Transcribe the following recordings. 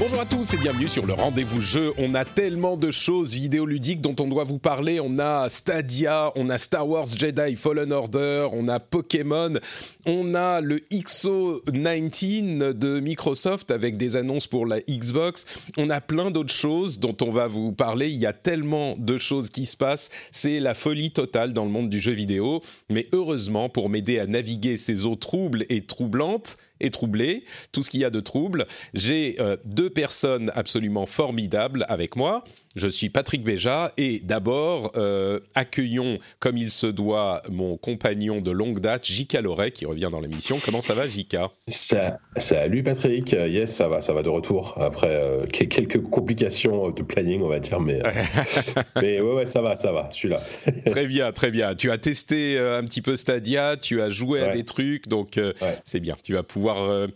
Bonjour à tous et bienvenue sur le rendez-vous jeu. On a tellement de choses vidéoludiques dont on doit vous parler. On a Stadia, on a Star Wars Jedi Fallen Order, on a Pokémon, on a le XO19 de Microsoft avec des annonces pour la Xbox. On a plein d'autres choses dont on va vous parler. Il y a tellement de choses qui se passent. C'est la folie totale dans le monde du jeu vidéo. Mais heureusement, pour m'aider à naviguer ces eaux troubles et troublantes, et troublé, tout ce qu'il y a de trouble. J'ai euh, deux personnes absolument formidables avec moi. Je suis Patrick Béja et d'abord euh, accueillons comme il se doit mon compagnon de longue date, Jika Loret, qui revient dans l'émission. Comment ça va, Jika? Ça, Salut Patrick, yes, ça va, ça va de retour après euh, quelques complications de planning, on va dire, mais, mais ouais, ouais, ça va, ça va, je suis là. très bien, très bien. Tu as testé un petit peu Stadia, tu as joué à des trucs, donc c'est bien. Tu vas pouvoir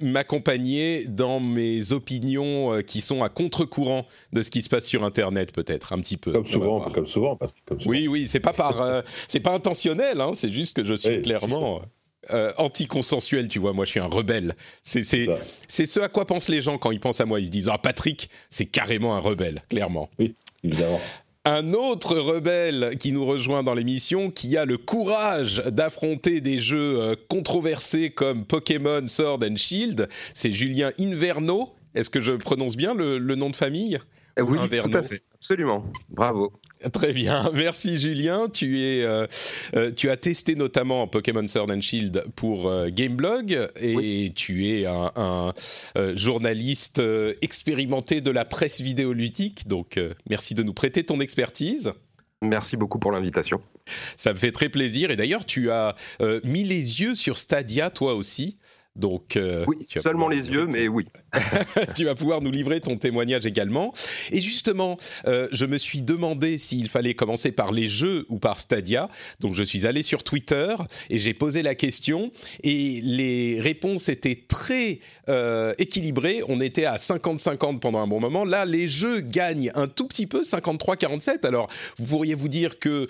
m'accompagner dans mes opinions qui sont à contre-courant de ce qui se passe sur Internet, peut-être un petit peu. Comme souvent, comme souvent, parce comme souvent. Oui, oui, c'est pas par, euh, c'est pas intentionnel, hein, c'est juste que je suis clairement. Euh, anti-consensuel, tu vois, moi je suis un rebelle. C'est c'est ce à quoi pensent les gens quand ils pensent à moi. Ils se disent ah Patrick, c'est carrément un rebelle, clairement. Oui, évidemment. Un autre rebelle qui nous rejoint dans l'émission, qui a le courage d'affronter des jeux euh, controversés comme Pokémon Sword and Shield, c'est Julien Inverno. Est-ce que je prononce bien le nom de famille? Euh, oui, tout à fait, absolument. Bravo. Très bien, merci Julien. Tu es, euh, euh, tu as testé notamment Pokémon Sword and Shield pour Gameblog et tu es un, journaliste expérimenté de la presse vidéoludique. Donc, merci de nous prêter ton expertise. Merci beaucoup pour l'invitation. Ça me fait très plaisir. Et d'ailleurs, tu as mis les yeux sur Stadia, toi aussi. Donc, euh, oui, seulement les yeux, mais oui. tu vas pouvoir nous livrer ton témoignage également. Et justement, euh, je me suis demandé s'il fallait commencer par les jeux ou par Stadia. Donc, je suis allé sur Twitter et j'ai posé la question. Et les réponses étaient très euh, équilibrées. On était à 50-50 pendant un bon moment. Là, les jeux gagnent un tout petit peu, 53-47. Alors, vous pourriez vous dire que,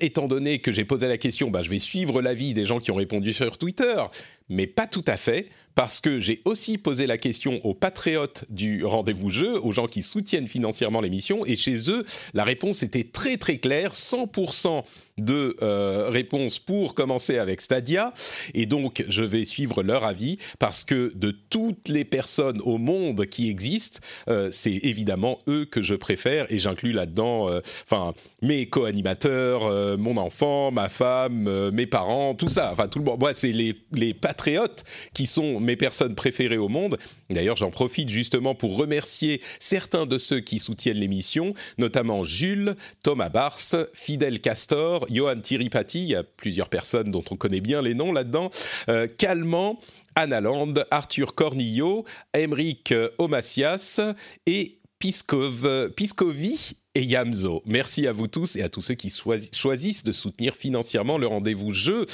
étant donné que j'ai posé la question, bah, je vais suivre l'avis des gens qui ont répondu sur Twitter mais pas tout à fait parce que j'ai aussi posé la question aux patriotes du rendez-vous jeu, aux gens qui soutiennent financièrement l'émission, et chez eux, la réponse était très très claire, 100% de euh, réponses pour commencer avec Stadia, et donc je vais suivre leur avis, parce que de toutes les personnes au monde qui existent, euh, c'est évidemment eux que je préfère, et j'inclus là-dedans, euh, enfin, mes co-animateurs, mon enfant, ma femme, mes parents, tout ça, enfin tout le monde, moi c'est les, les patriotes qui sont mes personnes préférées au monde. D'ailleurs, j'en profite justement pour remercier certains de ceux qui soutiennent l'émission, notamment Jules, Thomas Bars, Fidel Castor, Johan Tiripati, il y a plusieurs personnes dont on connaît bien les noms là-dedans, euh, Calmant, Anna Land, Arthur Cornillo, Emeric Omasias et Piskov, Piscovi et Yamzo. Merci à vous tous et à tous ceux qui choisissent de soutenir financièrement le rendez-vous jeu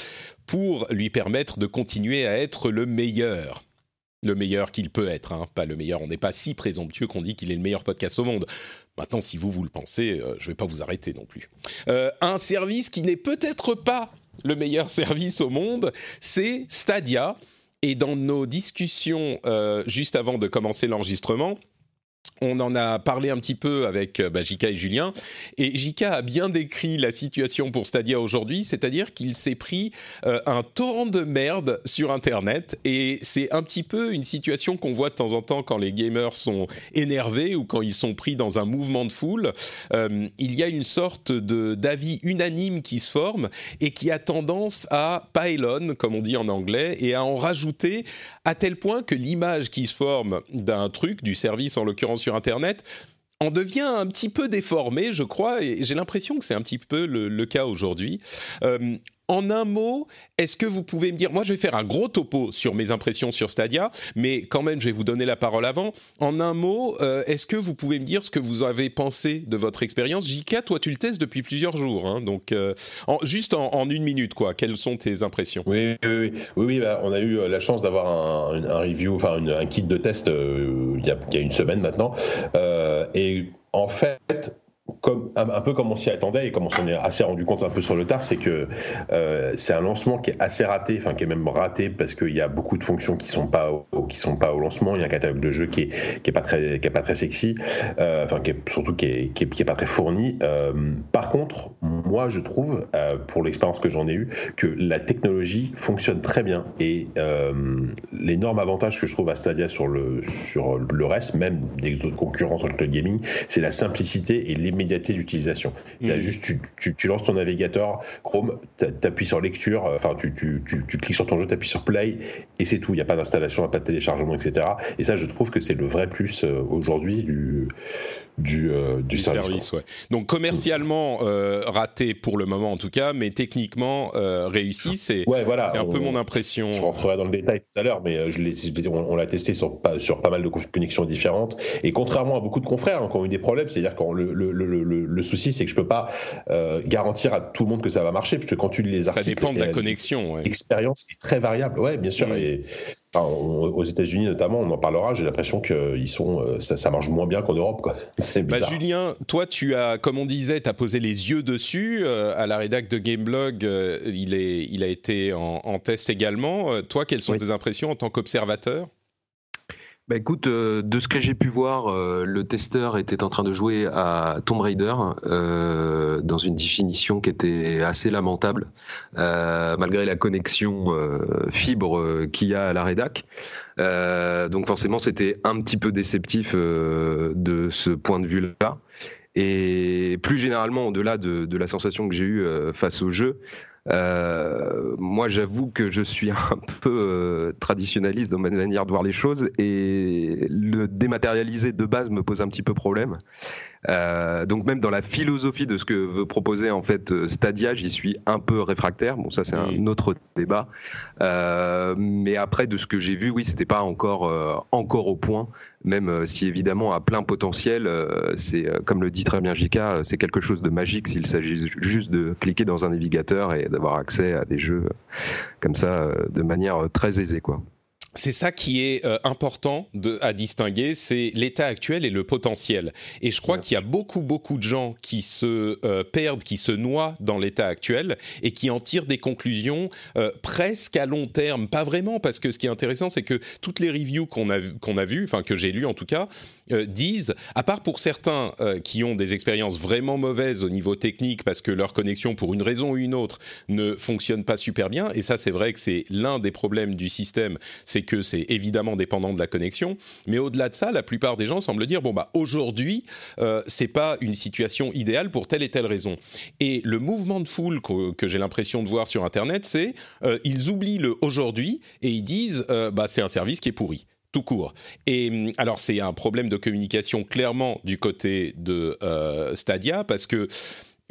pour lui permettre de continuer à être le meilleur. Le meilleur qu'il peut être, hein. pas le meilleur. On n'est pas si présomptueux qu'on dit qu'il est le meilleur podcast au monde. Maintenant, si vous, vous le pensez, euh, je ne vais pas vous arrêter non plus. Euh, un service qui n'est peut-être pas le meilleur service au monde, c'est Stadia. Et dans nos discussions euh, juste avant de commencer l'enregistrement, on en a parlé un petit peu avec euh, bah, Jika et Julien, et Jika a bien décrit la situation pour Stadia aujourd'hui, c'est-à-dire qu'il s'est pris euh, un torrent de merde sur Internet, et c'est un petit peu une situation qu'on voit de temps en temps quand les gamers sont énervés ou quand ils sont pris dans un mouvement de foule. Euh, il y a une sorte de d'avis unanime qui se forme et qui a tendance à pile comme on dit en anglais, et à en rajouter à tel point que l'image qui se forme d'un truc, du service en l'occurrence sur Internet, en devient un petit peu déformé, je crois, et j'ai l'impression que c'est un petit peu le, cas aujourd'hui. Euh, en un mot, est-ce que vous pouvez me dire, moi je vais faire un gros topo sur mes impressions sur Stadia, mais quand même je vais vous donner la parole avant. En un mot, euh, est-ce que vous pouvez me dire ce que vous avez pensé de votre expérience? JK, toi tu le testes depuis plusieurs jours, hein, donc euh, juste en, une minute, quoi. Quelles sont tes impressions? Oui, oui, oui, bah, on a eu la chance d'avoir un, review, enfin un kit de test il y, a, une semaine maintenant, et en fait, comme, un, peu comme on s'y attendait et comme on s'en est assez rendu compte un peu sur le tard, c'est que euh, c'est un lancement qui est assez raté, enfin qui est même raté parce qu'il y a beaucoup de fonctions qui sont pas qui sont pas au lancement. Il y a un catalogue de jeux qui est, qui est pas très qui est pas très sexy, euh, enfin qui est, surtout qui est, qui est, pas très fourni. Euh, par contre, moi je trouve pour l'expérience que j'en ai eue que la technologie fonctionne très bien et l'énorme avantage que je trouve à Stadia sur le sur le reste, même des autres concurrents sur le cloud gaming, c'est la simplicité et les immédiateté d'utilisation. Il a juste, tu, tu, lances ton navigateur Chrome, tu appuies sur lecture, euh, enfin, tu, tu, cliques sur ton jeu, tu appuies sur play, et c'est tout. Il n'y a pas d'installation, pas de téléchargement, etc. Et ça, je trouve que c'est le vrai plus euh, aujourd'hui du, du, euh, du, service. Donc commercialement euh, raté pour le moment en tout cas, mais techniquement euh, réussi, c'est ouais, voilà, un peu mon impression. Je rentrerai dans le détail tout à l'heure, mais je on, l'a testé sur, sur pas mal de connexions différentes. Et contrairement à beaucoup de confrères hein, qui ont eu des problèmes, c'est-à-dire que le, le, le, le, souci c'est que je peux pas garantir à tout le monde que ça va marcher, parce que quand tu lis les articles... Ça dépend de la connexion. L'expérience est très variable, ouais, bien sûr. Mm. Et, aux États-Unis notamment, on en parlera. J'ai l'impression que ils sont, euh, ça, marche moins bien qu'en Europe. Quoi. Bah, Julien, toi, tu as, comme on disait, tu as posé les yeux dessus. Euh, à la rédac de Gameblog, euh, il, est, il a été en, en test également. toi, quelles sont tes impressions en tant qu'observateur? Bah écoute, euh, de ce que j'ai pu voir, euh, le testeur était en train de jouer à Tomb Raider euh, dans une définition qui était assez lamentable, malgré la connexion fibre qu'il y a à la rédac. donc forcément, c'était un petit peu déceptif de ce point de vue-là. Et plus généralement, au-delà de, de, la sensation que j'ai eue face au jeu, euh, moi, j'avoue que je suis un peu euh, traditionnaliste dans ma manière de voir les choses et le dématérialiser de base me pose un petit peu problème. Euh, donc même dans la philosophie de ce que veut proposer en fait Stadia, j'y suis un peu réfractaire. Bon, ça c'est un autre débat. Euh, mais après, de ce que j'ai vu, oui, c'était pas encore encore au point. Même si évidemment à plein potentiel, c'est comme le dit très bien Jika, c'est quelque chose de magique s'il s'agit juste de cliquer dans un navigateur et d'avoir accès à des jeux comme ça de manière très aisée, quoi c'est ça qui est euh, important de, à distinguer, c'est l'état actuel et le potentiel. Et je crois qu'il y a beaucoup, beaucoup de gens qui se euh, perdent, qui se noient dans l'état actuel et qui en tirent des conclusions euh, presque à long terme. Pas vraiment, parce que ce qui est intéressant, c'est que toutes les reviews qu'on a, qu'on a vues, enfin que j'ai lues en tout cas, disent, à part pour certains qui ont des expériences vraiment mauvaises au niveau technique parce que leur connexion, pour une raison ou une autre, ne fonctionne pas super bien, et ça c'est vrai que c'est l'un des problèmes du système, c'est que c'est évidemment dépendant de la connexion. Mais au-delà de ça, la plupart des gens semblent dire bon bah aujourd'hui euh, c'est pas une situation idéale pour telle et telle raison. Et le mouvement de foule que, j'ai l'impression de voir sur Internet, c'est euh, ils oublient le aujourd'hui et ils disent euh, bah c'est un service qui est pourri tout court. Et hum, alors c'est un problème de communication clairement du côté de Stadia parce que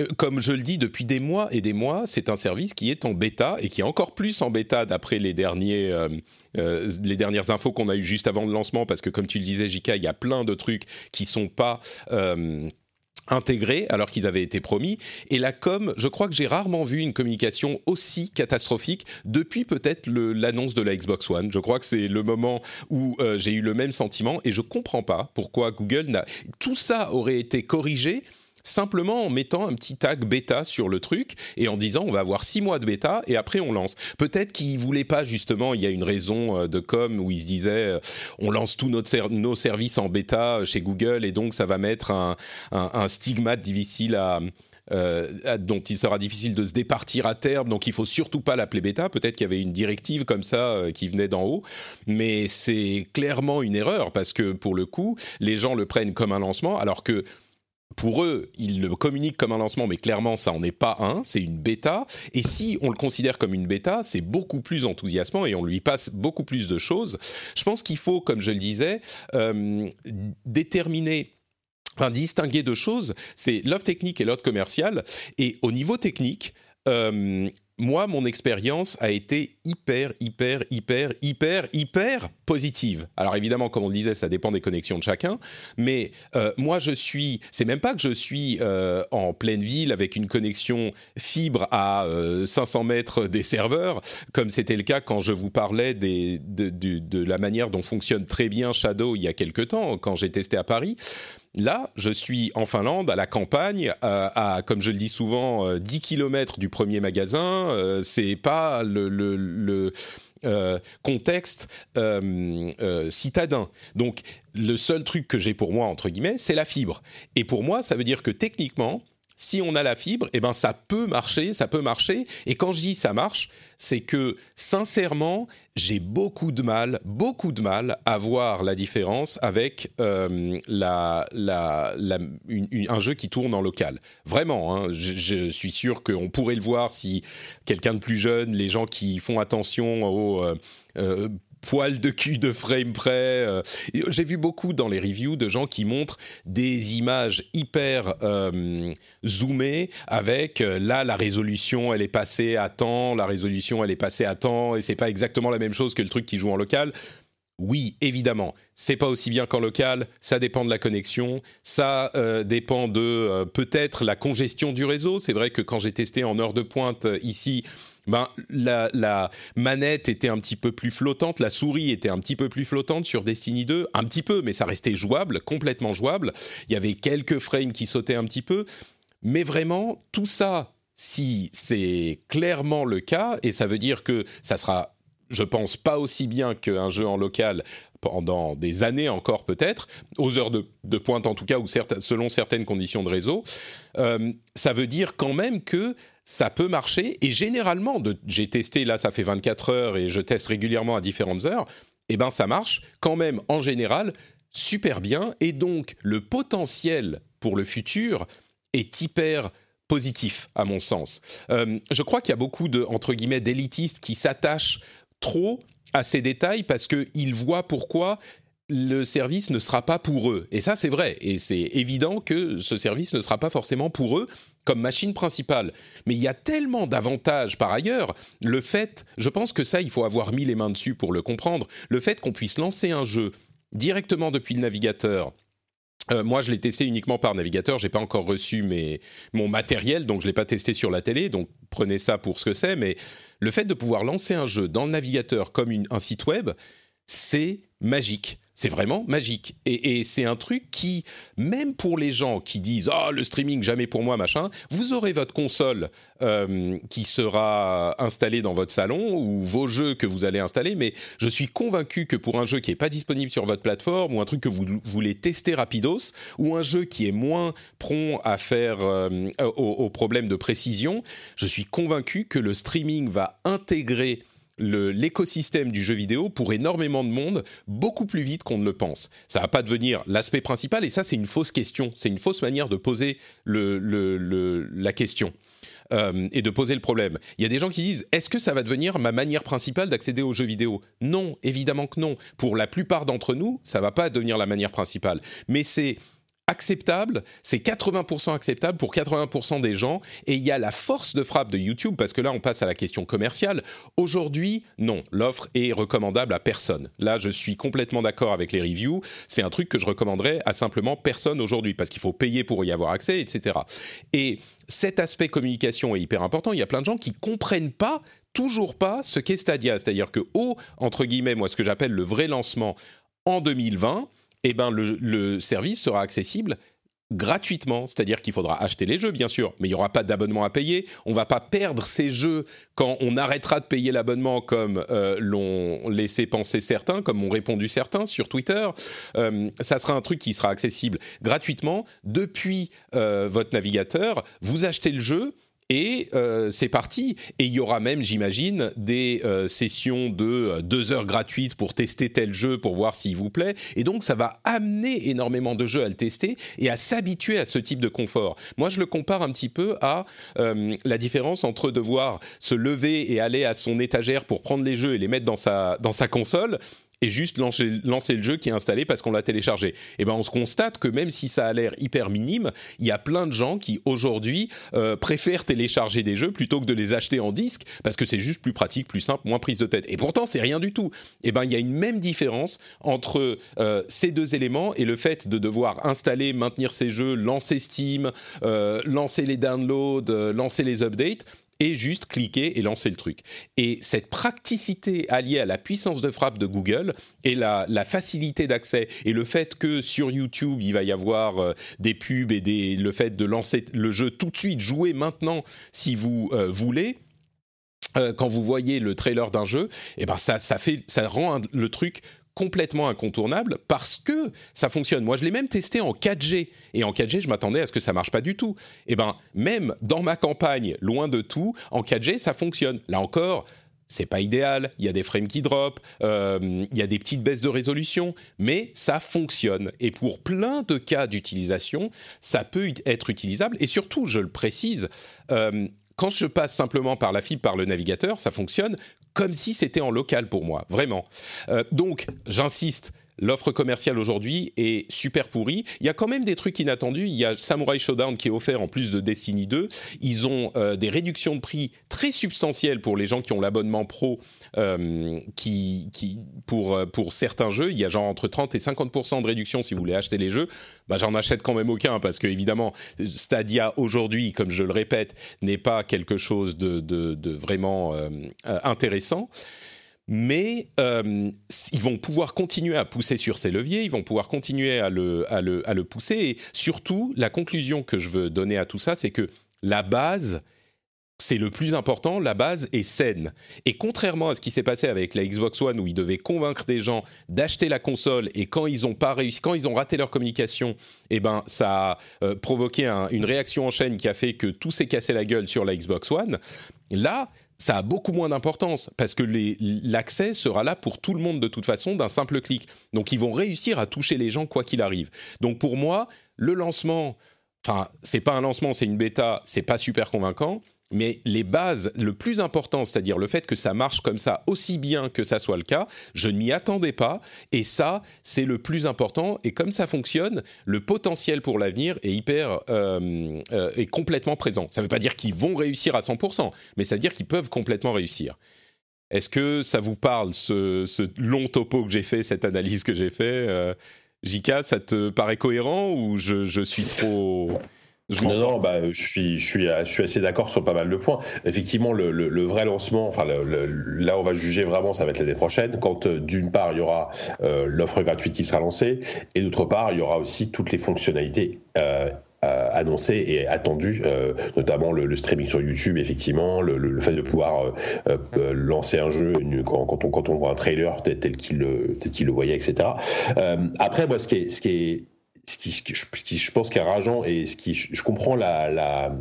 euh, comme je le dis depuis des mois et des mois, c'est un service qui est en bêta et qui est encore plus en bêta d'après les derniers, euh, euh, les dernières infos qu'on a eues juste avant le lancement, parce que comme tu le disais, Jika, il y a plein de trucs qui sont pas intégrés alors qu'ils avaient été promis. Et la com, je crois que j'ai rarement vu une communication aussi catastrophique depuis peut-être l'annonce de la Xbox One. Je crois que c'est le moment où j'ai eu le même sentiment et je comprends pas pourquoi Google n'a... Tout ça aurait été corrigé simplement en mettant un petit tag bêta sur le truc et en disant on va avoir six mois de bêta et après on lance. Peut-être qu'ils voulaient pas justement, il y a une raison euh, de com où ils se disaient euh, on lance tous nos services en bêta chez Google et donc ça va mettre un, stigmate difficile à, euh, dont il sera difficile de se départir à terme, donc il faut surtout pas l'appeler bêta. Peut-être qu'il y avait une directive comme ça qui venait d'en haut, mais c'est clairement une erreur parce que pour le coup, les gens le prennent comme un lancement, alors que pour eux, ils le communiquent comme un lancement, mais clairement, ça n'en est pas un, c'est une bêta. Et si on le considère comme une bêta, c'est beaucoup plus enthousiasmant et on lui passe beaucoup plus de choses. Je pense qu'il faut, comme je le disais, euh, déterminer Enfin, distinguer deux choses, c'est l'offre technique et l'offre commerciale. Et au niveau technique, euh, moi, mon expérience a été hyper, hyper, hyper, hyper, hyper positive. Alors évidemment, comme on le disait, ça dépend des connexions de chacun, mais euh, moi, je suis, c'est même pas que je suis euh, en pleine ville avec une connexion fibre à 500 mètres des serveurs, comme c'était le cas quand je vous parlais des, de, de, la manière dont fonctionne très bien Shadow il y a quelques temps, quand j'ai testé à Paris. Là, je suis en Finlande, à la campagne, euh, à, comme je le dis souvent, 10 euh, km du premier magasin. Euh, c'est pas le, contexte citadin. Donc, le seul truc que j'ai pour moi, entre guillemets, c'est la fibre. Et pour moi, ça veut dire que techniquement, si on a la fibre, eh ben ça peut marcher, ça peut marcher. Et quand je dis ça marche, c'est que sincèrement, j'ai beaucoup de mal, beaucoup de mal à voir la différence avec euh, la, un jeu qui tourne en local. Vraiment, hein, je, suis sûr qu'on pourrait le voir si quelqu'un de plus jeune, les gens qui font attention aux euh, euh, poil de cul de frame près. Euh, j'ai vu beaucoup dans les reviews de gens qui montrent des images hyper euh, zoomées avec euh, là la résolution elle est passée à temps, la résolution elle est passée à temps et c'est pas exactement la même chose que le truc qui joue en local. Oui, évidemment, c'est pas aussi bien qu'en local, ça dépend de la connexion, ça dépend de peut-être la congestion du réseau. C'est vrai que quand j'ai testé en heure de pointe ici, ben, la, manette était un petit peu plus flottante, la souris était un petit peu plus flottante sur Destiny 2, un petit peu, mais ça restait jouable, complètement jouable. Il y avait quelques frames qui sautaient un petit peu, mais vraiment, tout ça, si c'est clairement le cas, et ça veut dire que ça sera, je pense, pas aussi bien qu'un jeu en local pendant des années encore peut-être, aux heures de, pointe en tout cas, ou selon certaines conditions de réseau, euh, ça veut dire quand même que ça peut marcher. Et généralement, j'ai testé, là, ça fait 24 heures et je teste régulièrement à différentes heures, et eh ben ça marche quand même en général super bien. Et donc, le potentiel pour le futur est hyper positif, à mon sens. Euh, je crois qu'il y a beaucoup de, entre guillemets, d'élitistes qui s'attachent trop à ces détails parce qu'ils voient pourquoi le service ne sera pas pour eux. Et ça, c'est vrai. Et c'est évident que ce service ne sera pas forcément pour eux comme machine principale. Mais il y a tellement d'avantages par ailleurs. Le fait, je pense que ça, il faut avoir mis les mains dessus pour le comprendre. Le fait qu'on puisse lancer un jeu directement depuis le navigateur. Euh, moi, je l'ai testé uniquement par navigateur. J'ai pas encore reçu mes, mon matériel, donc je l'ai pas testé sur la télé. Donc prenez ça pour ce que c'est. Mais le fait de pouvoir lancer un jeu dans le navigateur comme un site web, c'est magique. C'est vraiment magique. Et, c'est un truc qui, même pour les gens qui disent Ah, le streaming, jamais pour moi, machin, vous aurez votre console euh, qui sera installée dans votre salon ou vos jeux que vous allez installer. Mais je suis convaincu que pour un jeu qui n'est pas disponible sur votre plateforme ou un truc que vous voulez tester rapidos ou un jeu qui est moins prompt à faire euh, aux problèmes de précision, je suis convaincu que le streaming va intégrer l'écosystème du jeu vidéo pour énormément de monde beaucoup plus vite qu'on ne le pense. Ça va pas devenir l'aspect principal et ça c'est une fausse question, c'est une fausse manière de poser la question. Euh, et de poser le problème. Il y a des gens qui disent est-ce que ça va devenir ma manière principale d'accéder aux jeux vidéo? Non, évidemment que non. Pour la plupart d'entre nous, ça va pas devenir la manière principale. Mais c'est acceptable, c'est 80% acceptable pour 80% des gens, et il y a la force de frappe de YouTube, parce que là on passe à la question commerciale. Aujourd'hui, non, l'offre est recommandable à personne. Là, je suis complètement d'accord avec les reviews, c'est un truc que je recommanderais à simplement personne aujourd'hui, parce qu'il faut payer pour y avoir accès, etc. Et cet aspect communication est hyper important, il y a plein de gens qui comprennent pas toujours pas ce qu'est Stadia, c'est-à-dire que au, entre guillemets, moi ce que j'appelle le vrai lancement en 2020, eh ben le, service sera accessible gratuitement, c'est-à-dire qu'il faudra acheter les jeux bien sûr, mais il n'y aura pas d'abonnement à payer, on va pas perdre ces jeux quand on arrêtera de payer l'abonnement comme euh, l'ont laissé penser certains, comme ont répondu certains sur Twitter, euh, ça sera un truc qui sera accessible gratuitement. Depuis euh, votre navigateur, vous achetez le jeu, et euh, c'est parti. Et il y aura même, j'imagine, des euh, sessions de euh, deux heures gratuites pour tester tel jeu, pour voir s'il vous plaît. Et donc, ça va amener énormément de jeux à le tester et à s'habituer à ce type de confort. Moi, je le compare un petit peu à la différence entre devoir se lever et aller à son étagère pour prendre les jeux et les mettre dans sa, dans sa console et juste lancer, lancer, le jeu qui est installé parce qu'on l'a téléchargé. Et eh ben on se constate que même si ça a l'air hyper minime, il y a plein de gens qui aujourd'hui euh, préfèrent télécharger des jeux plutôt que de les acheter en disque parce que c'est juste plus pratique, plus simple, moins prise de tête. Et pourtant c'est rien du tout. Et eh ben il y a une même différence entre euh, ces deux éléments et le fait de devoir installer, maintenir ces jeux, lancer Steam, euh, lancer les downloads, lancer les updates et juste cliquer et lancer le truc. Et cette praticité alliée à la puissance de frappe de Google et la, facilité d'accès et le fait que sur YouTube il va y avoir euh, des pubs et des, le fait de lancer le jeu tout de suite, jouer maintenant si vous euh, voulez. Euh, quand vous voyez le trailer d'un jeu, et eh ben ça, ça, fait, ça rend le truc complètement incontournable parce que ça fonctionne. Moi, je l'ai même testé en 4G et en 4G, je m'attendais à ce que ça marche pas du tout. Et eh ben, même dans ma campagne, loin de tout, en 4G, ça fonctionne. Là encore, c'est pas idéal, il y a des frames qui drop, euh, il y a des petites baisses de résolution, mais ça fonctionne. Et pour plein de cas d'utilisation, ça peut être utilisable. Et surtout, je le précise, euh, quand je passe simplement par la fibre, par le navigateur, ça fonctionne comme si c'était en local pour moi, vraiment. Euh, donc, j'insiste, l'offre commerciale aujourd'hui est super pourrie. Il y a quand même des trucs inattendus. Il y a Samurai Showdown qui est offert en plus de Destiny 2. Ils ont euh, des réductions de prix très substantielles pour les gens qui ont l'abonnement pro euh, qui, pour, euh, pour certains jeux, il y a genre entre 30 et 50% de réduction si vous voulez acheter les jeux. Bah, j'en achète quand même aucun parce que évidemment, Stadia aujourd'hui, comme je le répète, n'est pas quelque chose de, vraiment intéressant mais ils vont pouvoir continuer à pousser sur ces leviers, ils vont pouvoir continuer à le, à le, à le pousser, et surtout, la conclusion que je veux donner à tout ça, c'est que la base c'est le plus important, la base est saine. Et contrairement à ce qui s'est passé avec la Xbox One où ils devaient convaincre des gens d'acheter la console et quand ils ont pas réussi, quand ils ont raté leur communication, eh ben ça a euh, provoqué une réaction en chaîne qui a fait que tout s'est cassé la gueule sur la Xbox One. Là, ça a beaucoup moins d'importance parce que l'accès sera là pour tout le monde de toute façon d'un simple clic. Donc ils vont réussir à toucher les gens quoi qu'il arrive. Donc pour moi, le lancement, enfin c'est pas un lancement, c'est une bêta, c'est pas super convaincant mais les bases, le plus important, c'est-à-dire le fait que ça marche comme ça aussi bien que ça soit le cas, je ne m'y attendais pas, et ça, c'est le plus important, et comme ça fonctionne, le potentiel pour l'avenir est hyper, euh, euh, est complètement présent. Ça ne veut pas dire qu'ils vont réussir à 100%, mais ça veut dire qu'ils peuvent complètement réussir. Est-ce que ça vous parle, ce, long topo que j'ai fait, cette analyse que j'ai fait euh, Jika, ça te paraît cohérent ou je suis trop non, non, bah, je suis, je suis, je suis assez d'accord sur pas mal de points. Effectivement, le, le, vrai lancement, enfin, là, on va juger vraiment, ça va être l'année prochaine, quand euh, d'une part, il y aura euh, l'offre gratuite qui sera lancée, et d'autre part, il y aura aussi toutes les fonctionnalités. Euh, annoncées et attendues, notamment le, streaming sur YouTube, effectivement, le, fait de pouvoir lancer un jeu quand, quand, on, quand on voit un trailer tel, tel qu'il le voyait, etc. après, moi, ce qui est, ce qui est ce qui, je pense qui est rageant et ce qui, je, comprends la, la,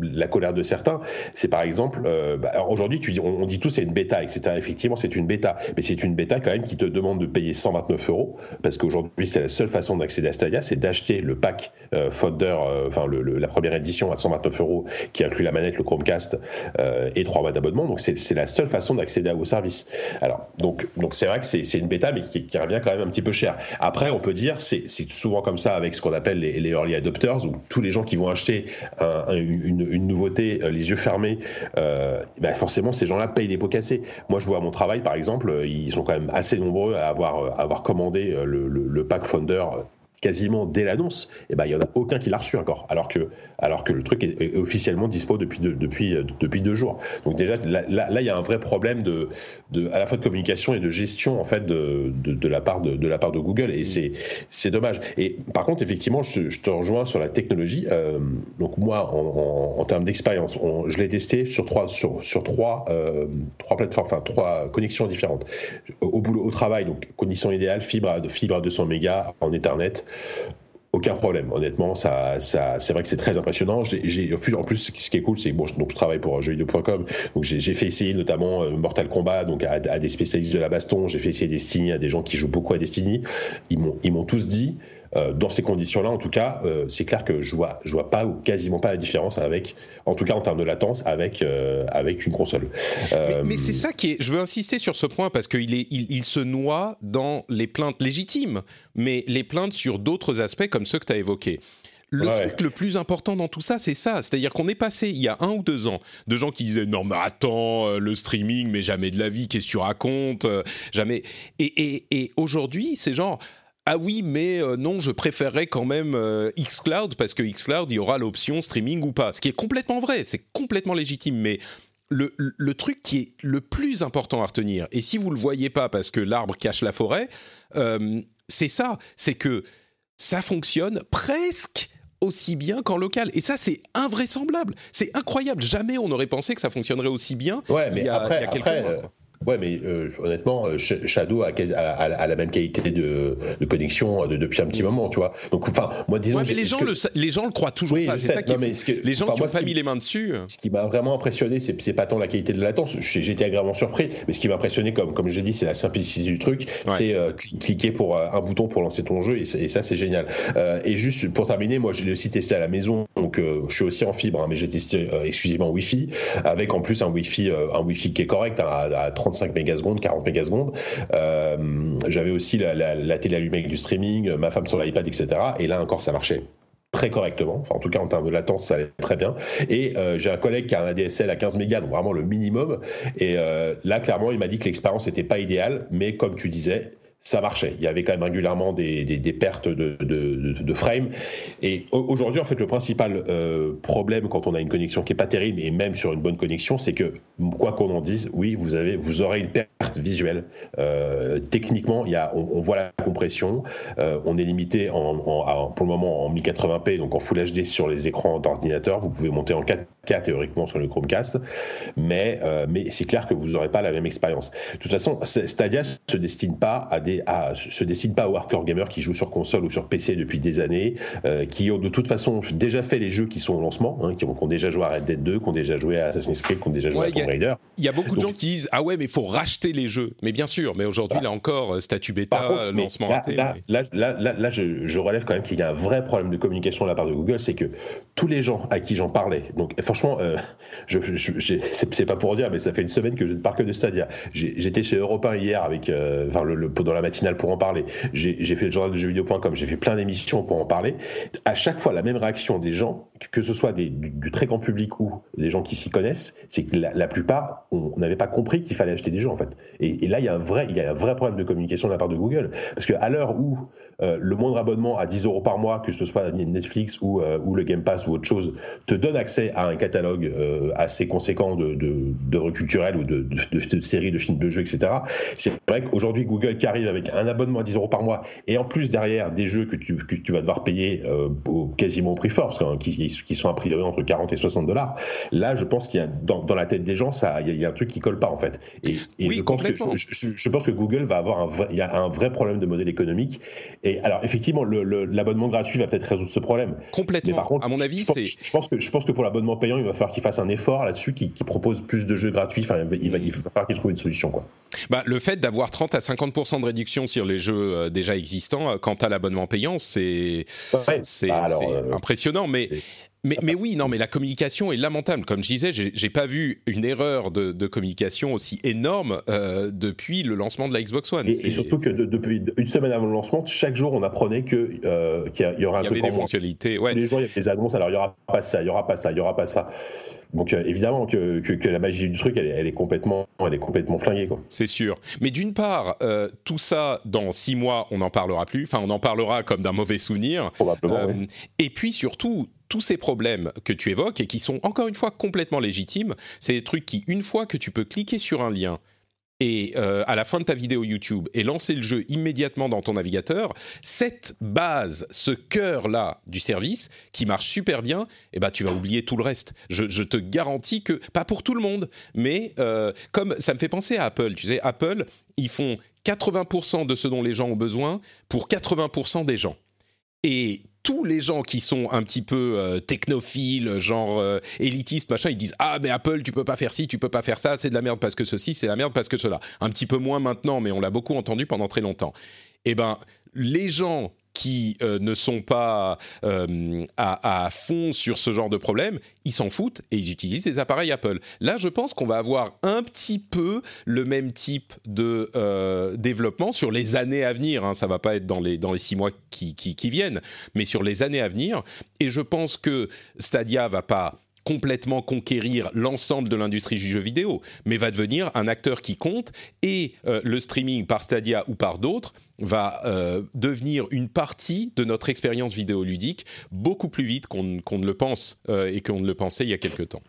la, colère de certains, c'est par exemple, euh, bah, aujourd'hui, tu dis, on, dit tout c'est une bêta, etc. Effectivement, c'est une bêta, mais c'est une bêta quand même qui te demande de payer 129 euros, parce qu'aujourd'hui, c'est la seule façon d'accéder à Stadia, c'est d'acheter le pack euh, euh, enfin le, la première édition à 129 euros, qui inclut la manette, le Chromecast euh, et trois mois d'abonnement. Donc c'est la seule façon d'accéder à vos services. Alors donc donc c'est vrai que c'est une bêta, mais qui, qui, revient quand même un petit peu cher. Après, on peut dire, c'est souvent comme ça avec ce qu'on appelle les, early adopters, ou tous les gens qui vont acheter une, nouveauté euh, les yeux fermés, euh, ben forcément ces gens-là payent les pots cassés. Moi je vois à mon travail par exemple, ils sont quand même assez nombreux à avoir, commandé euh, le, le pack Founder quasiment dès l'annonce, et eh ben, il n'y en a aucun qui l'a reçu encore, alors que, alors que le truc est, officiellement dispo depuis, depuis, euh, depuis deux jours. Donc déjà, là, là, il y a un vrai problème de, de, à la fois de communication et de gestion en fait de, de, la, part de, de la part de Google, et c'est, c'est dommage. Et par contre, effectivement, je, te rejoins sur la technologie. Euh, donc moi, en, en, termes d'expérience, je l'ai testé sur trois, sur, sur trois, euh, trois plateformes, trois connexions différentes. Au, boulot, au travail, donc condition idéale, fibre à, fibre à 200 mégas en Ethernet aucun problème. Honnêtement, ça, ça, c'est vrai que c'est très impressionnant. J'ai, en plus, ce qui est cool, c'est bon, donc je travaille pour jeuxvideo.com, donc j'ai fait essayer notamment euh, Mortal Kombat, donc à, des spécialistes de la baston. J'ai fait essayer Destiny à des gens qui jouent beaucoup à Destiny. Ils m'ont, ils m'ont tous dit dans ces conditions-là, en tout cas, c'est clair que je vois, je vois pas ou quasiment pas la différence avec, en tout cas en termes de latence, avec avec une console. mais, c'est ça qui est. Je veux insister sur ce point parce qu'il est, il, se noie dans les plaintes légitimes, mais les plaintes sur d'autres aspects comme ceux que tu as évoqués. Le truc le plus important dans tout ça, c'est ça. C'est-à-dire qu'on est passé, il y a un ou deux ans, de gens qui disaient Non, mais attends, euh, le streaming, mais jamais de la vie, qu'est-ce que tu racontes euh, Jamais. Et, aujourd'hui, c'est genre. Ah oui, mais euh, non, je préférerais quand même xCloud parce que xCloud, il y aura l'option streaming ou pas. Ce qui est complètement vrai, c'est complètement légitime. Mais le, le, truc qui est le plus important à retenir, et si vous ne le voyez pas parce que l'arbre cache la forêt, c'est ça, c'est que ça fonctionne presque aussi bien qu'en local. Et ça, c'est invraisemblable. C'est incroyable. Jamais on n'aurait pensé que ça fonctionnerait aussi bien ouais, mais il y a, après, quelques mois. Ouais, mais euh, honnêtement, euh, Shadow a, a, la même qualité de, connexion euh, depuis un petit moment, tu vois. Donc, enfin, moi, disons. Ouais, mais les gens, le, les gens le croient toujours pas. C'est ça qui Les gens qui n'ont pas mis les mains dessus. Ce qui m'a vraiment impressionné, c'est pas tant la qualité de la latence. J'étais agréablement surpris, mais ce qui m'a impressionné, comme, comme je l'ai dit, c'est la simplicité du truc. C'est cliquer pour un bouton pour lancer ton jeu, et, ça, c'est génial. et juste pour terminer, moi, je l'ai aussi testé à la maison, donc je suis aussi en fibre, hein, mais j'ai testé exclusivement Wi-Fi, avec en plus un Wi-Fi, un Wi-Fi qui est correct hein, à, à 30 35 mégasecondes, 40 mégasecondes. Euh, J'avais aussi la, télé allumée avec du streaming, ma femme sur l'iPad, etc. Et là encore, ça marchait très correctement. Enfin, en tout cas, en termes de latence, ça allait très bien. Et euh, j'ai un collègue qui a un ADSL à 15 mégas, donc vraiment le minimum. Et euh, là, clairement, il m'a dit que l'expérience n'était pas idéale, mais comme tu disais, ça marchait. Il y avait quand même régulièrement des, pertes de, de, frame. Et aujourd'hui, en fait, le principal euh, problème quand on a une connexion qui est pas terrible, et même sur une bonne connexion, c'est que quoi qu'on en dise, oui, vous avez, vous aurez une perte visuelle. Euh, techniquement, y a, on, voit la compression. Euh, on est limité en, pour le moment en 1080p, donc en Full HD sur les écrans d'ordinateur. Vous pouvez monter en 4K théoriquement sur le Chromecast, mais mais c'est clair que vous n'aurez pas la même expérience. De toute façon, Stadia se destine pas à des se décide pas aux hardcore gamers qui jouent sur console ou sur PC depuis des années, euh, qui ont de toute façon déjà fait les jeux qui sont au lancement, hein, qui, ont, déjà joué à Red Dead 2, qui ont déjà joué à Assassin's Creed, qui ont déjà joué à Tomb Raider. Il y a beaucoup de gens qui disent ah ouais mais il faut racheter les jeux. Mais bien sûr, mais aujourd'hui là encore euh, statut bêta, lancement là, Là, là, là, là, je, relève quand même qu'il y a un vrai problème de communication de la part de Google, c'est que tous les gens à qui j'en parlais, donc franchement, euh, je, c'est pas pour dire, mais ça fait une semaine que je ne parle que de Stadia. J'étais chez Europe 1 hier avec, enfin le, le, dans la matinale pour en parler. J'ai fait le journal de jeuxvideo.com, j'ai fait plein d'émissions pour en parler. À chaque fois, la même réaction des gens, que ce soit du, très grand public ou des gens qui s'y connaissent, c'est que la, plupart, on n'avait pas compris qu'il fallait acheter des jeux en fait. Et, et, là, il y a un vrai, il y a un vrai problème de communication de la part de Google, parce qu'à l'heure où euh, le moindre abonnement à 10 euros par mois, que ce soit Netflix ou, euh, ou, le Game Pass ou autre chose, te donne accès à un catalogue euh, assez conséquent de, de, de culturel ou de, de, séries, de films, de jeux, etc. C'est vrai qu'aujourd'hui, Google qui arrive avec un abonnement à 10 euros par mois et en plus derrière des jeux que tu, que tu vas devoir payer au, quasiment au prix fort, parce que, qui, qui, sont a priori entre 40 et 60 dollars, là, je pense qu'il y a dans, dans, la tête des gens, il y, a, un truc qui colle pas en fait. Et, je, pense que, je, pense que Google va avoir un vrai, y a un vrai problème de modèle économique et alors, effectivement, l'abonnement gratuit va peut-être résoudre ce problème. Complètement. par contre, à mon avis, c'est. Je pense que je pense que pour l'abonnement payant, il va falloir qu'il fasse un effort là-dessus, qu'il propose plus de jeux gratuits. Enfin, il va, il va falloir qu'il trouve une solution, quoi. Bah, le fait d'avoir 30 à 50% de réduction sur les jeux euh, déjà existants, euh, quant à l'abonnement payant, c'est c'est bah, euh, impressionnant. Mais mais, mais, oui, non, mais la communication est lamentable. Comme je disais, j'ai pas vu une erreur de, de communication aussi énorme euh, depuis le lancement de la Xbox One. Et, surtout que depuis une semaine avant le lancement, chaque jour, on apprenait que euh, qu'il y, aura un il y avait des fonctionnalités. Ouais. Les jours, il y a des annonces. Alors, il y aura pas ça, il y aura pas ça, il y aura pas ça. Donc euh, évidemment que, que, la magie du truc, elle, elle, est complètement, elle est complètement flinguée. C'est sûr. Mais d'une part, euh, tout ça, dans six mois, on n'en parlera plus. Enfin, on en parlera comme d'un mauvais souvenir. Probablement. Euh, et puis surtout, tous ces problèmes que tu évoques et qui sont encore une fois complètement légitimes, c'est des trucs qui, une fois que tu peux cliquer sur un lien et euh, à la fin de ta vidéo YouTube et lancer le jeu immédiatement dans ton navigateur, cette base, ce cœur-là du service qui marche super bien, eh ben, tu vas oublier tout le reste. Je, te garantis que, pas pour tout le monde, mais euh, comme ça me fait penser à Apple, tu sais, Apple, ils font 80% de ce dont les gens ont besoin pour 80% des gens. Et tous les gens qui sont un petit peu euh, technophiles, genre euh, élitistes, machin, ils disent ah mais Apple tu peux pas faire ci, tu peux pas faire ça, c'est de la merde parce que ceci, c'est la merde parce que cela. Un petit peu moins maintenant, mais on l'a beaucoup entendu pendant très longtemps. Eh ben les gens qui euh, ne sont pas euh, à, fond sur ce genre de problème, ils s'en foutent et ils utilisent des appareils Apple. Là, je pense qu'on va avoir un petit peu le même type de euh, développement sur les années à venir. Hein. Ça va pas être dans les, dans les six mois qui, qui, qui viennent, mais sur les années à venir. Et je pense que Stadia va pas complètement conquérir l'ensemble de l'industrie du jeu vidéo, mais va devenir un acteur qui compte et euh, le streaming par Stadia ou par d'autres va euh, devenir une partie de notre expérience vidéoludique beaucoup plus vite qu'on ne le pense euh, et qu'on ne le pensait il y a quelque temps.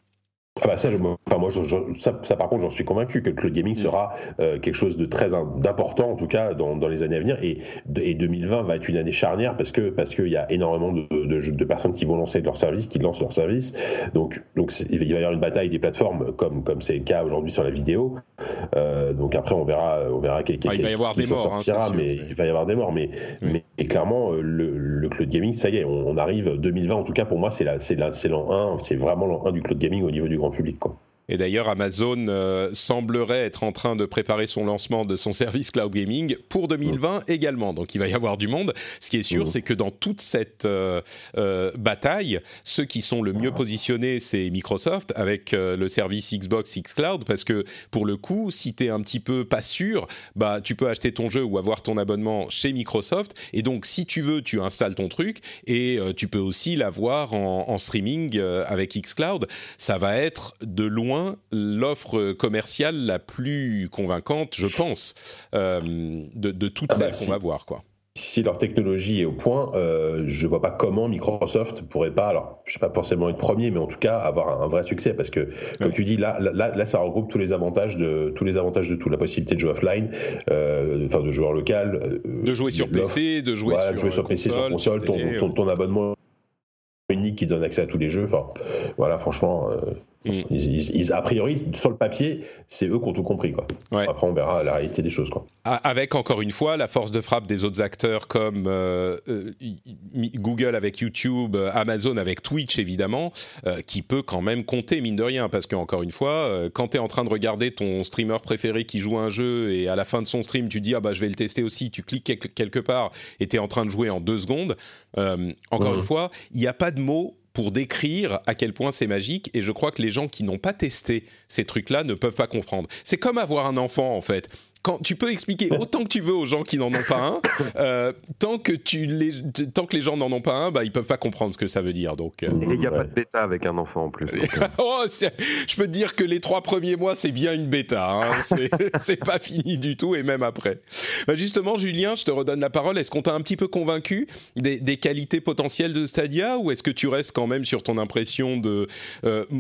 Ah bah ça, enfin moi, ça, ça, par contre, j'en suis convaincu que le cloud gaming mm. sera euh, quelque chose de très d'important en tout cas dans, dans, les années à venir et, et 2020 va être une année charnière parce que parce qu'il y a énormément de, de, de, personnes qui vont lancer leur service, qui lancent leur service. Donc donc il va y avoir une bataille des plateformes comme comme c'est le cas aujourd'hui sur la vidéo. Euh, donc après on verra on verra quel, ah, il va y avoir des morts, hein, mais il va y avoir des morts, mais mais et clairement euh, le, le, cloud gaming ça y est, on, on arrive 2020 en tout cas pour moi c'est la c'est c'est l'an 1, c'est vraiment l'an 1 du cloud gaming au niveau du public. Et d'ailleurs, Amazon euh, semblerait être en train de préparer son lancement de son service cloud gaming pour 2020 mmh. également. Donc il va y avoir du monde. Ce qui est sûr, mmh. c'est que dans toute cette euh, euh, bataille, ceux qui sont le mieux positionnés, c'est Microsoft avec le service Xbox Xcloud, parce que pour le coup, si tu es un petit peu pas sûr, bah, tu peux acheter ton jeu ou avoir ton abonnement chez Microsoft. Et donc, si tu veux, tu installes ton truc et tu peux aussi l'avoir en, en streaming avec Xcloud. Ça va être de loin l'offre commerciale la plus convaincante, je pense, euh, de, de, toutes ah bah celles qu'on va voir, quoi. Si leur technologie est au point, euh, je vois pas comment Microsoft pourrait pas, alors je sais pas forcément être premier, mais en tout cas avoir un, vrai succès parce que comme tu dis là, là, là, ça regroupe tous les avantages de tous les avantages de tout, la possibilité de jouer offline, euh, enfin de joueur local, euh, de jouer sur PC, de jouer sur, jouer sur PC, sur console, ton, ton, ton, abonnement unique qui donne accès à tous les jeux, enfin voilà franchement. Euh, Ils, a priori, sur le papier, c'est eux qui ont tout compris. Quoi. Après, on verra la réalité des choses. Quoi. Avec, encore une fois, la force de frappe des autres acteurs comme euh, euh, Google avec YouTube, euh, Amazon avec Twitch, évidemment, qui peut quand même compter, mine de rien. Parce qu'encore une fois, quand tu es en train de regarder ton streamer préféré qui joue un jeu et à la fin de son stream, tu dis Ah bah je vais le tester aussi, tu cliques quelque part et tu es en train de jouer en deux secondes. encore une fois, il n'y a pas de mots pour décrire à quel point c'est magique. Et je crois que les gens qui n'ont pas testé ces trucs-là ne peuvent pas comprendre. C'est comme avoir un enfant, en fait quand tu peux expliquer autant que tu veux aux gens qui n'en ont pas un, euh, tant que tu les, tant que les gens n'en ont pas un, bah ils peuvent pas comprendre ce que ça veut dire. Donc euh. il n'y a pas de bêta avec un enfant en plus. Euh. oh, je peux te dire que les trois premiers mois c'est bien une bêta, hein. c'est pas fini du tout et même après. Bah justement, Julien, je te redonne la parole. Est-ce qu'on t'a un petit peu convaincu des, des qualités potentielles de Stadia ou est-ce que tu restes quand même sur ton impression de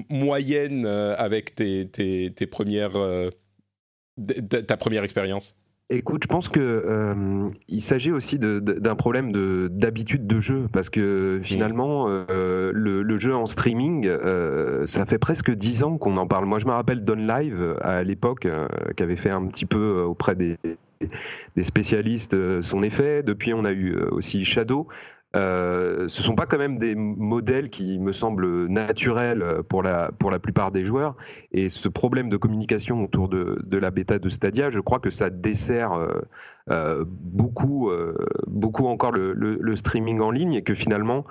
moyenne avec tes, tes, tes premières ta première expérience? Écoute, je pense que euh, il s'agit aussi d'un problème d'habitude de, jeu parce que finalement euh, le, jeu en streaming, euh, ça fait presque dix ans qu'on en parle. Moi, je me rappelle Don Live à l'époque qui avait fait un petit peu auprès des, des spécialistes son effet. Depuis, on a eu aussi Shadow. Euh, ce sont pas quand même des modèles qui me semblent naturels pour la, pour la plupart des joueurs. Et ce problème de communication autour de, la bêta de Stadia, je crois que ça dessert euh, euh beaucoup, euh, beaucoup encore le, streaming en ligne et que finalement,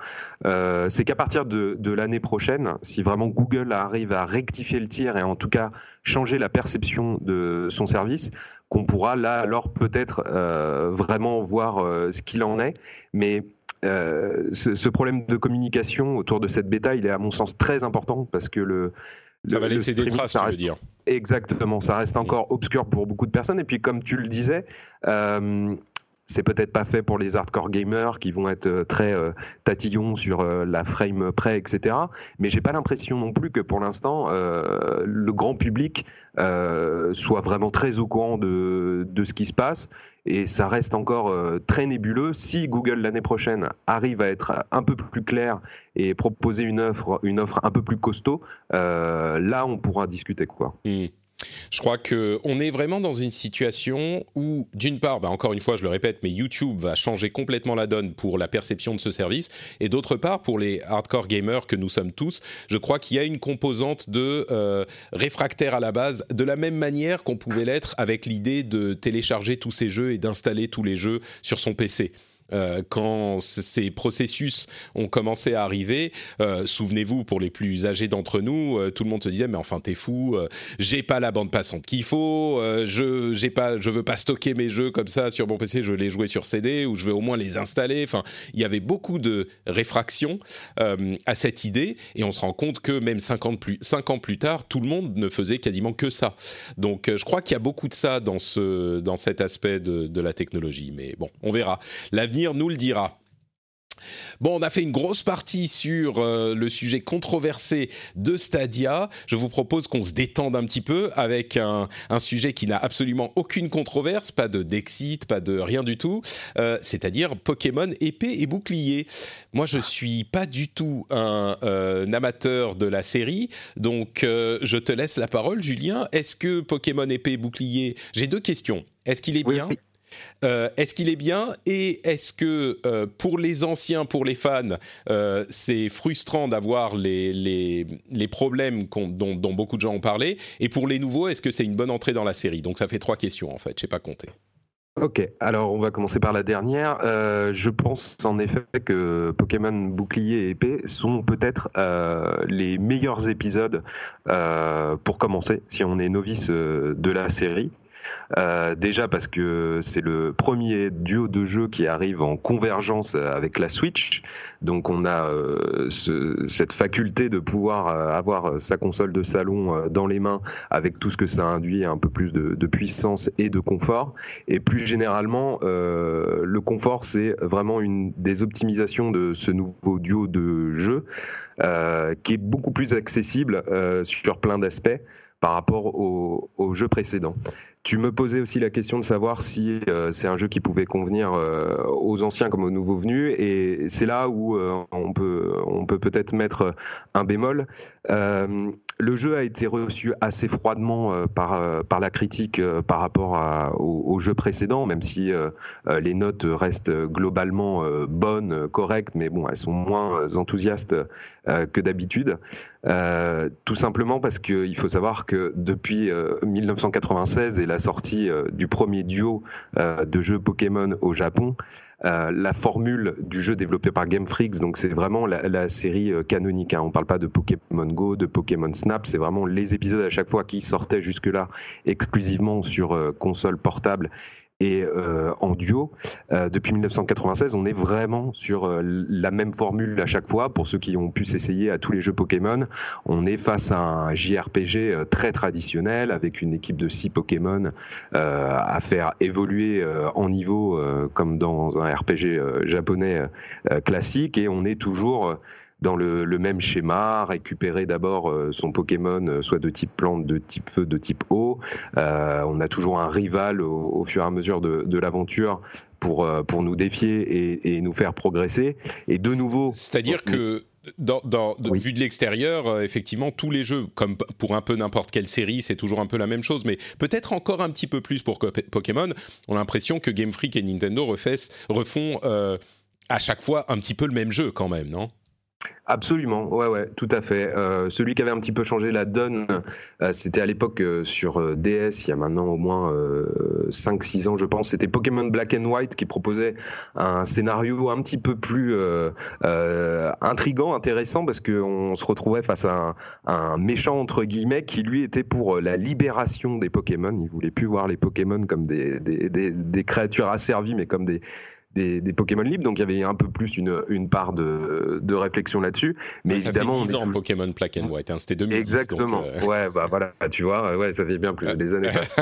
c'est qu'à partir de, de l'année prochaine, si vraiment Google arrive à rectifier le tir et en tout cas changer la perception de son service, qu'on pourra là alors peut-être vraiment voir ce qu'il en est. Mais euh, ce, problème de communication autour de cette bêta, il est à mon sens très important parce que le. Ça va laisser des traces, tu veux dire. Exactement, ça reste encore obscur pour beaucoup de personnes. Et puis, comme tu le disais, euh, c'est peut-être pas fait pour les hardcore gamers qui vont être euh, très euh, tatillons sur euh, la frame près, etc. Mais j'ai pas l'impression non plus que pour l'instant le grand public soit vraiment très au courant de, de, ce qui se passe. Et ça reste encore très nébuleux. Si Google l'année prochaine arrive à être un peu plus clair et proposer une offre, une offre un peu plus costaud, là on pourra discuter quoi. Mmh. Je crois qu'on est vraiment dans une situation où, d'une part, bah encore une fois, je le répète, mais YouTube va changer complètement la donne pour la perception de ce service, et d'autre part, pour les hardcore gamers que nous sommes tous, je crois qu'il y a une composante de euh, réfractaire à la base, de la même manière qu'on pouvait l'être avec l'idée de télécharger tous ces jeux et d'installer tous les jeux sur son PC. Euh, quand ces processus ont commencé à arriver, euh, souvenez-vous, pour les plus âgés d'entre nous, euh, tout le monde se disait mais enfin t'es fou, j'ai pas la bande passante qu'il faut, je j'ai pas, je veux pas stocker mes jeux comme ça sur mon PC, je veux les jouer sur CD ou je veux au moins les installer. Enfin, il y avait beaucoup de réfractions à cette idée et on se rend compte que même 50 plus, 5 ans plus tard, tout le monde ne faisait quasiment que ça. Donc je crois qu'il y a beaucoup de ça dans ce dans cet aspect de, de la technologie. Mais bon, on verra. L'avenir nous le dira. Bon, on a fait une grosse partie sur euh, le sujet controversé de Stadia. Je vous propose qu'on se détende un petit peu avec un, sujet qui n'a absolument aucune controverse, pas de Dexit, pas de rien du tout, euh, c'est-à-dire Pokémon épée et bouclier. Moi, je suis pas du tout un, euh, amateur de la série, donc je te laisse la parole, Julien. Est-ce que Pokémon épée et bouclier J'ai deux questions. Est-ce qu'il est bien? Euh, est-ce qu'il est bien et est-ce que euh, pour les anciens, pour les fans, euh, c'est frustrant d'avoir les, les, problèmes dont, beaucoup de gens ont parlé Et pour les nouveaux, est-ce que c'est une bonne entrée dans la série? Donc ça fait trois questions en fait, je n'ai pas compté. Ok, alors on va commencer par la dernière. je pense en effet que Pokémon Bouclier et Épée sont peut-être les meilleurs épisodes pour commencer, si on est novice de la série. Euh, déjà parce que c'est le premier duo de jeux qui arrive en convergence avec la Switch. Donc on a euh, cette faculté de pouvoir euh, avoir sa console de salon dans les mains avec tout ce que ça induit, un peu plus de, puissance et de confort. Et plus généralement, le confort, c'est vraiment une des optimisations de ce nouveau duo de jeux qui est beaucoup plus accessible sur plein d'aspects par rapport aux au jeux précédents. Tu me posais aussi la question de savoir si euh, c'est un jeu qui pouvait convenir euh, aux anciens comme aux nouveaux venus, et c'est là où euh, on peut on peut peut-être mettre un bémol. le jeu a été reçu assez froidement par par la critique par rapport à, au, jeu précédent, même si les notes restent globalement bonnes, correctes, mais bon, elles sont moins enthousiastes que d'habitude. Tout simplement parce qu'il faut savoir que depuis 1996 et la sortie euh, du premier duo euh, de jeux Pokémon au Japon, euh, la formule du jeu développé par Game Freaks, donc c'est vraiment la, série canonique. Hein. On ne parle pas de Pokémon Go, de Pokémon Snap, c'est vraiment les épisodes à chaque fois qui sortaient jusque-là exclusivement sur console portable et euh, en duo. Euh, depuis 1996, on est vraiment sur euh, la même formule à chaque fois. Pour ceux qui ont pu s'essayer à tous les jeux Pokémon, on est face à un JRPG très traditionnel avec une équipe de six Pokémon à faire évoluer en niveau comme dans un RPG japonais classique et on est toujours dans le, même schéma, récupérer d'abord euh, son Pokémon, euh, soit de type plante, de type feu, de type eau. Euh, on a toujours un rival au, fur et à mesure de, l'aventure pour, pour nous défier et, nous faire progresser. Et de nouveau... C'est-à-dire que... Dans, Vu de l'extérieur, effectivement, tous les jeux, comme pour un peu n'importe quelle série, c'est toujours un peu la même chose, mais peut-être encore un petit peu plus pour Pokémon. On a l'impression que Game Freak et Nintendo refont à chaque fois un petit peu le même jeu quand même, non? Absolument, ouais, ouais, tout à fait. Euh, celui qui avait un petit peu changé la donne, euh, c'était à l'époque euh, sur DS, il y a maintenant au moins 5-6 ans, je pense. C'était Pokémon Black and White qui proposait un scénario un petit peu plus intrigant, intéressant, parce qu'on se retrouvait face à un, méchant, entre guillemets, qui lui était pour la libération des Pokémon. Il voulait plus voir les Pokémon comme des, des, des, des créatures asservies, mais comme des, des, Pokémon libres, donc il y avait un peu plus une, une part de, de réflexion là-dessus. Mais ça évidemment, fait 10 ans Pokémon Black and White, hein, c'était 2010. Exactement. Euh. Ouais, bah voilà, tu vois, ouais, ça fait bien plus, les années passent.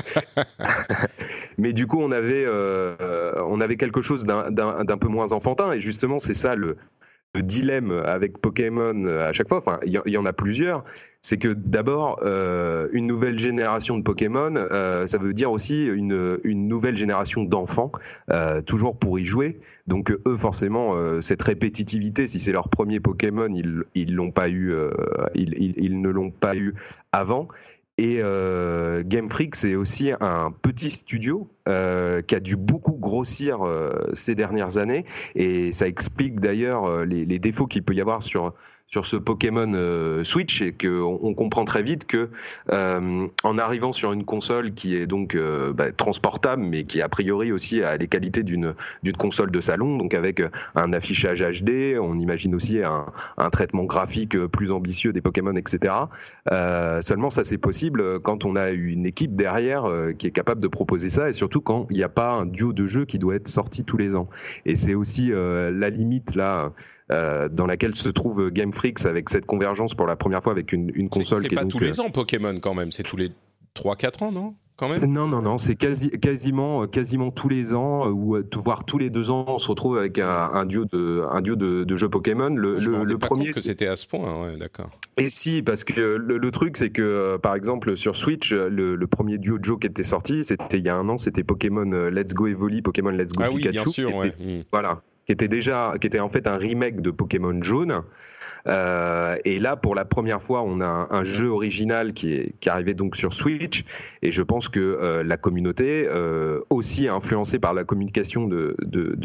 mais du coup, on avait, euh, on avait quelque chose d'un peu moins enfantin, et justement, c'est ça le dilemme avec Pokémon euh, à chaque fois, enfin, il y, en a plusieurs, c'est que d'abord, euh, une nouvelle génération de Pokémon, euh, ça veut dire aussi une, une nouvelle génération d'enfants, euh, toujours pour y jouer. Donc eux, forcément, euh, cette répétitivité, si c'est leur premier Pokémon, ils, ils pas eu, euh, ils, ils, ne l'ont pas eu avant. Et euh, Game Freak, c'est aussi un petit studio euh, qui a dû beaucoup grossir euh, ces dernières années. Et ça explique d'ailleurs les, défauts qu'il peut y avoir sur, sur ce Pokémon euh, Switch et qu'on on comprend très vite que euh, en arrivant sur une console qui est donc euh, bah, transportable, mais qui a priori aussi a les qualités d'une d'une console de salon, donc avec un affichage HD, on imagine aussi un, un traitement graphique plus ambitieux des Pokémon, etc. seulement, ça c'est possible quand on a une équipe derrière qui est capable de proposer ça, et surtout quand il n'y a pas un duo de jeux qui doit être sorti tous les ans. Et c'est aussi la limite là euh, dans laquelle se trouve Game Freaks avec cette convergence pour la première fois avec une, console. C'est pas tous les euh, ans Pokémon quand même, c'est tous les 3-4 ans, non? Quand même? Non, non, non, c'est quasi, quasiment, quasiment tous les ans, euh, ou voire tous les deux ans, on se retrouve avec un, duo de, un duo de, jeux Pokémon. Le, Je le, premier, que c'était à ce point, ouais, d'accord. Et si, parce que le, truc, c'est que par exemple sur Switch, le, premier duo de jeux qui était sorti, c'était il y a un an, c'était Pokémon Let's Go Evoli, Pokémon Let's Go ah Pikachu. Oui, bien sûr, ouais. Hmm. Voilà, qui était déjà, qui était en fait un remake de Pokémon Jaune. Euh, et là, pour la première fois, on a un, jeu original qui est qui arrivé donc sur Switch. Et je pense que euh, la communauté, euh, aussi influencée par la communication de,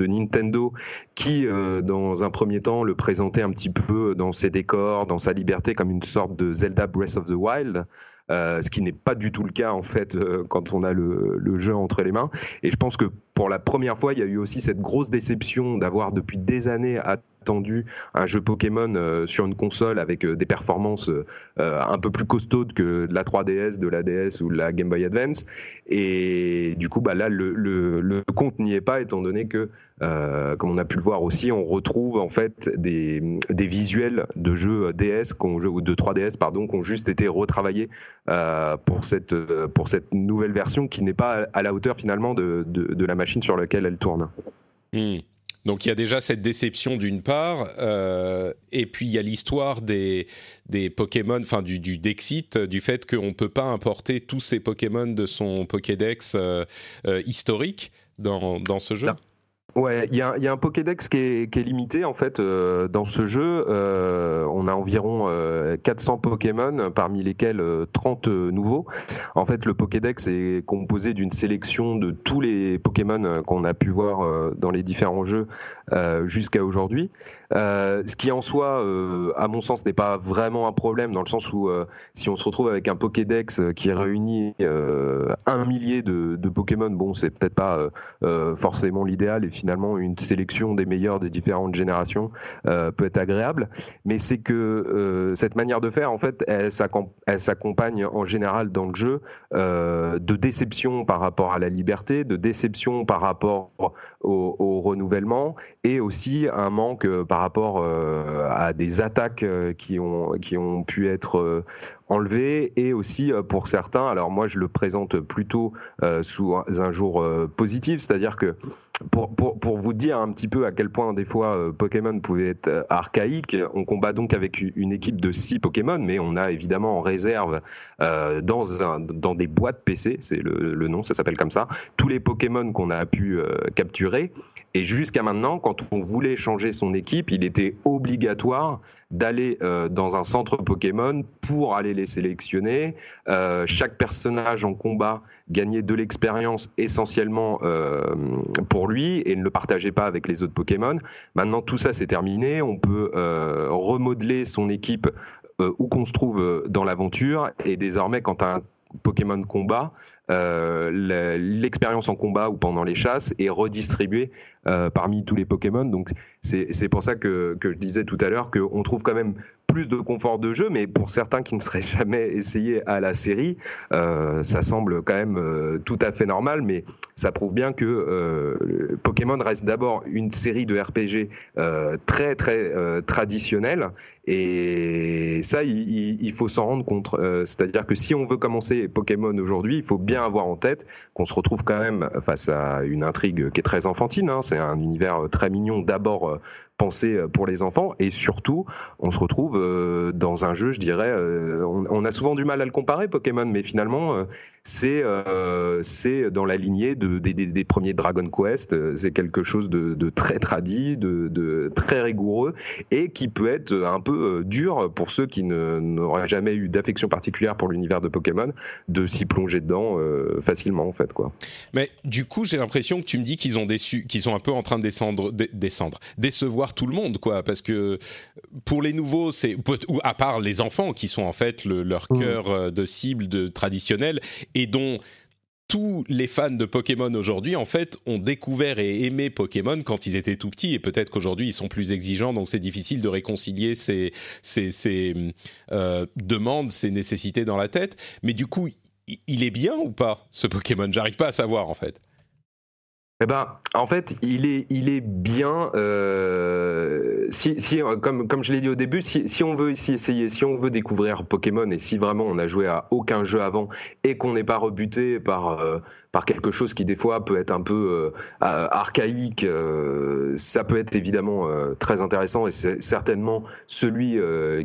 Nintendo, qui dans un premier temps le présentait un petit peu dans ses décors, dans sa liberté, comme une sorte de Zelda Breath of the Wild. Ce qui n'est pas du tout le cas en fait quand on a le, le, jeu entre les mains. Et je pense que pour la première fois, il y a eu aussi cette grosse déception d'avoir depuis des années attendu un jeu Pokémon euh, sur une console avec des performances un peu plus costaudes que la 3DS, de la DS ou de la Game Boy Advance. Et du coup, bah là, le, compte n'y est pas étant donné que euh, comme on a pu le voir aussi, on retrouve en fait des, visuels de jeux DS ou de 3DS pardon, qui ont juste été retravaillés euh, pour cette pour cette nouvelle version qui n'est pas à la hauteur finalement de, de, la machine sur laquelle elle tourne. Hmm. Donc il y a déjà cette déception d'une part, euh, et puis il y a l'histoire des, des Pokémon, enfin du, du Dexit, du fait qu'on ne peut pas importer tous ces Pokémon de son Pokédex historique dans, dans ce jeu? Ouais, il y, y a, un Pokédex qui est, qui est limité en fait euh, dans ce jeu. Euh, on a environ 400 euh, Pokémon, parmi lesquels 30 nouveaux. En fait, le Pokédex est composé d'une sélection de tous les Pokémon qu'on a pu voir dans les différents jeux jusqu'à aujourd'hui. Ce qui en soi, à mon sens, n'est pas vraiment un problème dans le sens où si on se retrouve avec un Pokédex qui réunit un millier de, Pokémon, bon, c'est peut-être pas forcément l'idéal et finalement une sélection des meilleurs des différentes générations euh, peut être agréable. Mais c'est que euh, cette manière de faire, en fait, elle s'accompagne en général dans le jeu euh, de déception par rapport à la liberté, de déception par rapport au, renouvellement et aussi un manque par rapport à des attaques qui ont, qui ont pu être enlevées et aussi pour certains, alors moi je le présente plutôt sous un jour positif, c'est-à-dire que pour, pour, pour, vous dire un petit peu à quel point des fois euh, Pokémon pouvait être euh, archaïque, on combat donc avec une équipe de 6 Pokémon, mais on a évidemment en réserve euh, dans, un, dans des boîtes PC, c'est le, le, nom, ça s'appelle comme ça, tous les Pokémon qu'on a pu euh, capturer. Et jusqu'à maintenant, quand on voulait changer son équipe, il était obligatoire d'aller euh, dans un centre Pokémon pour aller les sélectionner. Euh, chaque personnage en combat gagnait de l'expérience essentiellement euh, pour lui et ne le partageait pas avec les autres Pokémon. Maintenant, tout ça c'est terminé. On peut remodeler son équipe où qu'on se trouve dans l'aventure. Et désormais, quand un Pokémon combat, euh, l'expérience en combat ou pendant les chasses est redistribuée euh, parmi tous les Pokémon. Donc c'est pour ça que, que, je disais tout à l'heure qu'on trouve quand même plus de confort de jeu, mais pour certains qui ne seraient jamais essayés à la série, euh, ça semble quand même euh, tout à fait normal, mais ça prouve bien que euh, Pokémon reste d'abord une série de RPG euh, très très euh, traditionnelle, et ça, il, il faut s'en rendre compte. C'est-à-dire que si on veut commencer Pokémon aujourd'hui, il faut bien avoir en tête qu'on se retrouve quand même face à une intrigue qui est très enfantine. Hein. C'est un univers très mignon d'abord pensé euh, pour les enfants. Et surtout on se retrouve euh, dans un jeu je dirais euh, on, a souvent du mal à le comparer Pokémon mais finalement c'est c'est dans la lignée de, des, premiers Dragon Quest. C'est quelque chose de, très tradit de, de, très rigoureux et qui peut être un peu dur pour ceux qui n'auraient jamais eu d'affection particulière pour l'univers de Pokémon de s'y plonger dedans facilement en fait quoi. Mais du coup j'ai l'impression que tu me dis qu'ils ont déçu qu'ils sont un peu en train de descendre descendre décevoir tout le monde, quoi. Parce que pour les nouveaux, c'est à part les enfants qui sont en fait leur mmh. cœur euh, de cible de traditionnel et dont tous les fans de Pokémon aujourd'hui, en fait, ont découvert et aimé Pokémon quand ils étaient tout petits, et peut-être qu'aujourd'hui ils sont plus exigeants, donc c'est difficile de réconcilier ces, ces, euh, demandes, ces nécessités dans la tête. Mais du coup, il est bien ou pas ce Pokémon? J'arrive pas à savoir en fait. Eh ben, en fait, il est, il est bien. Euh, si, si, comme, comme je l'ai dit au début, si, si, on veut ici essayer, si on veut découvrir Pokémon et si vraiment on a joué à aucun jeu avant et qu'on n'est pas rebuté par euh, par quelque chose qui des fois peut être un peu euh, archaïque, euh, ça peut être évidemment euh, très intéressant et c'est certainement celui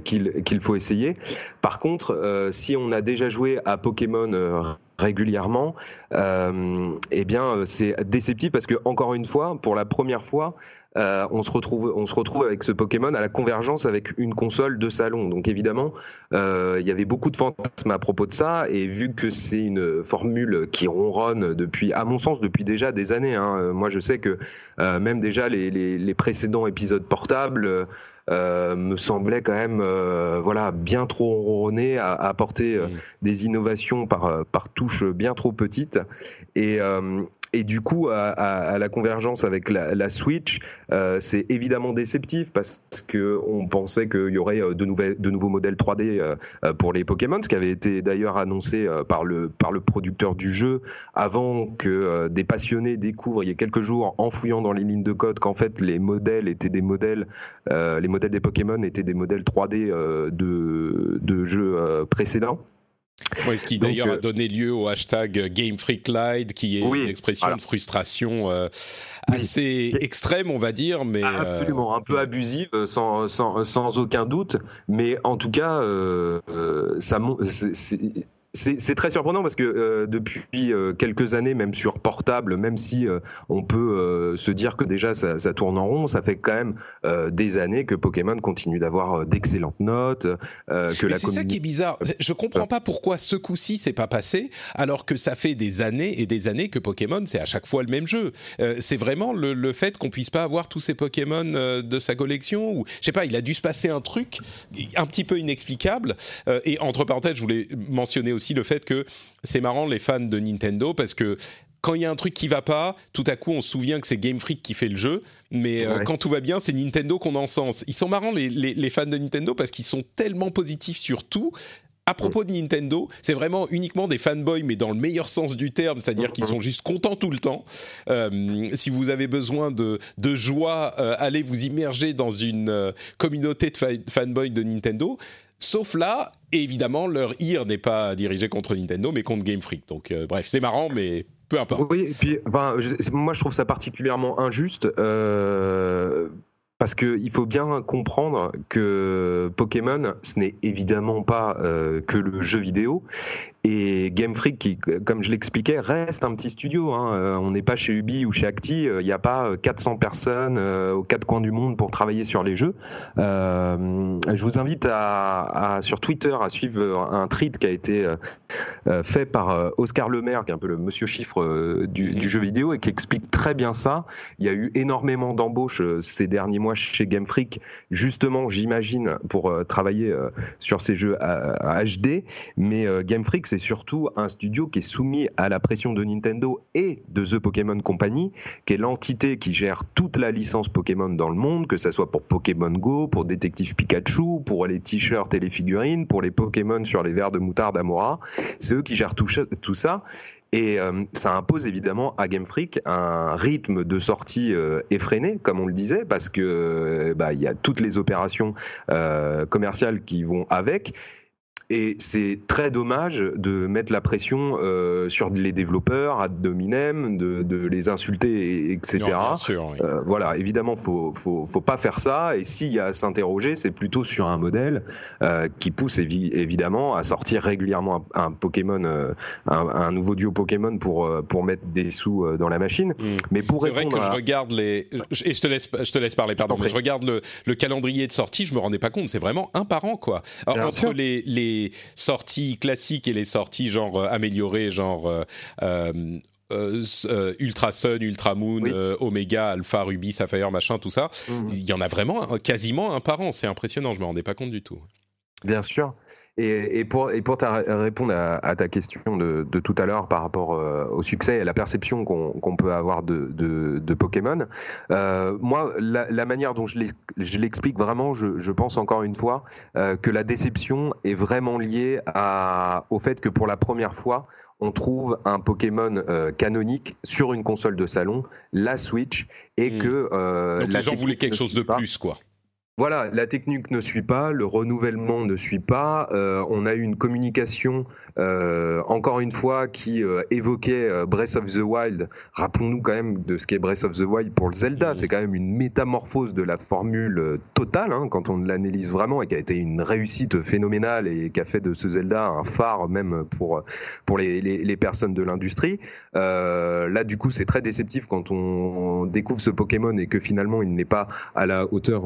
qu'il faut essayer. Par contre, si on a déjà joué à Pokémon régulièrement, eh bien c'est déceptif parce que encore une fois, pour la première fois, euh, on, se retrouve, on se retrouve avec ce Pokémon à la convergence avec une console de salon. Donc évidemment, euh, il y avait beaucoup de fantasmes à propos de ça, et vu que c'est une formule qui ronronne depuis, à mon sens, depuis déjà des années. Hein. Euh, moi, je sais que même déjà les, précédents épisodes portables. Me semblaient quand même voilà bien trop ronronner à, apporter des innovations par par touches bien trop petites. Et et du coup, à, la convergence avec la, Switch, euh, c'est évidemment déceptif parce qu'on pensait qu'il y aurait euh, de, nouveaux modèles 3D euh, pour les Pokémon, ce qui avait été d'ailleurs annoncé par le, par le producteur du jeu avant que des passionnés découvrent il y a quelques jours en fouillant dans les lignes de code qu'en fait les modèles étaient des modèles, les modèles des Pokémon étaient des modèles 3D de, de jeux précédents. Oui, ce qui d'ailleurs a euh, donné lieu au hashtag Game Freak qui est une expression de frustration euh, assez extrême, on va dire, mais ah, absolument, un peu euh, abusive, sans, sans, sans, aucun doute. Mais en tout cas, ça, c'est très surprenant parce que euh, depuis euh, quelques années, même sur portable, même si euh, on peut se dire que déjà ça, ça, tourne en rond, ça fait quand même des années que Pokémon continue d'avoir d'excellentes notes. que la c'est ça qui est bizarre. Je comprends pas pourquoi ce coup-ci c'est pas passé, alors que ça fait des années et des années que Pokémon c'est à chaque fois le même jeu. c'est vraiment le, le fait qu'on puisse pas avoir tous ces Pokémon de sa collection ou je sais pas, il a dû se passer un truc un petit peu inexplicable. et entre parenthèses, je voulais mentionner aussi aussi le fait que c'est marrant les fans de Nintendo parce que quand il y a un truc qui va pas, tout à coup on se souvient que c'est Game Freak qui fait le jeu, mais euh, quand tout va bien, c'est Nintendo qu'on encense. Ils sont marrants les, les, fans de Nintendo parce qu'ils sont tellement positifs sur tout. À propos de Nintendo, c'est vraiment uniquement des fanboys, mais dans le meilleur sens du terme, c'est-à-dire qu'ils sont juste contents tout le temps. Euh, si vous avez besoin de, de joie, euh, allez vous immerger dans une communauté de fanboys de Nintendo. Sauf là, évidemment, leur IR n'est pas dirigé contre Nintendo, mais contre Game Freak. Donc, euh, bref, c'est marrant, mais peu importe. Oui, et puis, moi, je trouve ça particulièrement injuste. Euh, parce qu'il faut bien comprendre que Pokémon, ce n'est évidemment pas euh, que le jeu vidéo, et Game Freak, qui, comme je l'expliquais, reste un petit studio. Hein. Euh, on n'est pas chez Ubi ou chez Acti. Euh, il n'y a pas 400 euh, personnes aux quatre coins du monde pour travailler sur les jeux. je vous invite à, sur Twitter à suivre un tweet qui a été fait par Oscar Lemaire, qui est un peu le monsieur chiffre du, jeu vidéo et qui explique très bien ça. Il y a eu énormément d'embauches ces derniers mois chez Game Freak, justement, j'imagine, pour travailler sur ces jeux à, HD. Mais Game Freak, c'est surtout un studio qui est soumis à la pression de Nintendo et de The Pokémon Company, qui est l'entité qui gère toute la licence Pokémon dans le monde, que ce soit pour Pokémon Go, pour Détective Pikachu, pour les t-shirts et les figurines, pour les Pokémon sur les verres de moutarde Amora. C'est eux qui gèrent tout, ça. Et euh, ça impose évidemment à Game Freak un rythme de sortie euh, effréné, comme on le disait, parce que bah, il y a toutes les opérations euh, commerciales qui vont avec. Et c'est très dommage de mettre la pression euh, sur les développeurs à dominem, de, de les insulter, etc. bien sûr, euh, voilà, évidemment, faut, faut, faut pas faire ça. Et s'il y a à s'interroger, c'est plutôt sur un modèle euh, qui pousse évidemment à sortir régulièrement un, Pokémon, un, un, nouveau duo Pokémon pour pour mettre des sous dans la machine. Hmm. Mais pour c'est vrai que je regarde les et je te laisse je te laisse parler, pardon, mais je regarde le, le calendrier de sortie, je me rendais pas compte. C'est vraiment un par an, quoi. Alors, entre les, les sorties classiques et les sorties genre euh, améliorées, genre euh, euh, Ultra Sun, Ultra Moon, Omega, Alpha, Ruby, Sapphire, machin, tout ça. Mhm. Il y en a vraiment quasiment un par an. C'est impressionnant. Je me rendais pas compte du tout. Bien sûr. Et, pour, et pour répondre à, ta question de, tout à l'heure par rapport euh, au succès et à la perception qu'on peut avoir de, Pokémon, euh, moi, la, manière dont je l'explique vraiment, je, pense encore une fois euh, que la déception est vraiment liée à, au fait que pour la première fois, on trouve un Pokémon canonique sur une console de salon, la Switch, et hmm. que... Donc les gens voulaient quelque chose de plus, quoi. Voilà, la technique ne suit pas, le renouvellement ne suit pas. Euh, on a eu une communication euh, encore une fois, qui euh, évoquait euh, Breath of the Wild. Rappelons-nous quand même de ce qu'est Breath of the Wild pour le Zelda. C'est quand même une métamorphose de la formule totale, hein, quand on l'analyse vraiment, et qui a été une réussite phénoménale et qui a fait de ce Zelda un phare même pour, pour les, les, personnes de l'industrie. là, du coup, c'est très déceptif quand on, découvre ce Pokémon et que finalement, il n'est pas à la hauteur,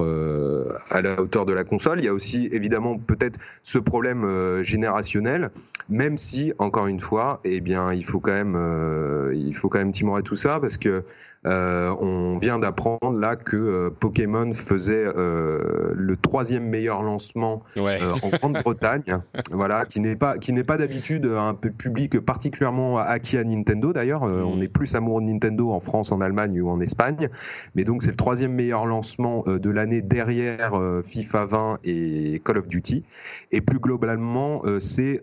à la hauteur de la console. Il y a aussi évidemment peut-être ce problème générationnel même si, encore une fois, eh bien, il faut quand même, euh, il faut quand même timorer tout ça parce que on vient d'apprendre là que euh, Pokémon faisait euh, le troisième meilleur lancement en Grande-Bretagne, voilà, qui n'est pas qui n'est pas d'habitude un public particulièrement acquis à Nintendo. D'ailleurs, mm. on est plus amoureux de Nintendo en France, en Allemagne ou en Espagne, mais donc c'est le troisième meilleur lancement de l'année derrière FIFA 20 et Call of Duty. Et plus globalement, c'est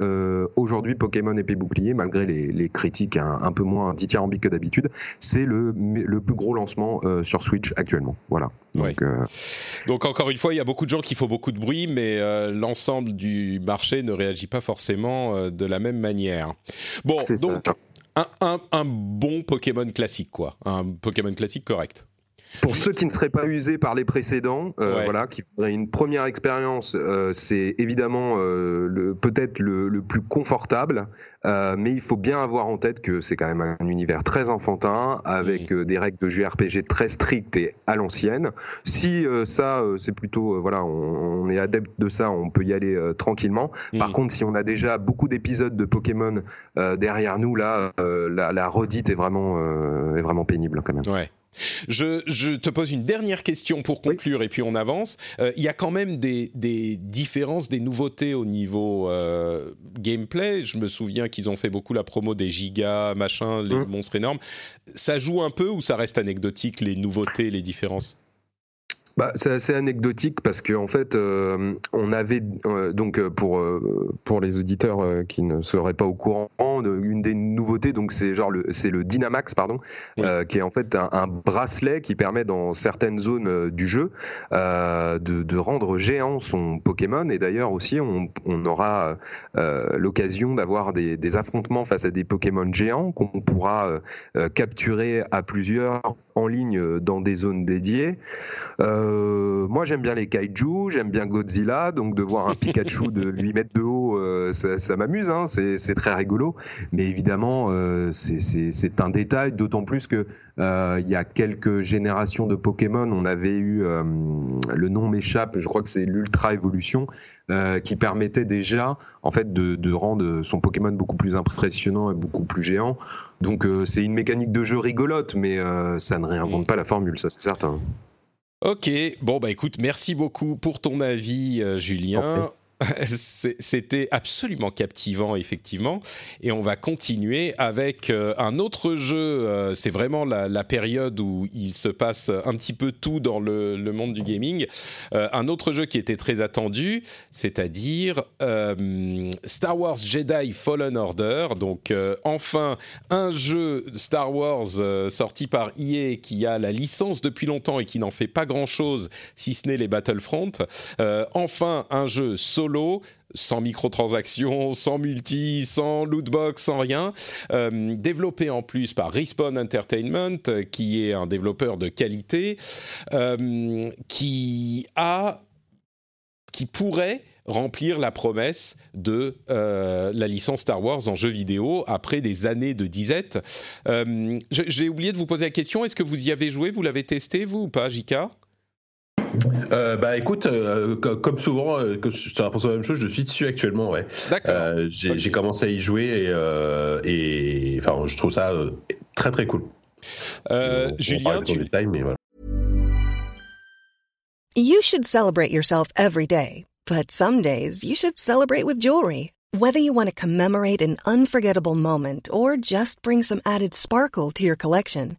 aujourd'hui Pokémon épée bouclier, malgré les, critiques un, peu moins dithyrambiques que d'habitude, c'est le le plus gros lancement euh, sur Switch actuellement. Voilà. Donc, euh, Donc, encore une fois, il y a beaucoup de gens qui font beaucoup de bruit, mais euh, l'ensemble du marché ne réagit pas forcément de la même manière. Bon, donc un, un, un, bon Pokémon classique, quoi. Un Pokémon classique correct. Pour ceux qui ne seraient pas usés par les précédents, euh, voilà, qui voudraient une première expérience, euh, c'est évidemment euh, peut-être le, plus confortable, mais il faut bien avoir en tête que c'est quand même un univers très enfantin, avec des règles de JRPG très strictes et à l'ancienne. Si ça, c'est plutôt, voilà, on, est adepte de ça, on peut y aller tranquillement. Par mm. contre, si on a déjà beaucoup d'épisodes de Pokémon derrière nous, là, la, la, redite est vraiment, est vraiment pénible quand même. Ouais. Je, te pose une dernière question pour conclure et puis on avance. Euh, il y a quand même des, différences, des nouveautés au niveau euh, gameplay. Je me souviens qu'ils ont fait beaucoup la promo des gigas, machin, les mmh. monstres énormes. Ça joue un peu ou ça reste anecdotique, les nouveautés, les différences? Bah, c'est assez anecdotique parce qu'en en fait, euh, on avait euh, donc euh, pour pour les auditeurs qui ne seraient pas au courant, une des nouveautés donc c'est genre le c'est le Dynamax pardon, qui est en fait un, bracelet qui permet dans certaines zones du jeu de, de, rendre géant son Pokémon. Et d'ailleurs aussi on, on aura l'occasion d'avoir des, des, affrontements face à des Pokémon géants qu'on pourra capturer à plusieurs en ligne dans des zones dédiées. Euh, moi, j'aime bien les kaiju, j'aime bien Godzilla, donc de voir un Pikachu de 8 mètres de haut, euh, ça, m'amuse, hein, c'est très rigolo. Mais évidemment, euh, c'est un détail, d'autant plus que il y a quelques générations de Pokémon, on avait eu, le nom m'échappe, je crois que c'est l'Ultra Evolution, qui permettait déjà, en fait, de, de, rendre son Pokémon beaucoup plus impressionnant et beaucoup plus géant. Donc c'est une mécanique de jeu rigolote, mais ça ne réinvente pas la formule, ça c'est certain. Ok, bon bah écoute, merci beaucoup pour ton avis, euh, Julien. C'était absolument captivant, effectivement. Et on va continuer avec euh, un autre jeu. Euh, c'est vraiment la, période où il se passe un petit peu tout dans le, monde du gaming. Euh, un autre jeu qui était très attendu, c'est-à-dire Star Wars Jedi Fallen Order. Donc, enfin, un jeu Star Wars sorti par EA qui a la licence depuis longtemps et qui n'en fait pas grand-chose, si ce n'est les Battlefront. enfin, un jeu solo sans microtransactions, sans multi, sans lootbox, sans rien. Euh, développé en plus par Respawn Entertainment, qui est un développeur de qualité, euh, qui a, qui pourrait remplir la promesse de euh, la licence Star Wars en jeu vidéo après des années de disette. J'ai oublié de vous poser la question, est-ce que vous y avez joué? Vous l'avez testé, vous, ou pas, Jika euh, bah écoute, euh, comme souvent, euh, je te la même chose, je suis dessus actuellement, ouais. D'accord. J'ai commencé à y jouer et, et enfin, je trouve ça très très cool. Euh, Julien, tu... détail, mais voilà. You should celebrate yourself every day, but some days you should celebrate with jewelry. Whether you want to commemorate an unforgettable moment or just bring some added sparkle to your collection,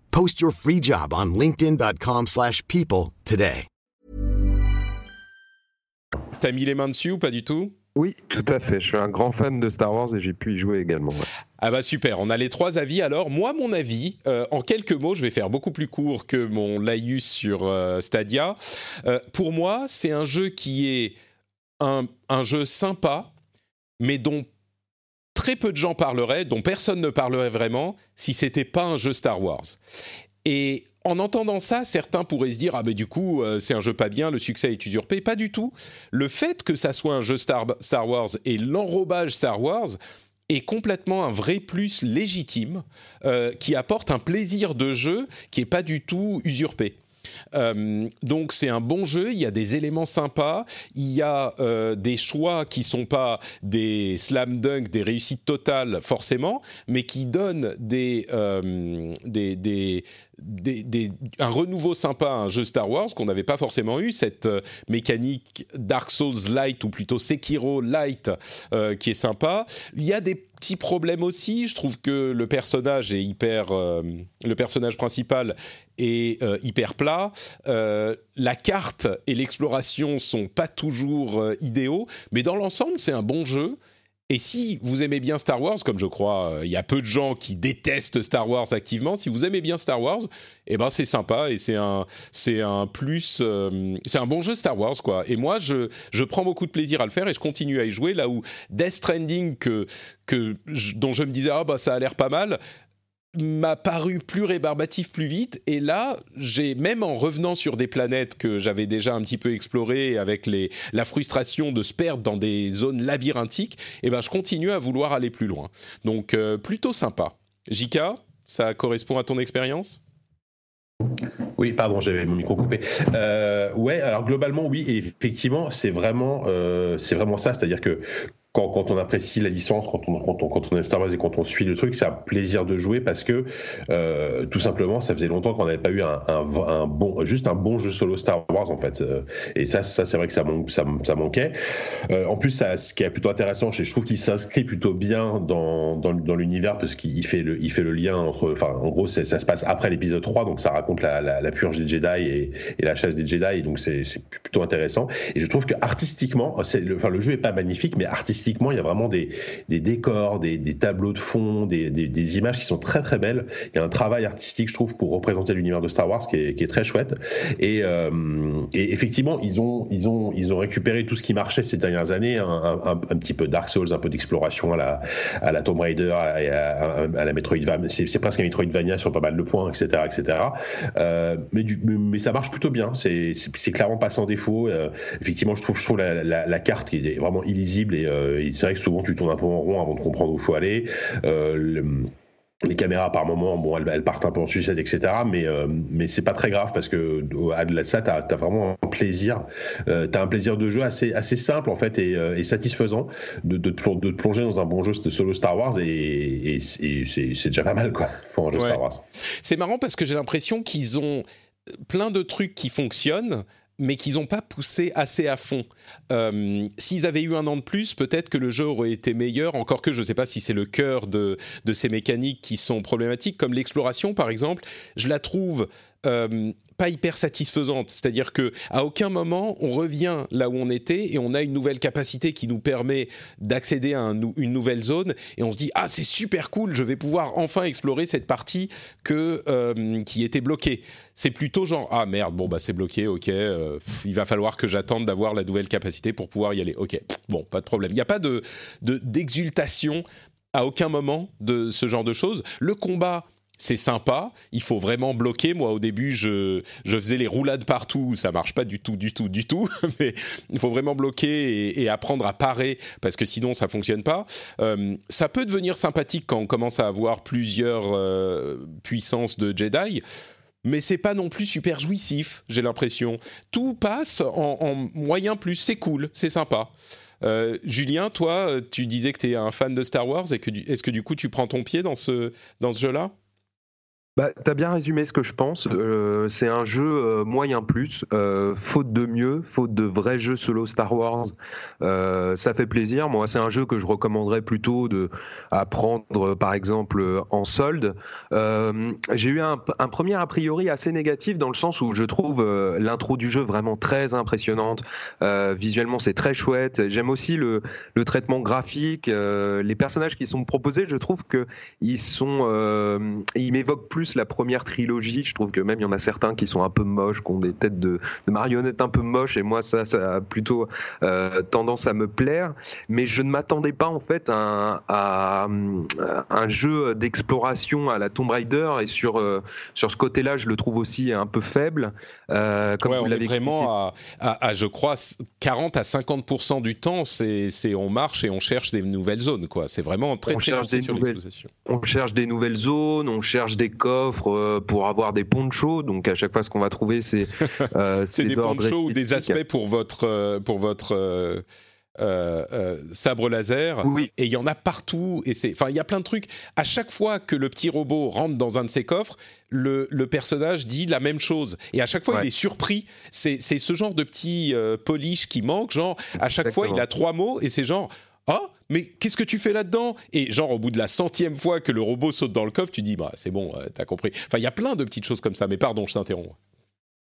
Post your free job on linkedin.com/people slash people today. T'as mis les mains dessus ou pas du tout? Oui, tout à fait. Je suis un grand fan de Star Wars et j'ai pu y jouer également. ouais. Ah bah super, on a les trois avis alors. Moi, mon avis, euh, en quelques mots, je vais faire beaucoup plus court que mon laïus sur euh, Stadia. Euh, pour moi, c'est un jeu qui est un, un jeu sympa, mais dont très peu de gens parleraient, dont personne ne parlerait vraiment, si c'était pas un jeu Star Wars. Et en entendant ça, certains pourraient se dire ah mais du coup euh, c'est un jeu pas bien, le succès est usurpé. Pas du tout. Le fait que ça soit un jeu Star, Star Wars et l'enrobage Star Wars est complètement un vrai plus légitime euh, qui apporte un plaisir de jeu qui est pas du tout usurpé. Euh, donc c'est un bon jeu, il y a des éléments sympas, il y a euh, des choix qui sont pas des slam dunk, des réussites totales forcément, mais qui donnent des, euh, des, un renouveau sympa à un jeu Star Wars qu'on n'avait pas forcément eu, cette euh, mécanique Dark Souls Light ou plutôt Sekiro Light euh, qui est sympa. Il y a des petits problèmes aussi, je trouve que le personnage est hyper... euh, le personnage principal est hyper plat. La carte et l'exploration sont pas toujours idéaux, mais dans l'ensemble, c'est un bon jeu. Et si vous aimez bien Star Wars, comme je crois, euh, il y a peu de gens qui détestent Star Wars activement, si vous aimez bien Star Wars, eh ben c'est sympa et c'est un, c'est un plus, euh, c'est un bon jeu Star Wars quoi. Et moi, je, je prends beaucoup de plaisir à le faire et je continue à y jouer là où Death Stranding que, que je- dont je me disais ah bah ça a l'air pas mal m'a paru plus rébarbatif plus vite. Et là j'ai même en revenant sur des planètes que j'avais déjà un petit peu explorées avec la frustration de se perdre dans des zones labyrinthiques et ben je continue à vouloir aller plus loin. Donc euh, plutôt sympa. Jika ça correspond à ton expérience? Oui, pardon, j'avais mon micro coupé. Euh, ouais, alors globalement, oui, effectivement, c'est vraiment, euh, c'est vraiment ça, c'est-à-dire que quand, on apprécie la licence, quand on, aime Star Wars et quand on suit le truc, c'est un plaisir de jouer parce que euh, tout simplement, ça faisait longtemps qu'on n'avait pas eu un, bon, juste un bon jeu solo Star Wars en fait. Euh, Et ça, ça c'est vrai que ça, ça, ça manquait. Euh, en plus, ce qui est plutôt intéressant, je trouve qu'il s'inscrit plutôt bien dans, l'univers parce qu'il fait le, lien entre, enfin, en gros, ça se passe après l'épisode 3, donc ça raconte la, purge des Jedi et, la chasse des Jedi, donc c'est plutôt intéressant. Et je trouve que artistiquement, le, enfin, le jeu est pas magnifique, mais artistiquement, il y a vraiment des, des décors, des, des tableaux de fond, des, des, images qui sont très très belles. Il y a un travail artistique, je trouve, pour représenter l'univers de Star Wars qui est, qui est très chouette. Et, euh, et effectivement, ils ont, ils, ont, ils ont récupéré tout ce qui marchait ces dernières années, un, un, petit peu Dark Souls, un peu d'exploration à la, à la Tomb Raider, à, à, à la Metroidvania. C'est presque un Metroidvania sur pas mal de points, etc. etc. Euh, mais, mais, ça marche plutôt bien. C'est clairement pas sans défaut. Euh, effectivement, je trouve, je trouve la, carte qui est vraiment illisible c'est vrai que souvent tu tournes un peu en rond avant de comprendre où il faut aller. Euh, le- les caméras par moment, bon, elles, elles partent un peu en sucette, etc. Mais euh, mais c'est pas très grave parce que au-delà de ça, t'as as vraiment un plaisir. Euh, t'as un plaisir de jeu assez assez simple en fait et, euh, et satisfaisant de, de, te plonger dans un bon jeu de solo Star Wars et, et, et c'est c'est déjà pas mal quoi pour un jeu Ouais. Star Wars. c'est marrant parce que j'ai l'impression qu'ils ont plein de trucs qui fonctionnent mais qu'ils n'ont pas poussé assez à fond. Euh, S'ils avaient eu un an de plus, peut-être que le jeu aurait été meilleur, encore que je ne sais pas si c'est le cœur de, de ces mécaniques qui sont problématiques, comme l'exploration par exemple, je la trouve euh, pas hyper satisfaisante. C'est-à-dire que à aucun moment on revient là où on était et on a une nouvelle capacité qui nous permet d'accéder à une nouvelle zone et on se dit ah c'est super cool, je vais pouvoir enfin explorer cette partie que euh, qui était bloquée. C'est plutôt genre ah merde bon bah c'est bloqué ok euh, il va falloir que j'attende d'avoir la nouvelle capacité pour pouvoir y aller ok bon pas de problème il n'y a pas de d'exultation à aucun moment de ce genre de choses. Le combat c'est sympa. Il faut vraiment bloquer. Moi, au début, je, faisais les roulades partout. Ça marche pas du tout, du tout, du tout. Mais il faut vraiment bloquer et, apprendre à parer parce que sinon, ça fonctionne pas. Euh, ça peut devenir sympathique quand on commence à avoir plusieurs euh, puissances de Jedi. Mais c'est pas non plus super jouissif, j'ai l'impression. Tout passe en, moyen plus, c'est cool, c'est sympa. Euh, Julien, toi, tu disais que tu es un fan de Star Wars et que est-ce que du coup tu prends ton pied dans ce, dans ce jeu-là? Bah, T'as bien résumé ce que je pense. Euh, c'est un jeu euh, moyen plus, euh, faute de mieux, faute de vrais jeux solo Star Wars. ça fait plaisir. Moi, c'est un jeu que je recommanderais plutôt de, à prendre, par exemple, en solde. J'ai eu un, premier a priori assez négatif dans le sens où je trouve l'intro du jeu vraiment très impressionnante. visuellement, c'est très chouette. J'aime aussi le, le, traitement graphique. les personnages qui sont proposés, je trouve que ils sont, ils m'évoquent plus la première trilogie. Je trouve que même il y en a certains qui sont un peu moches, qui ont des têtes de, marionnettes un peu moches, et moi ça, ça a plutôt euh, tendance à me plaire. Mais je ne m'attendais pas en fait à, un jeu d'exploration à la Tomb Raider, et sur euh, sur ce côté-là, je le trouve aussi un peu faible. Euh, comme on est vraiment à, je crois, 40 à 50% du temps, c'est on marche et on cherche des nouvelles zones, quoi. C'est vraiment très, très cherche des nouvelles, On cherche des nouvelles zones, on cherche des codes euh, pour avoir des ponchos. Donc à chaque fois, ce qu'on va trouver, c'est euh, des ponchos ou des aspects pour votre euh, pour votre sabre laser. Oui. Et il y en a partout. Et c'est, enfin, il y a plein de trucs. À chaque fois que le petit robot rentre dans un de ses coffres, le, le personnage dit la même chose. Et à chaque fois, il est surpris. C'est, c'est ce genre de petit polish qui manque. Genre, à chaque fois, il a trois mots et c'est genre oh mais qu'est-ce que tu fais là-dedans? Et genre au bout de la centième fois que le robot saute dans le coffre, tu dis bah c'est bon, euh, t'as compris. Enfin il y a plein de petites choses comme ça. Mais pardon, je t'interromps.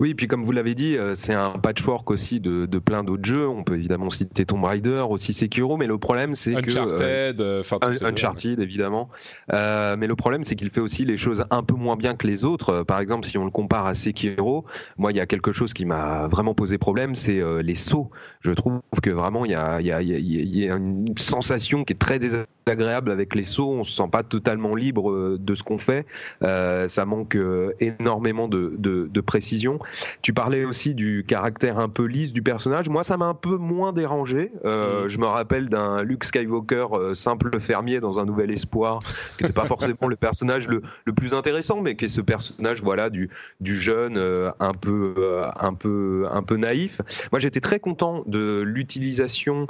Oui, puis comme vous l'avez dit, euh, c'est un patchwork aussi de, de plein d'autres jeux. On peut évidemment citer Tomb Raider, aussi Sekiro, mais le problème c'est que Uncharted, euh, Uncharted évidemment. Euh, mais le problème c'est qu'il fait aussi les choses un peu moins bien que les autres. Par exemple, si on le compare à Sekiro, moi il y a quelque chose qui m'a vraiment posé problème, c'est les sauts. Je trouve que vraiment il y a, y, a, y a, une sensation qui est très désagréable avec les sauts. On se sent pas totalement libre de ce qu'on fait. ça manque énormément de, de, de précision. Tu parlais aussi du caractère un peu lisse du personnage. Moi, ça m'a un peu moins dérangé. Euh, mm. Je me rappelle d'un Luke Skywalker euh, simple fermier dans un Nouvel Espoir, qui n'était pas forcément le personnage le, plus intéressant, mais qui est ce personnage, voilà, du, du jeune euh, un peu, un peu, un peu naïf. Moi, j'étais très content de l'utilisation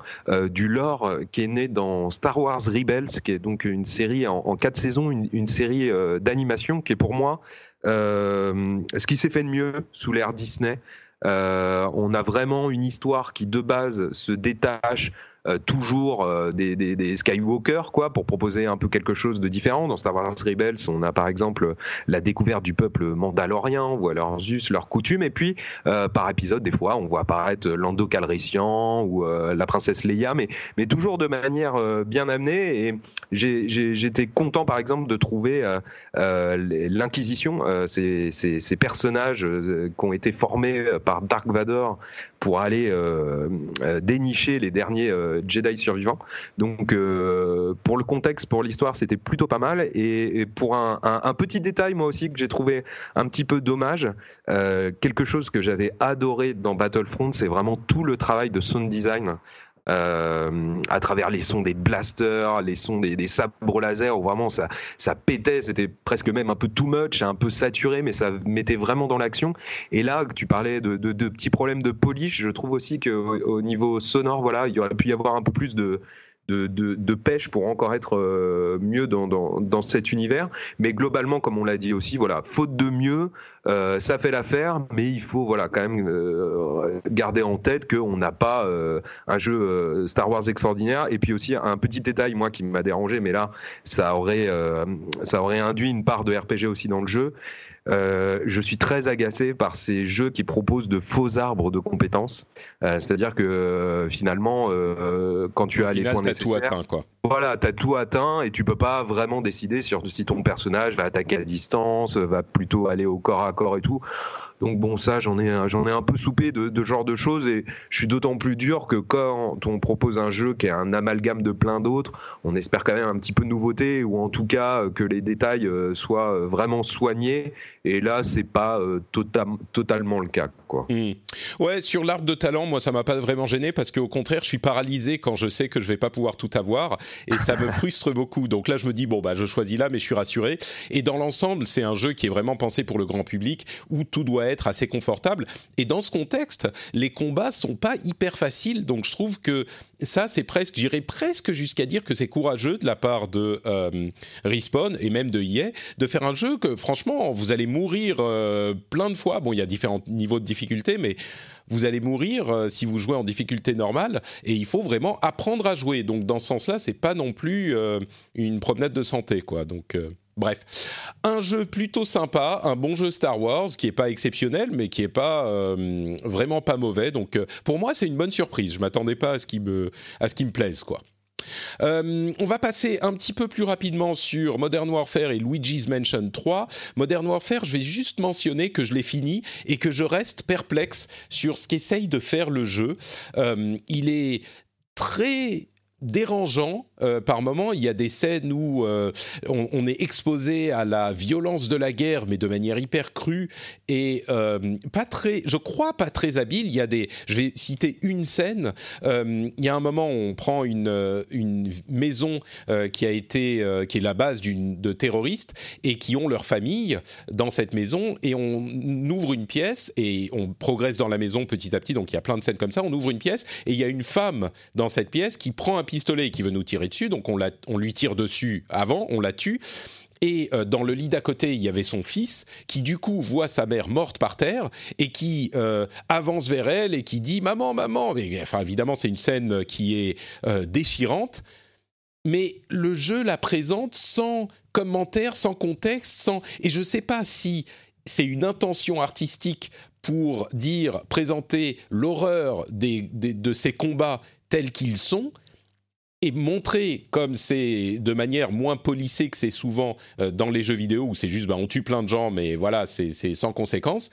du lore qui est né dans Star Wars Rebels, qui est donc une série en, quatre saisons, une, série d'animation qui est pour moi euh, ce qui s'est fait de mieux sous l'ère Disney, euh, on a vraiment une histoire qui de base se détache euh, toujours euh, des, des, Skywalker, quoi, pour proposer un peu quelque chose de différent. Dans Star Wars Rebels, on a par exemple la découverte du peuple mandalorien, on voit leurs us, leurs coutumes, et puis euh, par épisode, des fois, on voit apparaître Lando Calrissian ou la princesse Leia, mais, toujours de manière bien amenée. Et j'étais content, par exemple, de trouver l'Inquisition, ces, personnages qui ont été formés par Dark Vador pour aller dénicher les derniers euh, Jedi survivants. Donc euh, pour le contexte, pour l'histoire, c'était plutôt pas mal. Et, pour un, petit détail, moi aussi, que j'ai trouvé un petit peu dommage, euh, quelque chose que j'avais adoré dans Battlefront, c'est vraiment tout le travail de sound design. À travers les sons des blasters, les sons des, sabres laser, où vraiment ça, ça pétait, c'était presque même un peu too much, un peu saturé, mais ça mettait vraiment dans l'action. Et là, tu parlais de, de, petits problèmes de polish, je trouve aussi qu'au au niveau sonore, voilà, il aurait pu y avoir un peu plus de, de, pêche pour encore être euh, mieux dans, dans, cet univers. Mais globalement, comme on l'a dit aussi, voilà, faute de mieux, euh, ça fait l'affaire, mais il faut voilà quand même euh, garder en tête qu'on n'a pas un jeu Star Wars extraordinaire. Et puis aussi un petit détail, moi, qui m'a dérangé, mais là, ça aurait, ça aurait induit une part de RPG aussi dans le jeu. Euh, je suis très agacé par ces jeux qui proposent de faux arbres de compétences. Euh, c'est-à-dire que euh, finalement, quand tu as les points nécessaires, tout atteint, quoi. Voilà, tu as tout atteint et tu peux pas vraiment décider sur si ton personnage va attaquer à distance, va plutôt aller au corps à corps et tout. Donc bon, ça, j'en ai, j'en ai un peu soupé de, de genre de choses et je suis d'autant plus dur que quand on propose un jeu qui est un amalgame de plein d'autres, on espère quand même un petit peu de nouveauté ou en tout cas que les détails soient vraiment soignés et là, c'est pas euh, totalement le cas, quoi. Hmm. Ouais, sur l'arbre de talent, moi, ça m'a pas vraiment gêné parce qu'au contraire, je suis paralysé quand je sais que je vais pas pouvoir tout avoir et ça me frustre beaucoup. Donc là, je me dis bon bah, je choisis là, mais je suis rassuré. Et dans l'ensemble, c'est un jeu qui est vraiment pensé pour le grand public où tout doit être assez confortable. Et dans ce contexte, les combats sont pas hyper faciles, donc je trouve que ça, c'est presque, j'irais presque jusqu'à dire que c'est courageux de la part de euh, Respawn et même de EA de faire un jeu que franchement, vous allez mourir euh, plein de fois. Bon, il y a différents niveaux de difficulté, mais vous allez mourir euh, si vous jouez en difficulté normale et il faut vraiment apprendre à jouer. Donc dans ce sens-là, c'est pas non plus une promenade de santé, quoi. Donc Bref, un jeu plutôt sympa, un bon jeu Star Wars qui est pas exceptionnel, mais qui est pas euh, vraiment pas mauvais. Donc euh, pour moi, c'est une bonne surprise. Je m'attendais pas à ce qui me à ce qui me plaise quoi. Euh, on va passer un petit peu plus rapidement sur Modern Warfare et Luigi's Mansion 3. Modern Warfare, je vais juste mentionner que je l'ai fini et que je reste perplexe sur ce qu'essaye de faire le jeu. il est très dérangeant euh, par moment. Il y a des scènes où euh, on, est exposé à la violence de la guerre, mais de manière hyper crue et euh, pas très, je crois pas très habile. Il y a des, je vais citer une scène. il y a un moment où on prend une, une maison qui a été, qui est la base de terroristes et qui ont leur famille dans cette maison et on ouvre une pièce et on progresse dans la maison petit à petit. Donc il y a plein de scènes comme ça. On ouvre une pièce et il y a une femme dans cette pièce qui prend un pistolet et qui veut nous tirer dessus, donc on, lui tire dessus avant, on la tue. Et euh, dans le lit d'à côté, il y avait son fils qui, du coup, voit sa mère morte par terre et qui euh, avance vers elle et qui dit Maman, maman. Enfin, évidemment, c'est une scène qui est euh, déchirante. Mais le jeu la présente sans commentaire, sans contexte, sans. Et je ne sais pas si c'est une intention artistique pour dire, présenter l'horreur de ces combats tels qu'ils sont, et montrer comme c'est de manière moins polissée que c'est souvent euh, dans les jeux vidéo où c'est juste bah, on tue plein de gens mais voilà c'est sans conséquence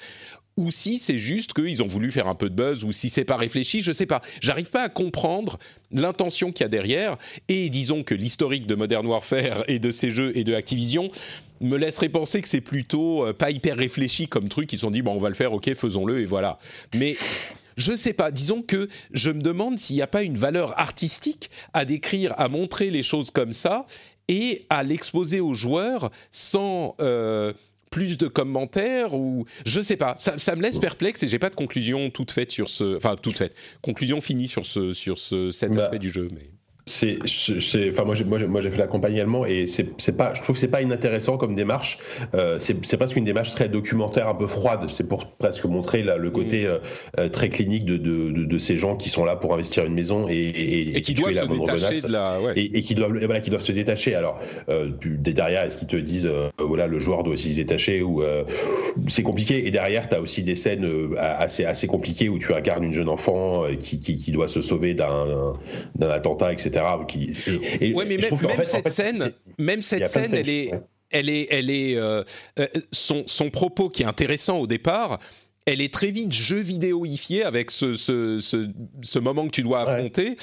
ou si c'est juste qu'ils ont voulu faire un peu de buzz, ou si c'est pas réfléchi, je sais pas. J'arrive pas à comprendre l'intention qu'il y a derrière. Et disons que l'historique de Modern Warfare et de ces jeux et de Activision me laisserait penser que c'est plutôt euh, pas hyper réfléchi comme truc. Ils se sont dit bon on va le faire, ok faisons-le et voilà. Mais je sais pas. Disons que je me demande s'il n'y a pas une valeur artistique à décrire, à montrer les choses comme ça et à l'exposer aux joueurs sans euh, plus de commentaires ou je sais pas. Ça, me laisse perplexe et j'ai pas de conclusion toute faite sur ce, enfin toute faite, conclusion finie sur ce sur ce cet bah, aspect du jeu. Mais c'est, enfin moi, j'ai, moi, moi j'ai fait l'accompagnement et c'est, c'est pas, je trouve que c'est pas inintéressant comme démarche. Euh, c'est, c'est presque une démarche très documentaire, un peu froide. C'est pour presque montrer là, le côté mm. euh, euh, très clinique de, de, de, ces gens qui sont là pour investir une maison et, et, et qui doivent se détacher de la, ouais. et, qui doivent, voilà, qui doivent se détacher. Alors euh, derrière, est-ce qu'ils te disent, voilà, le joueur doit aussi se détacher ou c'est compliqué. Et derrière, tu as aussi des scènes assez, assez compliquées où tu incarnes une jeune enfant qui, qui, qui doit se sauver d'un, d'un attentat, etc. Qui, ouais, mais même, cette scène, même cette scène, elle est, elle est, elle est, euh, euh, son, son propos qui est intéressant au départ elle est très vite jeu vidéoifiée avec ce, ce, ce, moment que tu dois affronter.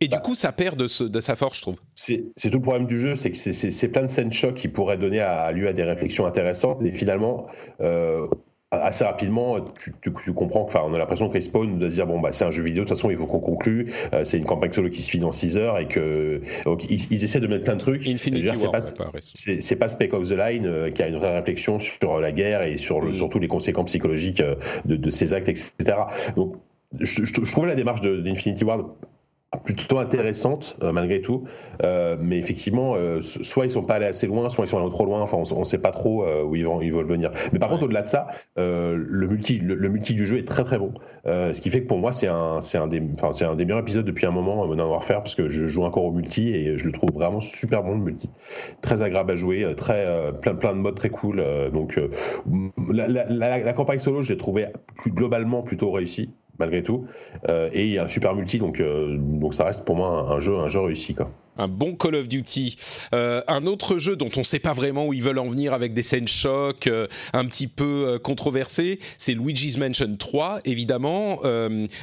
Et du bah. coup, ça perd de, de, sa force, je trouve. C'est tout le problème du jeu, c'est que c'est plein de scènes chocs qui pourraient donner à, lieu à des réflexions intéressantes. Et finalement, euh, assez rapidement, tu, tu, tu comprends enfin, on a l'impression que Respawn doit se dire bon bah c'est un jeu vidéo, de toute façon il faut qu'on conclue. Euh, c'est une campagne solo qui se finit en 6 heures et que donc ils, essaient de mettre plein de trucs. C'est pas, c'est pas Spec of the Line euh, qui a une vraie réflexion sur la guerre et sur le, mm. surtout les conséquences psychologiques euh, de, de, ces actes, etc. Donc je, je, je trouve la démarche d'Infinity Ward plutôt intéressante euh, malgré tout, euh, mais effectivement, euh, soit ils sont pas allés assez loin, soit ils sont allés trop loin. Enfin, on, ne sait pas trop où ils vont, ils veulent venir. Mais par contre, au-delà de ça, le multi, le, multi du jeu est très très bon. ce qui fait que pour moi, c'est un, c'est un des, enfin, c'est un des meilleurs épisodes depuis un moment Modern Warfare parce que je joue encore au multi et je le trouve vraiment super bon le multi, très agréable à jouer, très plein plein de modes très cool. donc la, la, la, campagne solo, je l'ai trouvé plus, globalement plutôt réussie malgré tout. Euh, et il y a un super multi, donc, euh, donc ça reste pour moi un, jeu, un jeu réussi. Quoi. Un bon Call of Duty. Euh, un autre jeu dont on ne sait pas vraiment où ils veulent en venir avec des scènes choc, un petit peu controversées, c'est Luigi's Mansion 3, évidemment.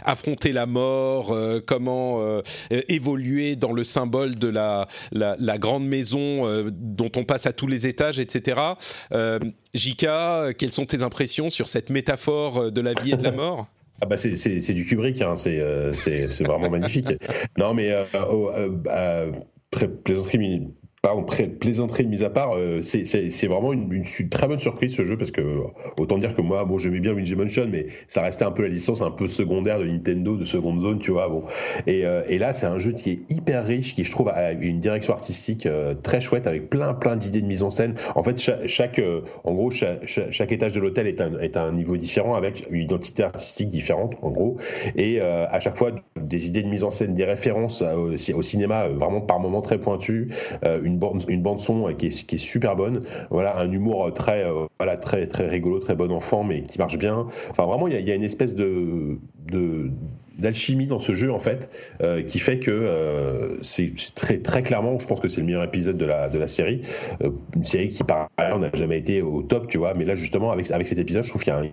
affronter la mort, comment évoluer dans le symbole de la, la, la grande maison dont on passe à tous les étages, etc. Jika, quelles sont tes impressions sur cette métaphore de la vie et de la mort? Ah bah c'est du Kubrick, hein, euh, c'est vraiment magnifique. Non mais euh, oh, euh, bah, très plaisanterie Pardon, plaisanterie mise à part, euh, c'est vraiment une, une, très bonne surprise ce jeu parce que autant dire que moi, bon, j'aimais bien Luigi Mansion, mais ça restait un peu la licence un peu secondaire de Nintendo, de seconde zone, tu vois. Bon, et, euh, et là, c'est un jeu qui est hyper riche, qui je trouve a une direction artistique euh, très chouette avec plein plein d'idées de mise en scène. En fait, chaque, en gros, chaque, étage de l'hôtel est un, est un niveau différent avec une identité artistique différente, en gros, et à chaque fois des idées de mise en scène, des références au, au cinéma vraiment par moments très pointues une bande, une bande son qui est, qui est super bonne. Voilà, un humour très, euh, voilà, très, très rigolo, très bon enfant, mais qui marche bien. Enfin, vraiment, il y a, une espèce de, de d'alchimie dans ce jeu en fait euh, qui fait que euh, c'est très très clairement je pense que c'est le meilleur épisode de la de la série. Euh, une série qui par ailleurs n'a jamais été au top tu vois. Mais là justement avec avec cet épisode je trouve qu'ils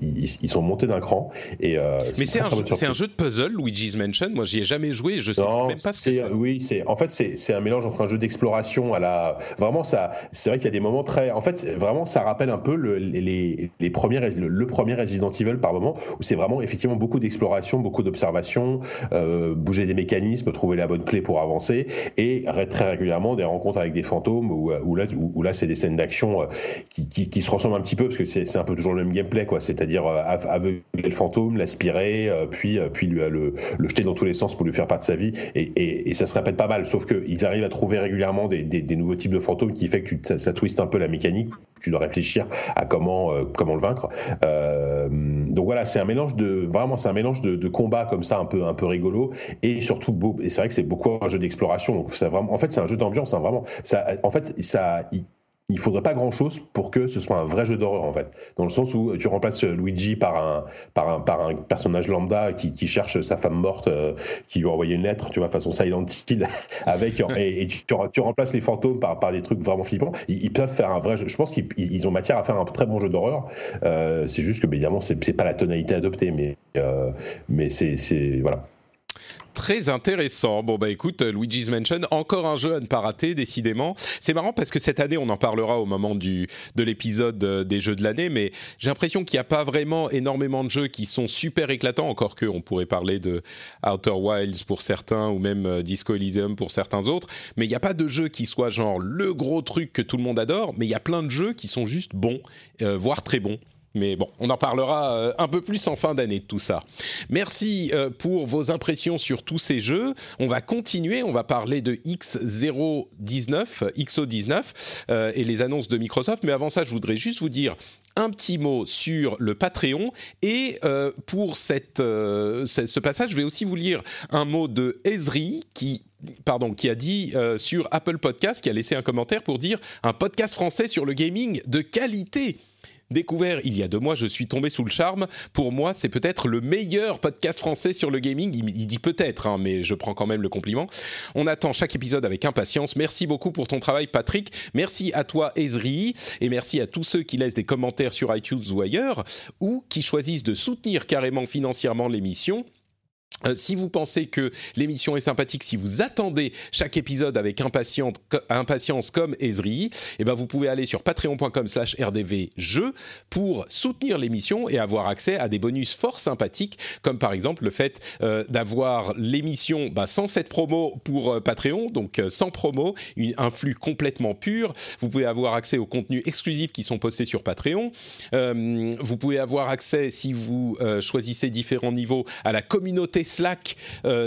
ils, sont montés d'un cran et mais c'est un, c'est un jeu de puzzle Luigi's Mansion. Moi j'y ai jamais joué je sais même pas ce que c'est oui c'est en fait c'est c'est un mélange entre un jeu d'exploration à la vraiment ça c'est vrai qu'il y a des moments très en fait vraiment ça rappelle un peu le, les, les premiers le, le premier Resident Evil par moment où c'est vraiment effectivement beaucoup d'exploration beaucoup d'observations, euh, bouger des mécanismes, trouver la bonne clé pour avancer, et très régulièrement des rencontres avec des fantômes où, où là, où, là c'est des scènes d'action euh, qui, qui, se ressemblent un petit peu parce que c'est un peu toujours le même gameplay, quoi. C'est-à-dire euh, aveugler le fantôme, l'aspirer, puis puis lui le, le, jeter dans tous les sens pour lui faire part de sa vie, et, et, ça se répète pas mal. Sauf qu'ils arrivent à trouver régulièrement des, des, nouveaux types de fantômes qui fait que ça, ça twiste un peu la mécanique tu dois réfléchir à comment euh, comment le vaincre. Euh, donc voilà, c'est un mélange de vraiment c'est un mélange de, de combats comme ça un peu un peu rigolo et surtout beau. Et c'est vrai que c'est beaucoup un jeu d'exploration. Ça vraiment, en fait, c'est un jeu d'ambiance. Hein, vraiment, en fait, ça il faudrait pas grand chose pour que ce soit un vrai jeu d'horreur en fait. Dans le sens où tu remplaces Luigi par un par un par un personnage lambda qui, qui cherche sa femme morte euh, qui lui a envoyé une lettre tu vois façon Silent Hill avec et, tu, tu, remplaces les fantômes par par des trucs vraiment flippants. Ils, peuvent faire un vrai jeu. Je pense qu'ils ont matière à faire un très bon jeu d'horreur. Euh, c'est juste que évidemment c'est pas la tonalité adoptée mais euh, mais c'est voilà Très intéressant. Bon bah écoute, Luigi's Mansion, encore un jeu à ne pas rater, décidément. C'est marrant parce que cette année, on en parlera au moment du de l'épisode euh, des jeux de l'année, mais j'ai l'impression qu'il n'y a pas vraiment énormément de jeux qui sont super éclatants, encore que on pourrait parler de Outer Wilds pour certains ou même euh, Disco Elysium pour certains autres, mais il n'y a pas de jeu qui soit genre le gros truc que tout le monde adore, mais il y a plein de jeux qui sont juste bons, euh, voire très bons. Mais bon, on en parlera euh, un peu plus en fin d'année de tout ça. Merci euh, pour vos impressions sur tous ces jeux. On va continuer, on va parler de X019, XO19 euh, et les annonces de Microsoft. Mais avant ça, je voudrais juste vous dire un petit mot sur le Patreon. Et pour cette, ce passage, je vais aussi vous lire un mot de Ezri qui pardon, qui a dit sur Apple Podcast, qui a laissé un commentaire pour dire un podcast français sur le gaming de qualité découvert il y a deux mois, je suis tombé sous le charme. Pour moi, c'est peut-être le meilleur podcast français sur le gaming. Il, dit peut-être, hein, mais je prends quand même le compliment. On attend chaque épisode avec impatience. Merci beaucoup pour ton travail, Patrick. Merci à toi, Ezri, et merci à tous ceux qui laissent des commentaires sur iTunes ou ailleurs, ou qui choisissent de soutenir carrément financièrement l'émission euh, si vous pensez que l'émission est sympathique, si vous attendez chaque épisode avec impatience, comme Ezri, eh ben vous pouvez aller sur patreon.com slash rdvjeux pour soutenir l'émission et avoir accès à des bonus fort sympathiques, comme par exemple le fait euh, d'avoir l'émission bah, sans cette promo pour euh, Patreon, donc sans promo, un flux complètement pur. Vous pouvez avoir accès aux contenus exclusifs qui sont postés sur Patreon. vous pouvez avoir accès, si vous choisissez différents niveaux, à la communauté Slack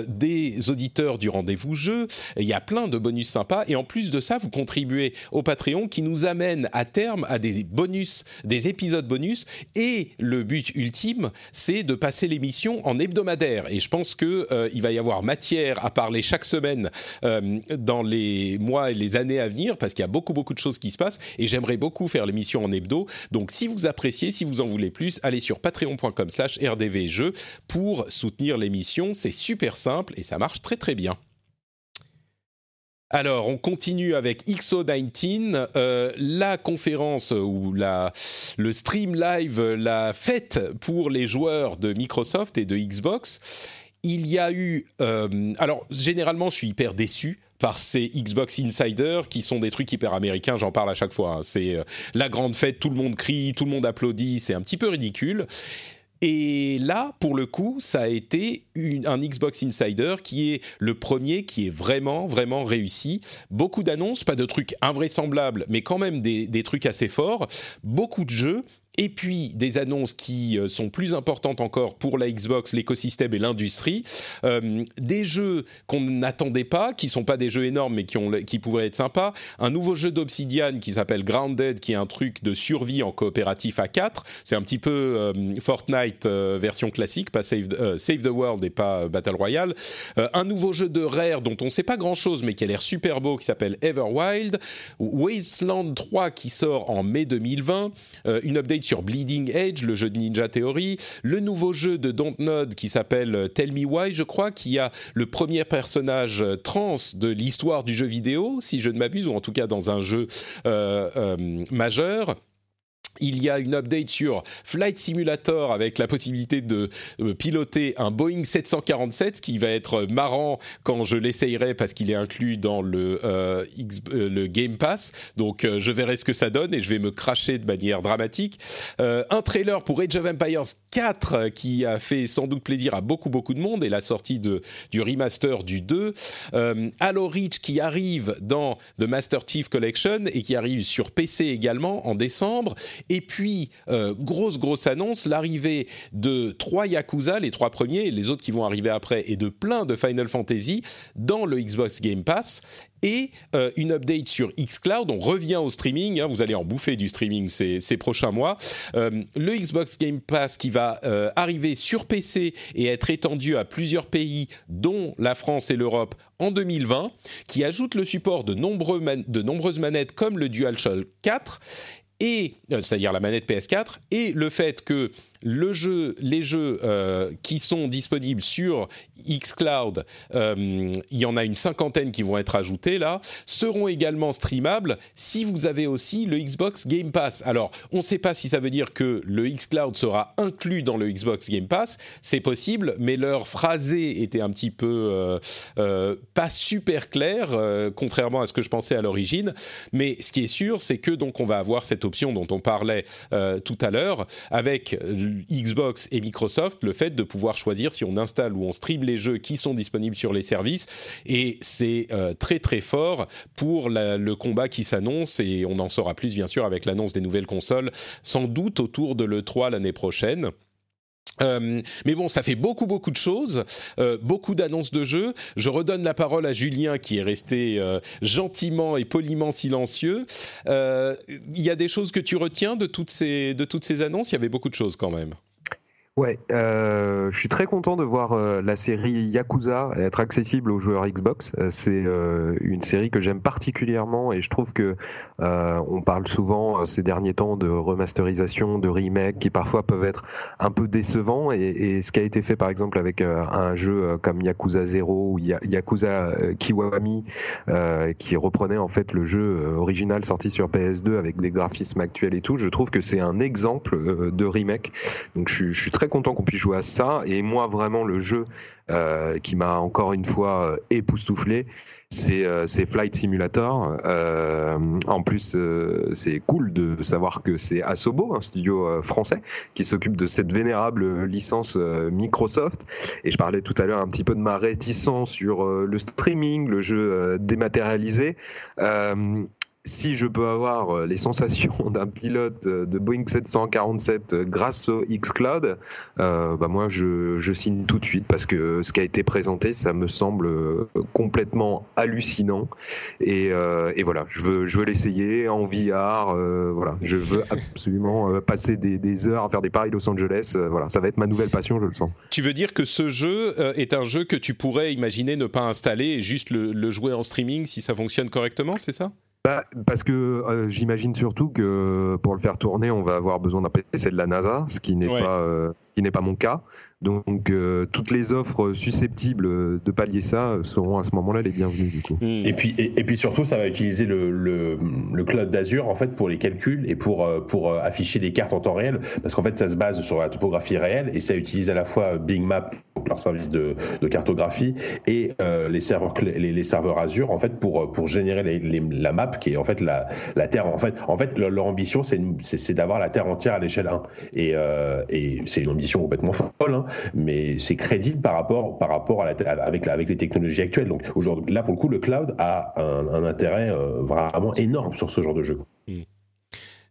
des auditeurs du rendez-vous jeu. Il y a plein de bonus sympas. Et en plus de ça, vous contribuez au Patreon qui nous amène à terme à des bonus, des épisodes bonus. Et le but ultime, c'est de passer l'émission en hebdomadaire. Et je pense qu'il il va y avoir matière à parler chaque semaine dans les mois et les années à venir parce qu'il y a beaucoup, beaucoup de choses qui se passent. Et j'aimerais beaucoup faire l'émission en hebdo. Donc si vous appréciez, si vous en voulez plus, allez sur patreon.com slash rdvjeux pour soutenir l'émission. C'est super simple et ça marche très très bien. Alors, on continue avec XO19, euh, la conférence ou la, le stream live, la fête pour les joueurs de Microsoft et de Xbox. Il y a eu... Euh, alors, généralement, je suis hyper déçu par ces Xbox Insider qui sont des trucs hyper américains, j'en parle à chaque fois. Hein. C'est euh, la grande fête, tout le monde crie, tout le monde applaudit, c'est un petit peu ridicule. Et là, pour le coup, ça a été un Xbox Insider qui est le premier qui est vraiment, vraiment réussi. Beaucoup d'annonces, pas de trucs invraisemblables, mais quand même des, trucs assez forts. Beaucoup de jeux et puis des annonces qui euh, sont plus importantes encore pour la Xbox, l'écosystème et l'industrie, euh, des jeux qu'on n'attendait pas, qui sont pas des jeux énormes mais qui, ont, qui pourraient être sympas, un nouveau jeu d'Obsidian qui s'appelle Grounded, qui est un truc de survie en coopératif à 4, c'est un petit peu euh, Fortnite version classique, pas Save, Save, the World et pas Battle Royale, un nouveau jeu de Rare dont on ne sait pas grand-chose mais qui a l'air super beau, qui s'appelle Everwild, Wasteland 3 qui sort en mai 2020, une update sur Bleeding Edge, le jeu de Ninja Theory, le nouveau jeu de Dontnod qui s'appelle Tell Me Why, je crois, qui a le premier personnage trans de l'histoire du jeu vidéo, si je ne m'abuse, ou en tout cas dans un jeu euh, euh, majeur il y a une update sur Flight Simulator avec la possibilité de euh, piloter un Boeing 747, qui va être marrant quand je l'essayerai parce qu'il est inclus dans le, euh, euh, Game Pass. Donc je verrai ce que ça donne et je vais me cracher de manière dramatique. un trailer pour Age of Empires 4 qui a fait sans doute plaisir à beaucoup beaucoup de monde et la sortie de, du remaster du 2. Halo Reach qui arrive dans The Master Chief Collection et qui arrive sur PC également en décembre et puis, euh, grosse, grosse annonce, l'arrivée de trois Yakuza, les trois premiers, les autres qui vont arriver après, et de plein de Final Fantasy dans le Xbox Game Pass et euh, une update sur xCloud. On revient au streaming, hein, vous allez en bouffer du streaming ces, prochains mois. Euh, le Xbox Game Pass qui va arriver sur PC et être étendu à plusieurs pays, dont la France et l'Europe, en 2020, qui ajoute le support de, de nombreuses manettes comme le DualShock 4 et euh, c'est-à-dire la manette PS4 et le fait que les jeux euh, qui sont disponibles sur xCloud, euh, il y en a une cinquantaine qui vont être ajoutés là, seront également streamables si vous avez aussi le Xbox Game Pass. Alors, on ne sait pas si ça veut dire que le xCloud sera inclus dans le Xbox Game Pass, c'est possible, mais leur phrasé était un petit peu euh, pas super clair, contrairement à ce que je pensais à l'origine. Mais ce qui est sûr, c'est que donc on va avoir cette option dont on parlait tout à l'heure avec Xbox et Microsoft le fait de pouvoir choisir si on installe ou on stream les jeux qui sont disponibles sur les services. Et c'est euh, très très fort pour le combat qui s'annonce et on en saura plus bien sûr avec l'annonce des nouvelles consoles, sans doute autour de l'E3 l'année prochaine. Euh, mais bon, ça fait beaucoup beaucoup de choses, euh, beaucoup d'annonces de jeux. Je redonne la parole à Julien qui est resté gentiment et poliment silencieux. Il y a des choses que tu retiens de toutes ces de toutes ces annonces? Il y avait beaucoup de choses quand même. Ouais, euh, je suis très content de voir euh, la série Yakuza être accessible aux joueurs Xbox. Euh, c'est euh, une série que j'aime particulièrement et je trouve que on parle souvent ces derniers temps de remasterisation, de remake qui parfois peuvent être un peu décevants et, et ce qui a été fait par exemple avec un jeu comme Yakuza 0 ou Yakuza Kiwami qui reprenait en fait le jeu original sorti sur PS2 avec des graphismes actuels et tout, je trouve que c'est un exemple de remake. Donc je, je suis très content qu'on puisse jouer à ça. Et moi, vraiment, le jeu euh, qui m'a encore une fois euh, époustouflé, c'est euh, Flight Simulator. en plus, c'est cool de savoir que c'est Asobo, un studio français, qui s'occupe de cette vénérable licence Microsoft. Et je parlais tout à l'heure un petit peu de ma réticence sur le streaming, le jeu dématérialisé si je peux avoir euh, les sensations d'un pilote euh, de Boeing 747 euh, grâce au xCloud, euh, bah moi je, je, signe tout de suite parce que ce qui a été présenté, ça me semble complètement hallucinant. Et, euh, et voilà, je veux, je veux l'essayer en VR. Euh, voilà, je veux absolument passer des, des, heures à faire des paris Los Angeles. voilà, ça va être ma nouvelle passion, je le sens. Tu veux dire que ce jeu est un jeu que tu pourrais imaginer ne pas installer et juste le, le jouer en streaming si ça fonctionne correctement, c'est ça? Bah, parce que euh, j'imagine surtout que pour le faire tourner, on va avoir besoin d'un PC de la NASA, ce qui n'est ouais. pas, euh, qui n'est pas mon cas. Donc euh, toutes les offres susceptibles de pallier ça seront à ce moment-là les bienvenues. Et puis et, puis surtout ça va utiliser le, le, cloud d'Azure en fait pour les calculs et pour pour afficher les cartes en temps réel parce qu'en fait ça se base sur la topographie réelle et ça utilise à la fois Bing Map leur service de, cartographie et euh, les serveurs les, serveurs Azure en fait pour pour générer la map qui est en fait la, la terre en fait en fait leur, ambition c'est c'est d'avoir la terre entière à l'échelle 1 et euh, et c'est une ambition complètement folle hein, mais c'est crédible par rapport par rapport à la avec avec les technologies actuelles donc aujourd'hui là pour le coup le cloud a un, un intérêt euh, vraiment énorme sur ce genre de jeu.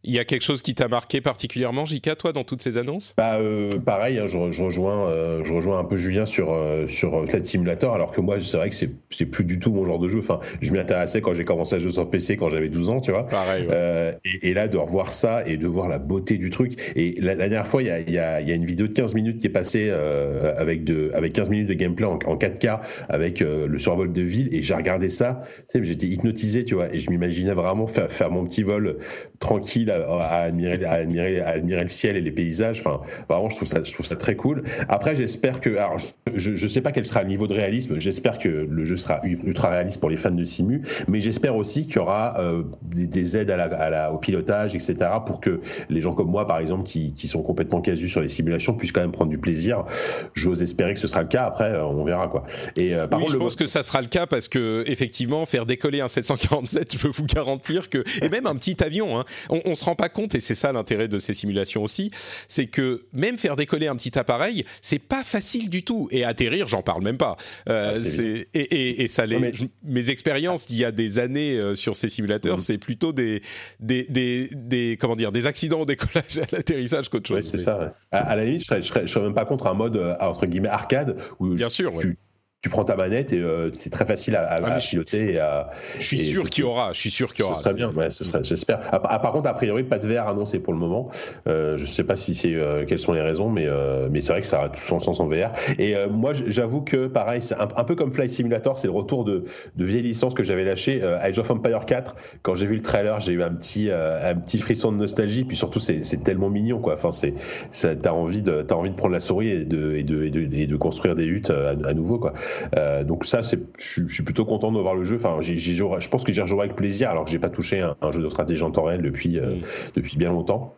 Il y a quelque chose qui t'a marqué particulièrement, Jika, toi, dans toutes ces annonces? Bah, euh, Pareil, hein, je, je, rejoins, euh, je rejoins un peu Julien sur, euh, sur Flight Simulator, alors que moi, c'est vrai que c'est plus du tout mon genre de jeu. Enfin, je m'y intéressais quand j'ai commencé à jouer sur PC quand j'avais 12 ans, tu vois. Pareil. Ouais. Et, et, là, de revoir ça et de voir la beauté du truc. Et la, la dernière fois, il y a, y, a, y a, une vidéo de 15 minutes qui est passée avec, de, avec 15 minutes de gameplay en, en 4K avec le survol de ville, et j'ai regardé ça, tu sais, j'étais hypnotisé, tu vois, et je m'imaginais vraiment faire, faire mon petit vol tranquille à, à admirer à admirer, à admirer le ciel et les paysages. Enfin, vraiment, je trouve ça, je trouve ça très cool. Après, j'espère que, alors, je, je sais pas quel sera le niveau de réalisme. J'espère que le jeu sera ultra réaliste pour les fans de Simu, mais j'espère aussi qu'il y aura euh, des, des, aides à la, à la, au pilotage, etc., pour que les gens comme moi, par exemple, qui, qui sont complètement casus sur les simulations, puissent quand même prendre du plaisir. J'ose espérer que ce sera le cas. Après, on verra quoi. Et euh, par oui, contre, je pense que ça sera le cas parce que effectivement, faire décoller un 747, je peux vous garantir que, et même un petit avion, hein, on, on se rend pas compte et c'est ça l'intérêt de ces simulations aussi, c'est que même faire décoller un petit appareil, c'est pas facile du tout. Et atterrir, j'en parle même pas. Euh, et, et, et, ça, les, mais... mes expériences d'il y a des années euh, sur ces simulateurs, mmh. c'est plutôt des, des, des, des, comment dire, des accidents au décollage et à l'atterrissage qu'autre chose. Oui, c'est ça. Ouais. À, à, la limite, je serais, je, serais, je serais même pas contre un mode euh, entre guillemets arcade où bien sûr, tu, ouais tu prends ta manette et euh, c'est très facile à, à, ah, à piloter. Et à, je suis sûr qu'il y aura. Je suis sûr qu'il y aura. Ce serait bien. Ouais, ce serait, j'espère. Ah, par contre, a priori, pas de VR annoncé pour le moment. Euh, je sais pas si c'est euh, quelles sont les raisons, mais euh, mais c'est vrai que ça a tout son sens en VR. Et euh, moi, j'avoue que pareil, c'est un, un, peu comme Flight Simulator, c'est le retour de, de vieilles licences que j'avais lâchées. Euh, Age of Empire 4, quand j'ai vu le trailer, j'ai eu un petit un petit frisson de nostalgie. Puis surtout, c'est tellement mignon, quoi. Enfin, c'est t'as envie de t'as envie de prendre la souris et de et de et de, et de construire des huttes à, à nouveau, quoi. Donc ça, c'est, je, suis plutôt content de voir le jeu. Enfin, j j je pense que j'y rejouerai avec plaisir, alors que j'ai pas touché un, un, jeu de stratégie en temps réel depuis, euh, depuis bien longtemps.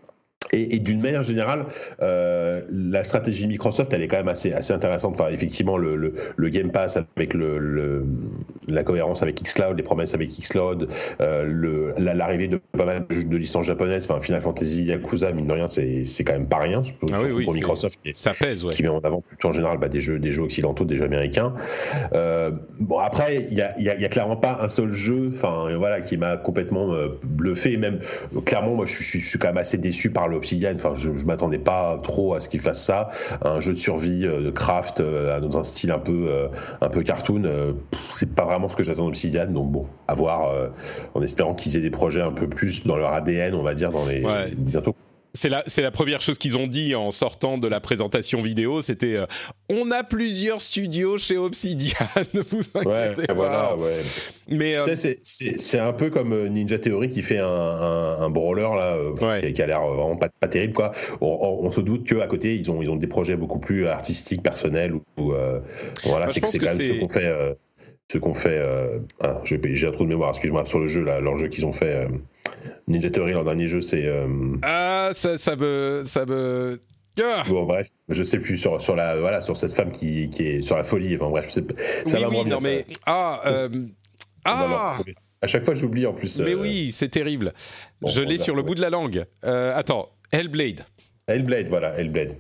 Et, et d'une manière générale, euh, la stratégie Microsoft, elle est quand même assez, assez intéressante. Enfin, effectivement, le, le, le Game Pass avec le, le, la cohérence avec Xcloud, les promesses avec Xcloud, euh, l'arrivée de pas mal de, licences japonaises, enfin, Final Fantasy, Yakuza, mine de rien, c'est quand même pas rien. Ah oui, oui, pour Microsoft, qui, ça pèse, ouais. qui met en avant plutôt en général bah, des, jeux, des jeux occidentaux, des jeux américains. Euh, bon, après, il n'y a, y a, y a, clairement pas un seul jeu enfin, voilà, qui m'a complètement euh, bluffé. Même, clairement, moi, je suis, je suis quand même assez déçu par le Obsidian. Enfin, je, je m'attendais pas trop à ce qu'il fasse ça. Un jeu de survie, euh, de craft, euh, dans un style un peu, euh, un peu cartoon, c'est pas vraiment ce que j'attends d'Obsidian. Donc bon, à voir, en espérant qu'ils aient des projets un peu plus dans leur ADN, on va dire, dans les ouais. bientôt c'est la, c'est la première chose qu'ils ont dit en sortant de la présentation vidéo, c'était euh, on a plusieurs studios chez Obsidian, ne vous inquiétez ouais, pas. Voilà, ouais. Mais euh, c'est, c'est, c'est un peu comme euh, Ninja Theory qui fait un, un, un brawler là, ouais. qui, qui, a l'air vraiment pas, pas terrible quoi. On, on, on se doute qu'à côté ils ont ils ont des projets beaucoup plus artistiques, personnels ou, ou voilà, bah, c'est, c'est quand même ce qu'on fait ce qu'on fait. Euh, ah, j'ai un trou de mémoire, excuse-moi, sur le jeu, là, leur jeu qu'ils ont fait. Euh, Ninja Theory, leur dernier jeu, c'est. Euh... Ah, ça, ça me. Ça me... Ah bon bref, je sais plus sur sur la voilà sur cette femme qui, qui est sur la folie. Enfin bref, je sais, ça oui, va oui, non mais ça. ah euh, ah. à chaque fois j'oublie en plus. Mais oui, c'est terrible. Bon, je l'ai sur le bout de la langue. Attends, Hellblade. Hellblade, voilà, Hellblade.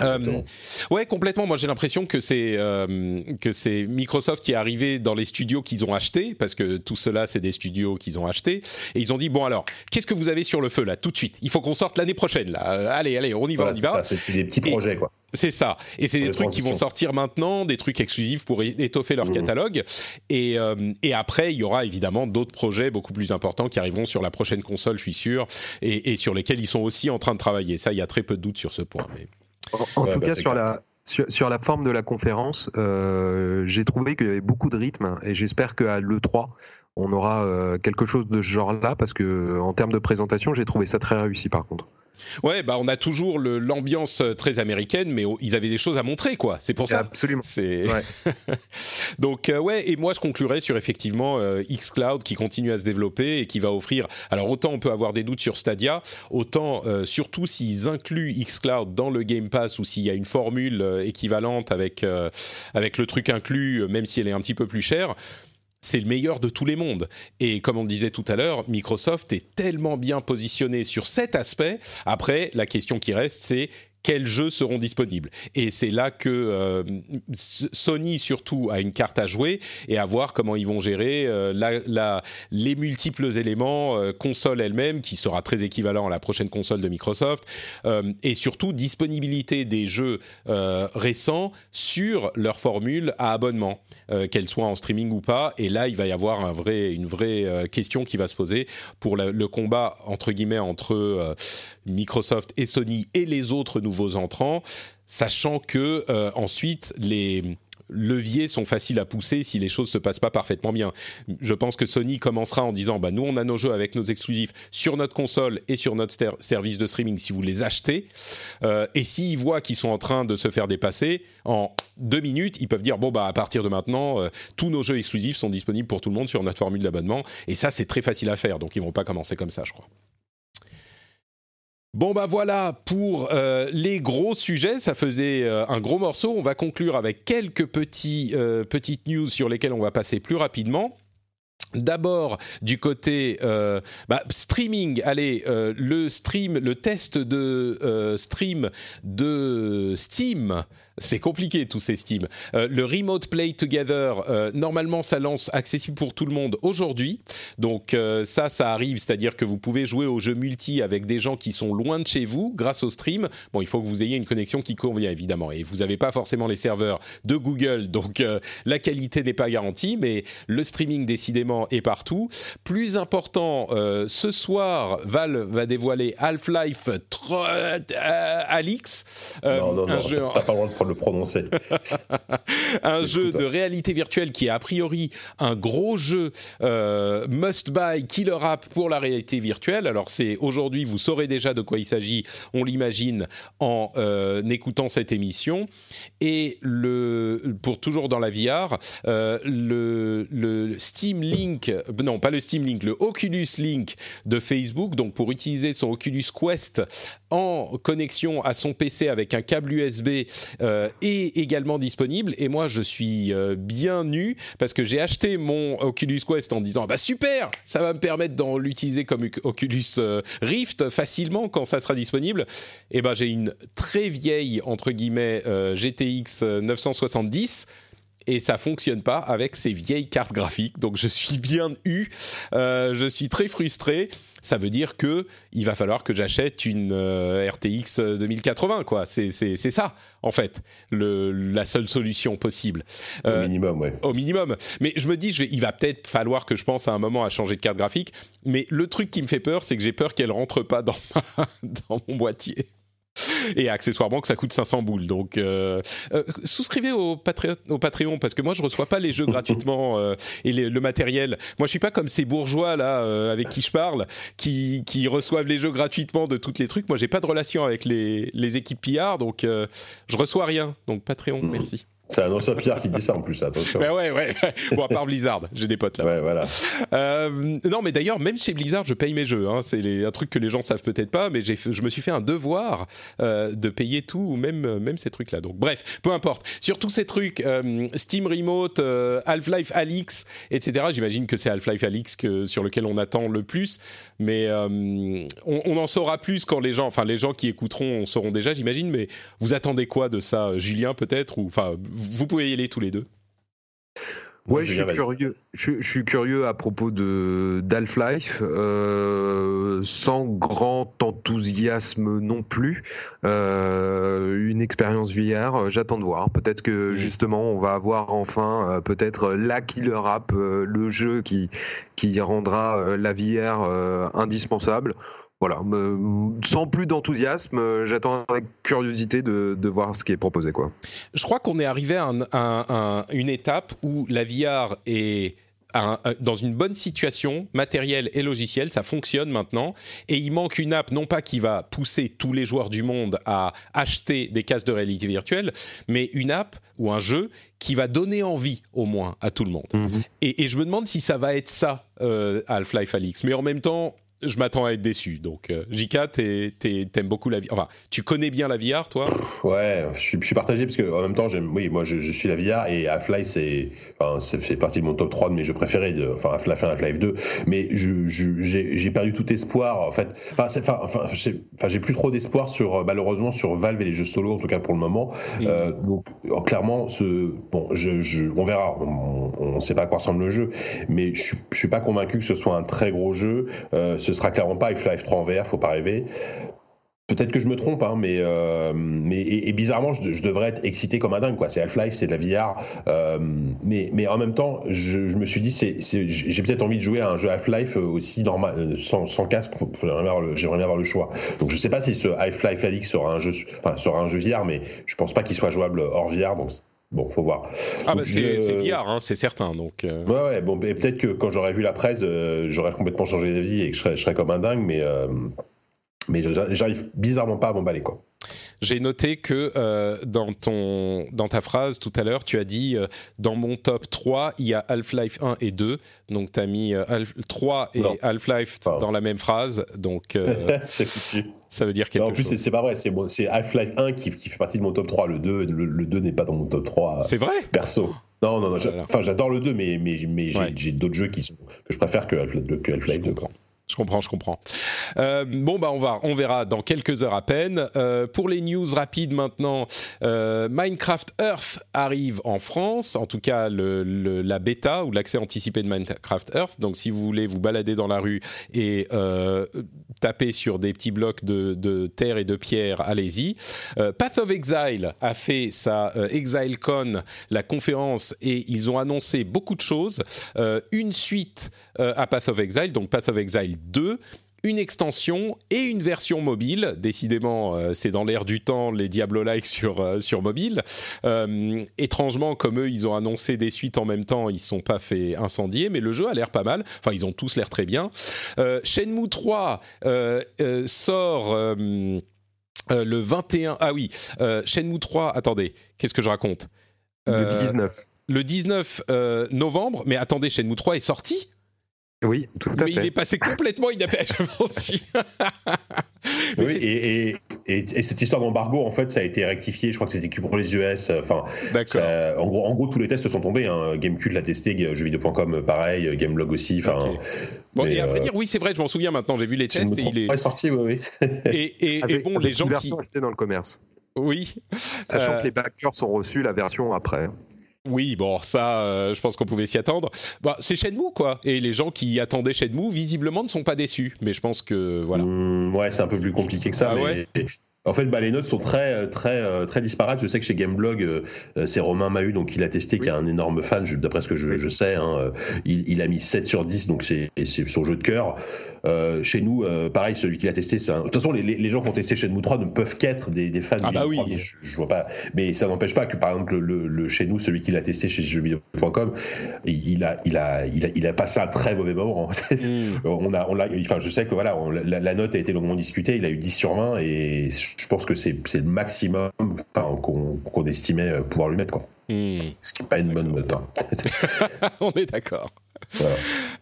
Euh, ouais, complètement. Moi, j'ai l'impression que c'est euh, que c'est Microsoft qui est arrivé dans les studios qu'ils ont achetés, parce que tout cela, c'est des studios qu'ils ont achetés, et ils ont dit bon alors, qu'est-ce que vous avez sur le feu là, tout de suite? Il faut qu'on sorte l'année prochaine là. Euh, allez, allez, on y va, on y va. C'est des petits projets quoi. C'est ça. Et c'est des trucs qui vont sortir maintenant, des trucs exclusifs pour étoffer leur mmh. catalogue. Et, et après, il y aura évidemment d'autres projets beaucoup plus importants qui arriveront sur la prochaine console, je suis sûr, et, et sur lesquels ils sont aussi en train de travailler. Ça, il y a très peu de doutes sur ce point. Mais... En, tout bah, cas, sur la, sur, la forme de la conférence, euh, j'ai trouvé qu'il y avait beaucoup de rythme et j'espère qu'à l'E3, on aura euh, quelque chose de ce genre-là parce que en termes de présentation, j'ai trouvé ça très réussi par contre. Ouais, bah on a toujours l'ambiance euh, très américaine, mais ils avaient des choses à montrer, quoi. C'est pour ça. Absolument. C'est. Donc euh, ouais, et moi je conclurai sur effectivement euh, xCloud qui continue à se développer et qui va offrir. Alors autant on peut avoir des doutes sur Stadia, autant surtout s'ils incluent xCloud dans le Game Pass ou s'il y a une formule équivalente avec avec le truc inclus, même si elle est un petit peu plus chère c'est le meilleur de tous les mondes. Et comme on disait tout à l'heure, Microsoft est tellement bien positionné sur cet aspect. Après, la question qui reste, c'est quels jeux seront disponibles. Et c'est là que euh, Sony surtout a une carte à jouer et à voir comment ils vont gérer euh, les multiples éléments, euh, console elle-même, qui sera très équivalent à la prochaine console de Microsoft, et surtout disponibilité des jeux récents sur leur formule à abonnement, qu'elle soit en streaming ou pas. Et là, il va y avoir une vraie question qui va se poser pour le combat, entre guillemets, entre Microsoft et Sony et les autres nouveaux entrants, sachant que euh, ensuite les leviers sont faciles à pousser si les choses se passent pas parfaitement bien. Je pense que Sony commencera en disant bah nous on a nos jeux avec nos exclusifs sur notre console et sur notre service de streaming si vous les achetez euh, et s'ils voient qu'ils sont en train de se faire dépasser en deux minutes ils peuvent dire bon bah à partir de maintenant euh, tous nos jeux exclusifs sont disponibles pour tout le monde sur notre formule d'abonnement et ça c'est très facile à faire donc ils vont pas commencer comme ça je crois. Bon bah voilà pour euh, les gros sujets, ça faisait euh, un gros morceau. On va conclure avec quelques euh, petites news sur lesquelles on va passer plus rapidement. D'abord du côté bah, streaming, allez le stream, le test de stream de Steam c'est compliqué tous ces Steam. Euh, le Remote Play Together, euh, normalement, ça lance accessible pour tout le monde aujourd'hui. Donc euh, ça, ça arrive, c'est-à-dire que vous pouvez jouer aux jeux multi avec des gens qui sont loin de chez vous grâce au stream. Bon, il faut que vous ayez une connexion qui convient évidemment, et vous n'avez pas forcément les serveurs de Google, donc la qualité n'est pas garantie, mais le streaming décidément est partout. Plus important, ce soir, Valve va dévoiler Half-Life Alix. non, non, non, jeu... pas le le prononcer. un jeu de réalité virtuelle qui est a priori un gros jeu euh, must-buy killer app pour la réalité virtuelle. Alors c'est aujourd'hui, vous saurez déjà de quoi il s'agit, on l'imagine en euh, écoutant cette émission. Et le, pour toujours dans la VR, euh, le, le Steam Link, non pas le Steam Link, le Oculus Link de Facebook, donc pour utiliser son Oculus Quest en connexion à son PC avec un câble USB euh, est également disponible. Et moi, je suis euh, bien nu parce que j'ai acheté mon Oculus Quest en disant ah bah super, ça va me permettre d'en l'utiliser comme Oculus euh, Rift facilement quand ça sera disponible. Et ben j'ai une très vieille entre guillemets GTX 970 et ça fonctionne pas avec ces vieilles cartes graphiques. Donc je suis bien eu, je suis très frustré ça veut dire que il va falloir que j'achète une euh, RTX 2080 quoi. C'est ça en fait le, la seule solution possible. au euh, minimum, ouais. Au minimum. Mais je me dis, je vais, il va peut-être falloir que je pense à un moment à changer de carte graphique. Mais le truc qui me fait peur, c'est que j'ai peur qu'elle rentre pas dans, dans mon boîtier et accessoirement que ça coûte 500 boules. Donc, euh, euh, souscrivez au, Patreon parce que moi, je reçois pas les jeux gratuitement euh, et le matériel. Moi, je suis pas comme ces bourgeois là avec qui je parle, qui, reçoivent les jeux gratuitement de tous les trucs. Moi, j'ai pas de relation avec les, les équipes PR, donc je reçois rien. Donc, Patreon, merci. C'est un ancien Pierre qui dit ça en plus, attention. Ben ouais, ouais. Bon, à part Blizzard, j'ai des potes là. Ouais, voilà. Euh, non, mais d'ailleurs, même chez Blizzard, je paye mes jeux. Hein. C'est un truc que les gens savent peut-être pas, mais j'ai, je me suis fait un devoir euh, de payer tout, ou même, même ces trucs-là. Donc, bref, peu importe. Sur tous ces trucs, euh, Steam Remote, euh, Half-Life Alix, etc., j'imagine que c'est Half-Life Alix que, sur lequel on attend le plus, mais euh, on, on, en saura plus quand les gens, enfin, les gens qui écouteront sauront déjà, j'imagine, mais vous attendez quoi de ça, Julien, peut-être ou, Enfin, vous pouvez y aller tous les deux. Ouais, je suis curieux. Je, je, suis curieux à propos de d'Half-Life, euh, sans grand enthousiasme non plus. Euh, une expérience VR, j'attends de voir. Peut-être que justement, on va avoir enfin euh, peut-être la killer app, euh, le jeu qui qui rendra euh, la VR euh, indispensable voilà, sans plus d'enthousiasme, j'attends avec curiosité de, de, voir ce qui est proposé. Quoi. Je crois qu'on est arrivé à, un, à, un, une étape où la VR est un, dans une bonne situation matérielle et logicielle, ça fonctionne maintenant, et il manque une app non pas qui va pousser tous les joueurs du monde à acheter des casques de réalité virtuelle, mais une app ou un jeu qui va donner envie au moins à tout le monde. Mm -hmm. et, et, je me demande si ça va être ça, euh, Half-Life Alix, mais en même temps je m'attends à être déçu. Donc, euh, Jika, t'aimes beaucoup la VR. Enfin, tu connais bien la VR, toi? Ouais, je suis, je suis, partagé parce que en même temps, oui, moi, je, je, suis la VR et Half-Life, c'est, enfin, ça fait partie de mon top 3 de mes jeux préférés. De, enfin, Half-Life 1, Half-Life 2. Mais j'ai perdu tout espoir, en fait. Enfin, enfin, enfin j'ai plus trop d'espoir sur, malheureusement, sur Valve et les jeux solo, en tout cas pour le moment. Mmh. Euh, donc, clairement, ce, bon, je, je, on verra. On ne sait pas à quoi ressemble le jeu, mais je, je suis pas convaincu que ce soit un très gros jeu. Euh, ce sera clairement pas Half-Life 3 en VR, faut pas rêver. Peut-être que je me trompe, hein, mais, euh, mais et, bizarrement, je, devrais être excité comme un dingue. Quoi. C'est Half-Life, c'est de la VR, euh, mais, mais en même temps, je, me suis dit, c'est, c'est, j'ai peut-être envie de jouer à un jeu Half-Life aussi normal, sans, sans casque. J'aimerais bien, le, j'aimerais bien avoir le choix. Donc, je sais pas si ce Half-Life Alix sera un jeu, sera un jeu VR, mais je pense pas qu'il soit jouable hors VR. Donc, Bon, faut voir. Ah bah c'est je... VR, hein, c'est certain. Donc. Euh... Ouais, ouais. Bon, peut-être que quand j'aurais vu la presse, euh, j'aurais complètement changé d'avis et que je serais, je serais, comme un dingue, mais euh, mais j'arrive bizarrement pas à m'emballer quoi. J'ai noté que euh, dans, ton, dans ta phrase tout à l'heure, tu as dit euh, dans mon top 3, il y a Half-Life 1 et 2. Donc tu as mis euh, Half 3 et Half-Life dans la même phrase. Donc ça veut dire quelque non, en plus, chose. c'est pas vrai. C'est bon, Half-Life 1 qui, qui, fait partie de mon top 3. Le 2, le, le 2 n'est pas dans mon top 3. C'est vrai? Perso. Non, non, non. Enfin, j'adore le 2, mais, mais, mais j'ai d'autres jeux qui sont, que je préfère que Half-Life 2. Je comprends, je comprends. Euh, bon, bah on va, on verra dans quelques heures à peine. Euh, pour les news rapides maintenant, euh, Minecraft Earth arrive en France, en tout cas la bêta ou l'accès anticipé de Minecraft Earth. Donc, si vous voulez vous balader dans la rue et taper sur des petits blocs de, terre et de pierre, allez-y. Path of Exile a fait sa ExileCon, la conférence, et ils ont annoncé beaucoup de choses. une suite à Path of Exile, donc Path of Exile 2, une extension et une version mobile. Décidément, euh, c'est dans l'air du temps les Diablo-like sur, euh, sur mobile. Euh, étrangement, comme eux, ils ont annoncé des suites en même temps, ils ne sont pas fait incendier, mais le jeu a l'air pas mal. Enfin, ils ont tous l'air très bien. Shenmue 3 sort... le 21... Ah oui, Shenmue 3... Attendez, qu'est-ce que je raconte? Le 19. Le 19 novembre, mais attendez, Shenmue 3 est sorti? Oui, tout à mais fait. il est passé complètement inaperçu. oui, et, et, et, et, cette histoire d'embargo, en fait, ça a été rectifié. Je crois que c'était que pour les US. Enfin, en gros, en gros, tous les tests sont tombés. Hein. Gamecult l'a testé, jeuxvideo.com pareil, Gameblog aussi. Enfin. Okay. Bon, et à vrai euh... dire, oui, c'est vrai, je m'en souviens maintenant. J'ai vu les tests et il est. sorti, oui, oui. et, et, bon, les gens qui. dans le commerce. Oui. Sachant euh... que les backers ont reçu la version après. Oui, bon, ça, euh, je pense qu'on pouvait s'y attendre. Bah, c'est Shenmue, quoi. Et les gens qui attendaient Shenmue, visiblement, ne sont pas déçus. Mais je pense que, voilà. Mmh, ouais, c'est un peu plus compliqué que ça. Ah mais... ouais? En fait, bah, les notes sont très, très, très disparates. Je sais que chez Gameblog, euh, c'est Romain Mahut, donc il a testé, oui. qui est un énorme fan, d'après ce que je, je sais. Hein, il, il, a mis 7 sur 10, donc c'est son jeu de cœur. Euh, chez nous, euh, pareil, celui qui l'a testé, c'est un... de toute façon, les, les, gens qui ont testé Shenmue 3 ne peuvent qu'être des, des, fans ah de bah oui. 3, mais je, je, vois pas. Mais ça n'empêche pas que, par exemple, le, le, chez nous, celui qui l'a testé chez jeuxvideo.com, il a, il a, il a, il a passé un très mauvais moment. mm. on a, on a, enfin, je sais que voilà, on, la, la, note a été longuement discutée. Il a eu 10 sur 20 et je pense que c'est le maximum qu'on estimait pouvoir lui mettre. Quoi. Hmm. Ce qui n'est pas une bonne note. Hein. On est d'accord.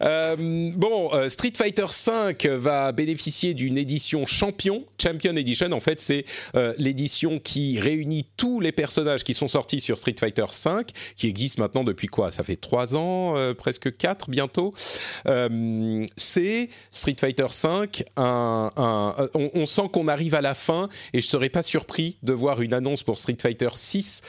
Euh, bon, euh, Street Fighter V va bénéficier d'une édition champion, Champion Edition. En fait, c'est euh, l'édition qui réunit tous les personnages qui sont sortis sur Street Fighter V, qui existe maintenant depuis quoi? Ça fait trois ans, presque quatre bientôt. c'est Street Fighter V. On, sent qu'on arrive à la fin, et je serais pas surpris de voir une annonce pour Street Fighter 6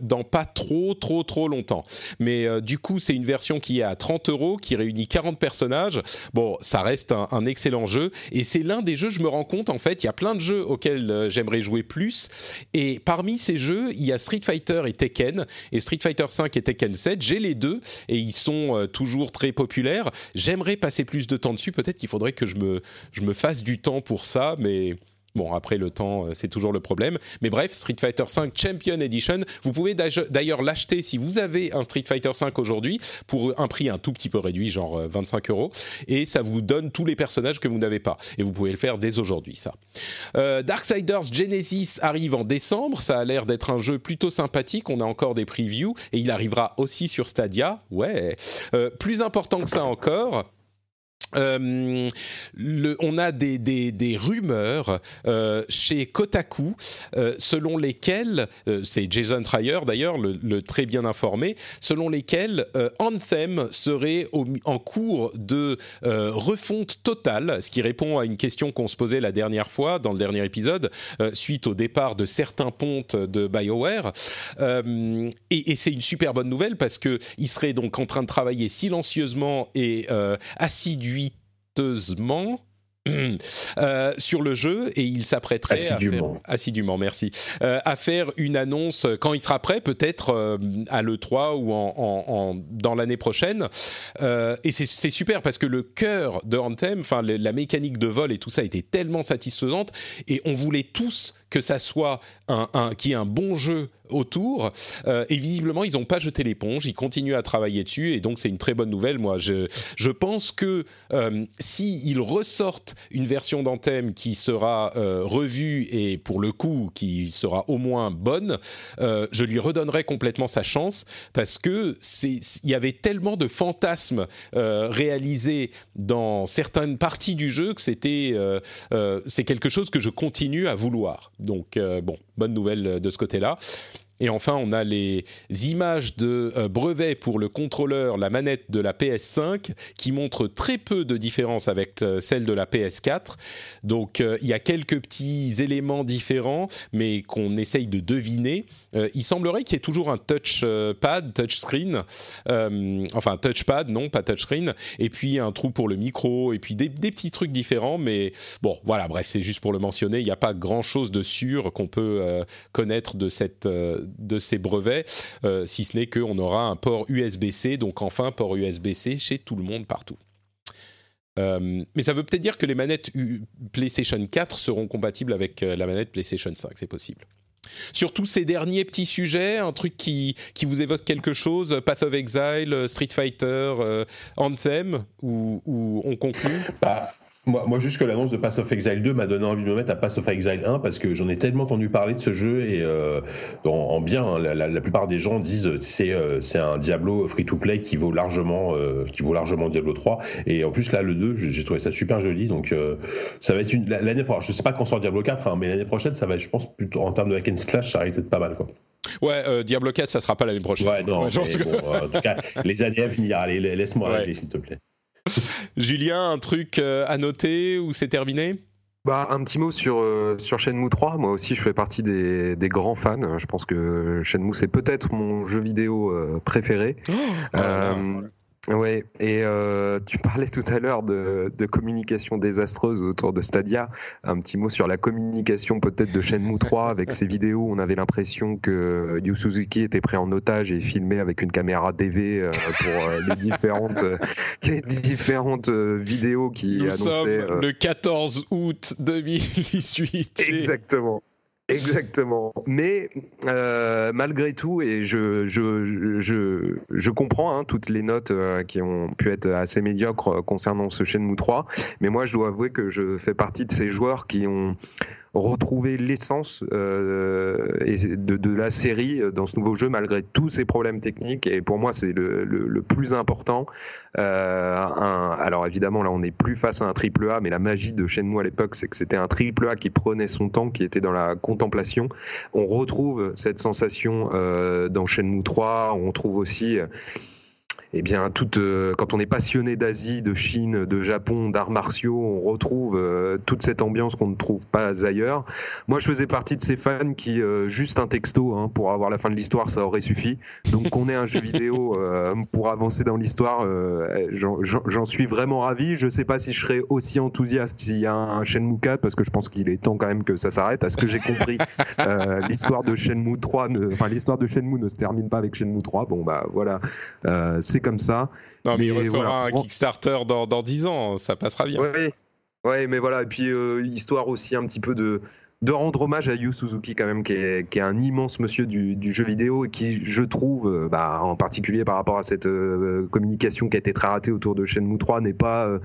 dans pas trop, trop, trop longtemps. Mais du coup, c'est une version qui est à 30 euros qui réunit 40 personnages. Bon, ça reste un, excellent jeu. Et c'est l'un des jeux, je me rends compte en fait, il y a plein de jeux auxquels euh, j'aimerais jouer plus. Et parmi ces jeux, il y a Street Fighter et Tekken. Et Street Fighter 5 et Tekken 7, j'ai les deux. Et ils sont euh, toujours très populaires. J'aimerais passer plus de temps dessus, peut-être qu'il faudrait que je je me fasse du temps pour ça, mais Bon, après, le temps, euh, c'est toujours le problème. Mais bref, Street Fighter V Champion Edition, vous pouvez d'ailleurs l'acheter si vous avez un Street Fighter V aujourd'hui pour un prix un tout petit peu réduit, genre 25 euh, euros. Et ça vous donne tous les personnages que vous n'avez pas. Et vous pouvez le faire dès aujourd'hui, ça. Euh, Darksiders Genesis arrive en décembre. Ça a l'air d'être un jeu plutôt sympathique. On a encore des previews. Et il arrivera aussi sur Stadia. Ouais. plus important que ça encore, euh, on a des, rumeurs euh, chez Kotaku euh, selon lesquelles, c'est Jason Schreier d'ailleurs, le, très bien informé, selon lesquelles Anthem serait en cours de refonte totale, ce qui répond à une question qu'on se posait la dernière fois dans le dernier épisode, suite au départ de certains pontes de BioWare. et, c'est une super bonne nouvelle parce que il serait donc en train de travailler silencieusement et euh, sur le jeu et il s'apprêterait assidûment, à faire, assidûment merci, euh, à faire une annonce quand il sera prêt, peut-être euh, à l'E3 ou en, en, dans l'année prochaine. Euh, et c'est super parce que le cœur de Anthem, enfin la mécanique de vol et tout ça était tellement satisfaisante et on voulait tous que ça soit un, qui est un bon jeu autour. Euh, et visiblement, ils n'ont pas jeté l'éponge, ils continuent à travailler dessus, et donc c'est une très bonne nouvelle. Moi, je, je pense que euh, s'ils ressortent une version d'Anthem qui sera euh, revue et pour le coup qui sera au moins bonne, euh, je lui redonnerai complètement sa chance parce que c'est il y avait tellement de fantasmes réalisés dans certaines parties du jeu que c'était c'est quelque chose que je continue à vouloir. Donc bon, bonne nouvelle de ce côté-là. Et enfin, on a les images de euh, brevets pour le contrôleur, la manette de la PS5, qui montrent très peu de différence avec euh, celle de la PS4. Donc, euh, il y a quelques petits éléments différents, mais qu'on essaye de deviner. il semblerait qu'il y ait toujours un touchpad, touchscreen, enfin touchpad, non, pas touchscreen, et puis un trou pour le micro, et puis des petits trucs différents. Mais bon, voilà, bref, c'est juste pour le mentionner. Il n'y a pas grand-chose de sûr qu'on peut connaître de cette de ces brevets, euh, si ce n'est qu'on aura un port USB-C, donc enfin port USB-C chez tout le monde partout. Euh, mais ça veut peut-être dire que les manettes PlayStation 4 seront compatibles avec euh, la manette PlayStation 5, c'est possible. Sur tous ces derniers petits sujets, un truc qui, qui vous évoque quelque chose, Path of Exile, Street Fighter, Anthem, ou, on conclut? Bah, moi, moi, juste que l'annonce de Pass of Exile 2 m'a donné envie de me mettre à Pass of Exile 1 parce que j'en ai tellement entendu parler de ce jeu et euh, en, bien, hein, la, plupart des gens disent c'est euh, c'est un Diablo free-to-play qui vaut largement euh, qui vaut largement Diablo 3 et en plus là le 2 j'ai trouvé ça super joli donc ça va être une l'année prochaine je sais pas quand sort Diablo 4 hein, mais l'année prochaine ça va être je pense plutôt en termes de hack and slash ça risque d'être pas mal quoi. Ouais, euh, Diablo 4, ça sera pas l'année prochaine. Ouais, non. Ouais, bon, en tout cas, les années à venir, allez, laisse-moi ouais. s'il te plaît. Julien, un truc euh, à noter ou c'est terminé? Bah, un petit mot sur, euh, sur Shenmue 3. Moi aussi, je fais partie des, des grands fans. Je pense que Shenmue, c'est peut-être mon jeu vidéo euh, préféré. Oh, euh, oui, et euh, tu parlais tout à l'heure de, de, communication désastreuse autour de Stadia. Un petit mot sur la communication peut-être de Shenmue 3 avec ces vidéos. On avait l'impression que Yu Suzuki était pris en otage et filmé avec une caméra DV euh, pour euh, les différentes, les différentes vidéos qui Nous annonçaient. Sommes le 14 août 2018. Exactement. Exactement. Mais euh, malgré tout, et je, je, je, je comprends hein, toutes les notes euh, qui ont pu être assez médiocres concernant ce Shenmue 3, mais moi je dois avouer que je fais partie de ces joueurs qui ont retrouver l'essence de, la série dans ce nouveau jeu malgré tous ces problèmes techniques. Et pour moi, c'est le, plus important. alors évidemment, là, on n'est plus face à un triple A, mais la magie de Shenmue à l'époque, c'est que c'était un triple A qui prenait son temps, qui était dans la contemplation. On retrouve cette sensation dans Shenmue 3. On trouve aussi eh bien, toute, euh, quand on est passionné d'Asie, de Chine, de Japon, d'arts martiaux, on retrouve euh, toute cette ambiance qu'on ne trouve pas ailleurs. Moi, je faisais partie de ces fans qui, euh, juste un texto hein, pour avoir la fin de l'histoire, ça aurait suffi. Donc, qu'on ait un jeu vidéo pour avancer dans l'histoire, j'en suis vraiment ravi. Je ne sais pas si je serais aussi enthousiaste s'il y a un Shenmue 4, parce que je pense qu'il est temps quand même que ça s'arrête. À ce que j'ai compris, l'histoire de Shenmue 3, enfin l'histoire de Shenmue ne se termine pas avec Shenmue 3. Bon, bah voilà, c'est comme ça. Non, mais, il refera un Kickstarter dans, dans 10 ans, ça passera bien. Oui, ouais, mais voilà, et puis euh, histoire aussi un petit peu de, de rendre hommage à Yu Suzuki quand même, qui est, qui est un immense monsieur du, du, jeu vidéo et qui, je trouve, euh, bah, en particulier par rapport à cette euh, communication qui a été très ratée autour de Shenmue 3, n'est pas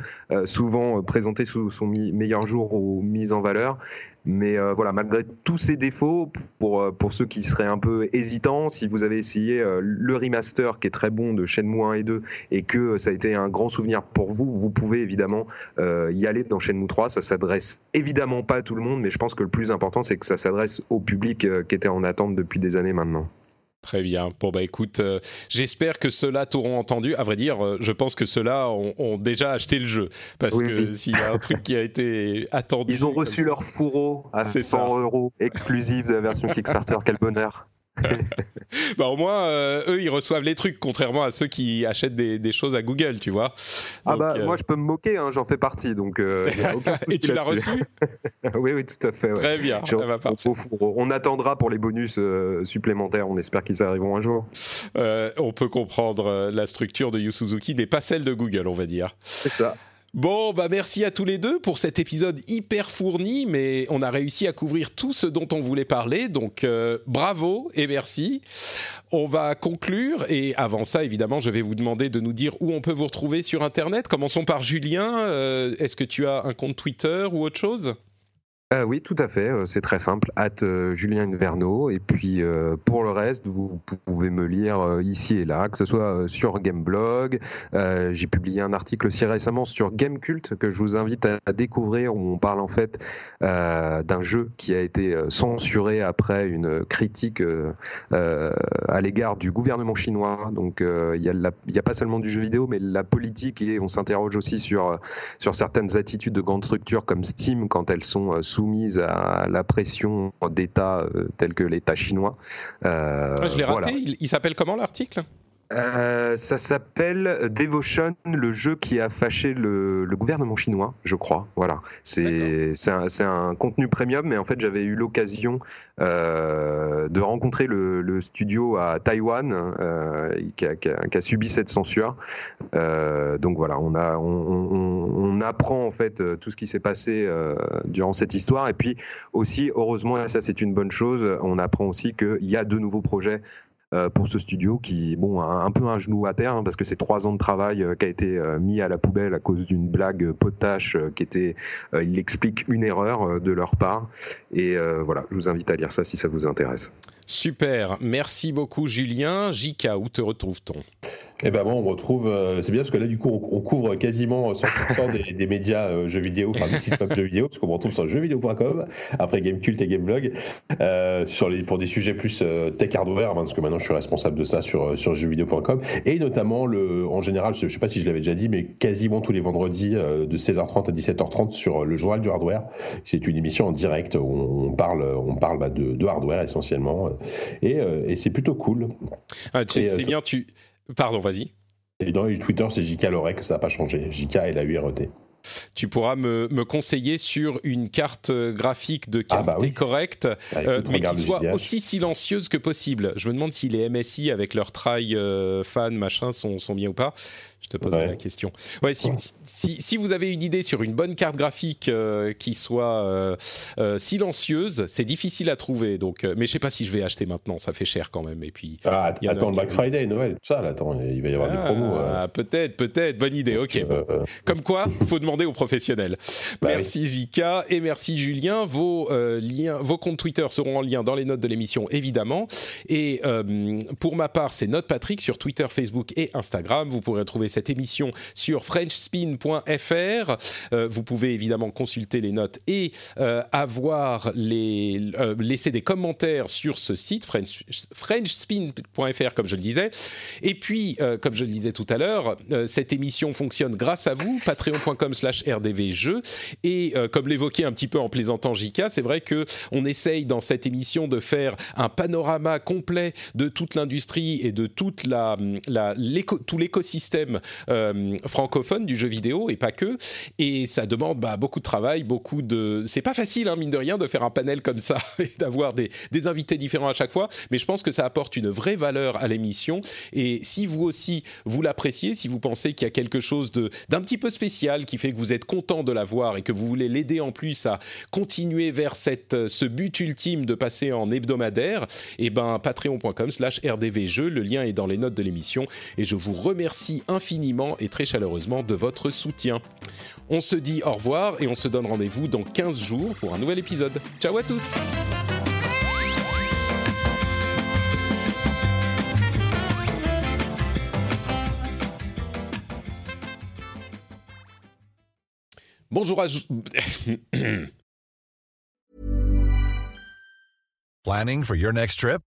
souvent présenté sous son meilleur jour ou mise en valeur. Mais euh, voilà, malgré tous ces défauts, pour, euh, pour ceux qui seraient un peu hésitants, si vous avez essayé euh, le remaster qui est très bon de Shenmue 1 et 2 et que ça a été un grand souvenir pour vous, vous pouvez évidemment y aller dans Shenmue 3. Ça s'adresse évidemment pas à tout le monde, mais je pense que le plus important, c'est que ça s'adresse au public qui était en attente depuis des années maintenant. Très bien. Bon, bah écoute, euh, j'espère que ceux-là t'auront entendu. À vrai dire, euh, je pense que ceux-là ont, déjà acheté le jeu. Parce que s'il y a un truc qui a été attendu. Ils ont reçu leur fourreau à 100 euros exclusif de la version Kickstarter. Quel bonheur. Bah au moins, euh, eux, ils reçoivent les trucs, contrairement à ceux qui achètent des, choses à Google, tu vois. ah bah, moi, je peux me moquer, hein, j'en fais partie, donc. Et tu l'as reçu? Oui, oui, tout à fait. Très bien. on, attendra pour les bonus supplémentaires, on espère qu'ils arriveront un jour. on peut comprendre la structure de Yu Suzuki n'est pas celle de Google, on va dire. C'est ça. Bon, bah merci à tous les deux pour cet épisode hyper fourni, mais on a réussi à couvrir tout ce dont on voulait parler, donc euh, bravo et merci. On va conclure, et avant ça, évidemment, je vais vous demander de nous dire où on peut vous retrouver sur Internet. Commençons par Julien. Euh, est-ce que tu as un compte Twitter ou autre chose? Euh, oui, tout à fait. Euh, c'est très simple. At euh, Julien Inverno. Et puis pour le reste, vous pouvez me lire ici et là, que ce soit sur Gameblog. J'ai publié un article aussi récemment sur Gamecult que je vous invite à, découvrir, où on parle en fait d'un jeu qui a été censuré après une critique à l'égard du gouvernement chinois. Donc il n'y a, a, pas seulement du jeu vidéo, mais la politique et on s'interroge aussi sur sur certaines attitudes de grandes structures comme Steam quand elles sont sous soumise à la pression d'États euh, tels que l'État chinois. Euh, ah, je l'ai raté. il s'appelle comment l'article? Euh, ça s'appelle Devotion, le jeu qui a fâché le, gouvernement chinois, je crois. Voilà, c'est un, un, contenu premium, mais en fait j'avais eu l'occasion euh, de rencontrer le, studio à Taïwan euh, qui, a, qui, a, subi cette censure. donc voilà, on, a, on, on, apprend en fait tout ce qui s'est passé durant cette histoire, et puis aussi heureusement, et ça c'est une bonne chose, on apprend aussi qu'il y a de nouveaux projets pour ce studio qui, bon, un peu un genou à terre hein, parce que c'est trois ans de travail euh, qui a été euh, mis à la poubelle à cause d'une blague potache qui était, il explique une erreur de leur part. Et voilà, je vous invite à lire ça si ça vous intéresse. Super, merci beaucoup Julien. Jika, où te retrouve-t-on? Eh ben bon, on retrouve, euh, c'est bien parce que là du coup on, couvre quasiment 100% des, médias euh, jeux vidéo, enfin des sites web jeux vidéo, parce qu'on retrouve sur jeuxvideo.com, après Gamecult et Gameblog, euh, pour des sujets plus tech hardware, hein, parce que maintenant je suis responsable de ça sur, sur jeuxvideo.com, et notamment en général, je, sais pas si je l'avais déjà dit, mais quasiment tous les vendredis de 16h30 à 17h30 sur le journal du hardware. C'est une émission en direct où on parle, on parle bah, de, hardware essentiellement, et, et c'est plutôt cool. Ah, c'est bien, tu Pardon, vas-y. Et dans Twitter, c'est JK Lorek, ça n'a pas changé. JK et la URT. Tu pourras me, conseiller sur une carte euh, graphique de ah, bah qualité correcte, bah, euh, mais qui soit aussi silencieuse que possible. Je me demande si les MSI avec leur trail euh, fan machin sont, sont bien ou pas. Je te poserai la question. Ouais, si, si, si, vous avez une idée sur une bonne carte graphique euh, qui soit euh, euh, silencieuse, c'est difficile à trouver. Donc, mais je sais pas si je vais acheter maintenant, ça fait cher quand même. Et puis, ah, attends le Black Friday, Noël, tout ça, là, attends, il va y avoir des promos. Ah, peut-être, peut-être, bonne idée. Ok. Comme quoi, faut demander aux professionnels. Bah merci Jika et merci Julien. Vos liens, vos comptes Twitter seront en lien dans les notes de l'émission, évidemment. Et pour ma part, c'est Note Patrick sur Twitter, Facebook et Instagram. Vous pourrez trouver cette émission sur frenchspin.fr. Euh, vous pouvez évidemment consulter les notes et euh, avoir les euh, laisser des commentaires sur ce site French, frenchspin.fr comme je le disais. Et puis comme je le disais tout à l'heure, cette émission fonctionne grâce à vous patreon.com/rdvjeux et comme l'évoquait un petit peu en plaisantant Jika, c'est vrai que on essaye dans cette émission de faire un panorama complet de toute l'industrie et de tout l'écosystème euh, francophone du jeu vidéo et pas que. Et ça demande bah, beaucoup de travail, beaucoup de. C'est pas facile, hein, mine de rien, de faire un panel comme ça et d'avoir des, invités différents à chaque fois. Mais je pense que ça apporte une vraie valeur à l'émission. Et si vous aussi vous l'appréciez, si vous pensez qu'il y a quelque chose d'un petit peu spécial qui fait que vous êtes content de la voir et que vous voulez l'aider en plus à continuer vers cette, ce but ultime de passer en hebdomadaire, et eh ben patreon.com/slash rdvjeux. Le lien est dans les notes de l'émission. Et je vous remercie infiniment et très chaleureusement de votre soutien. On se dit au revoir et on se donne rendez-vous dans 15 jours pour un nouvel épisode. Ciao à tous Bonjour à... Planning for your next trip?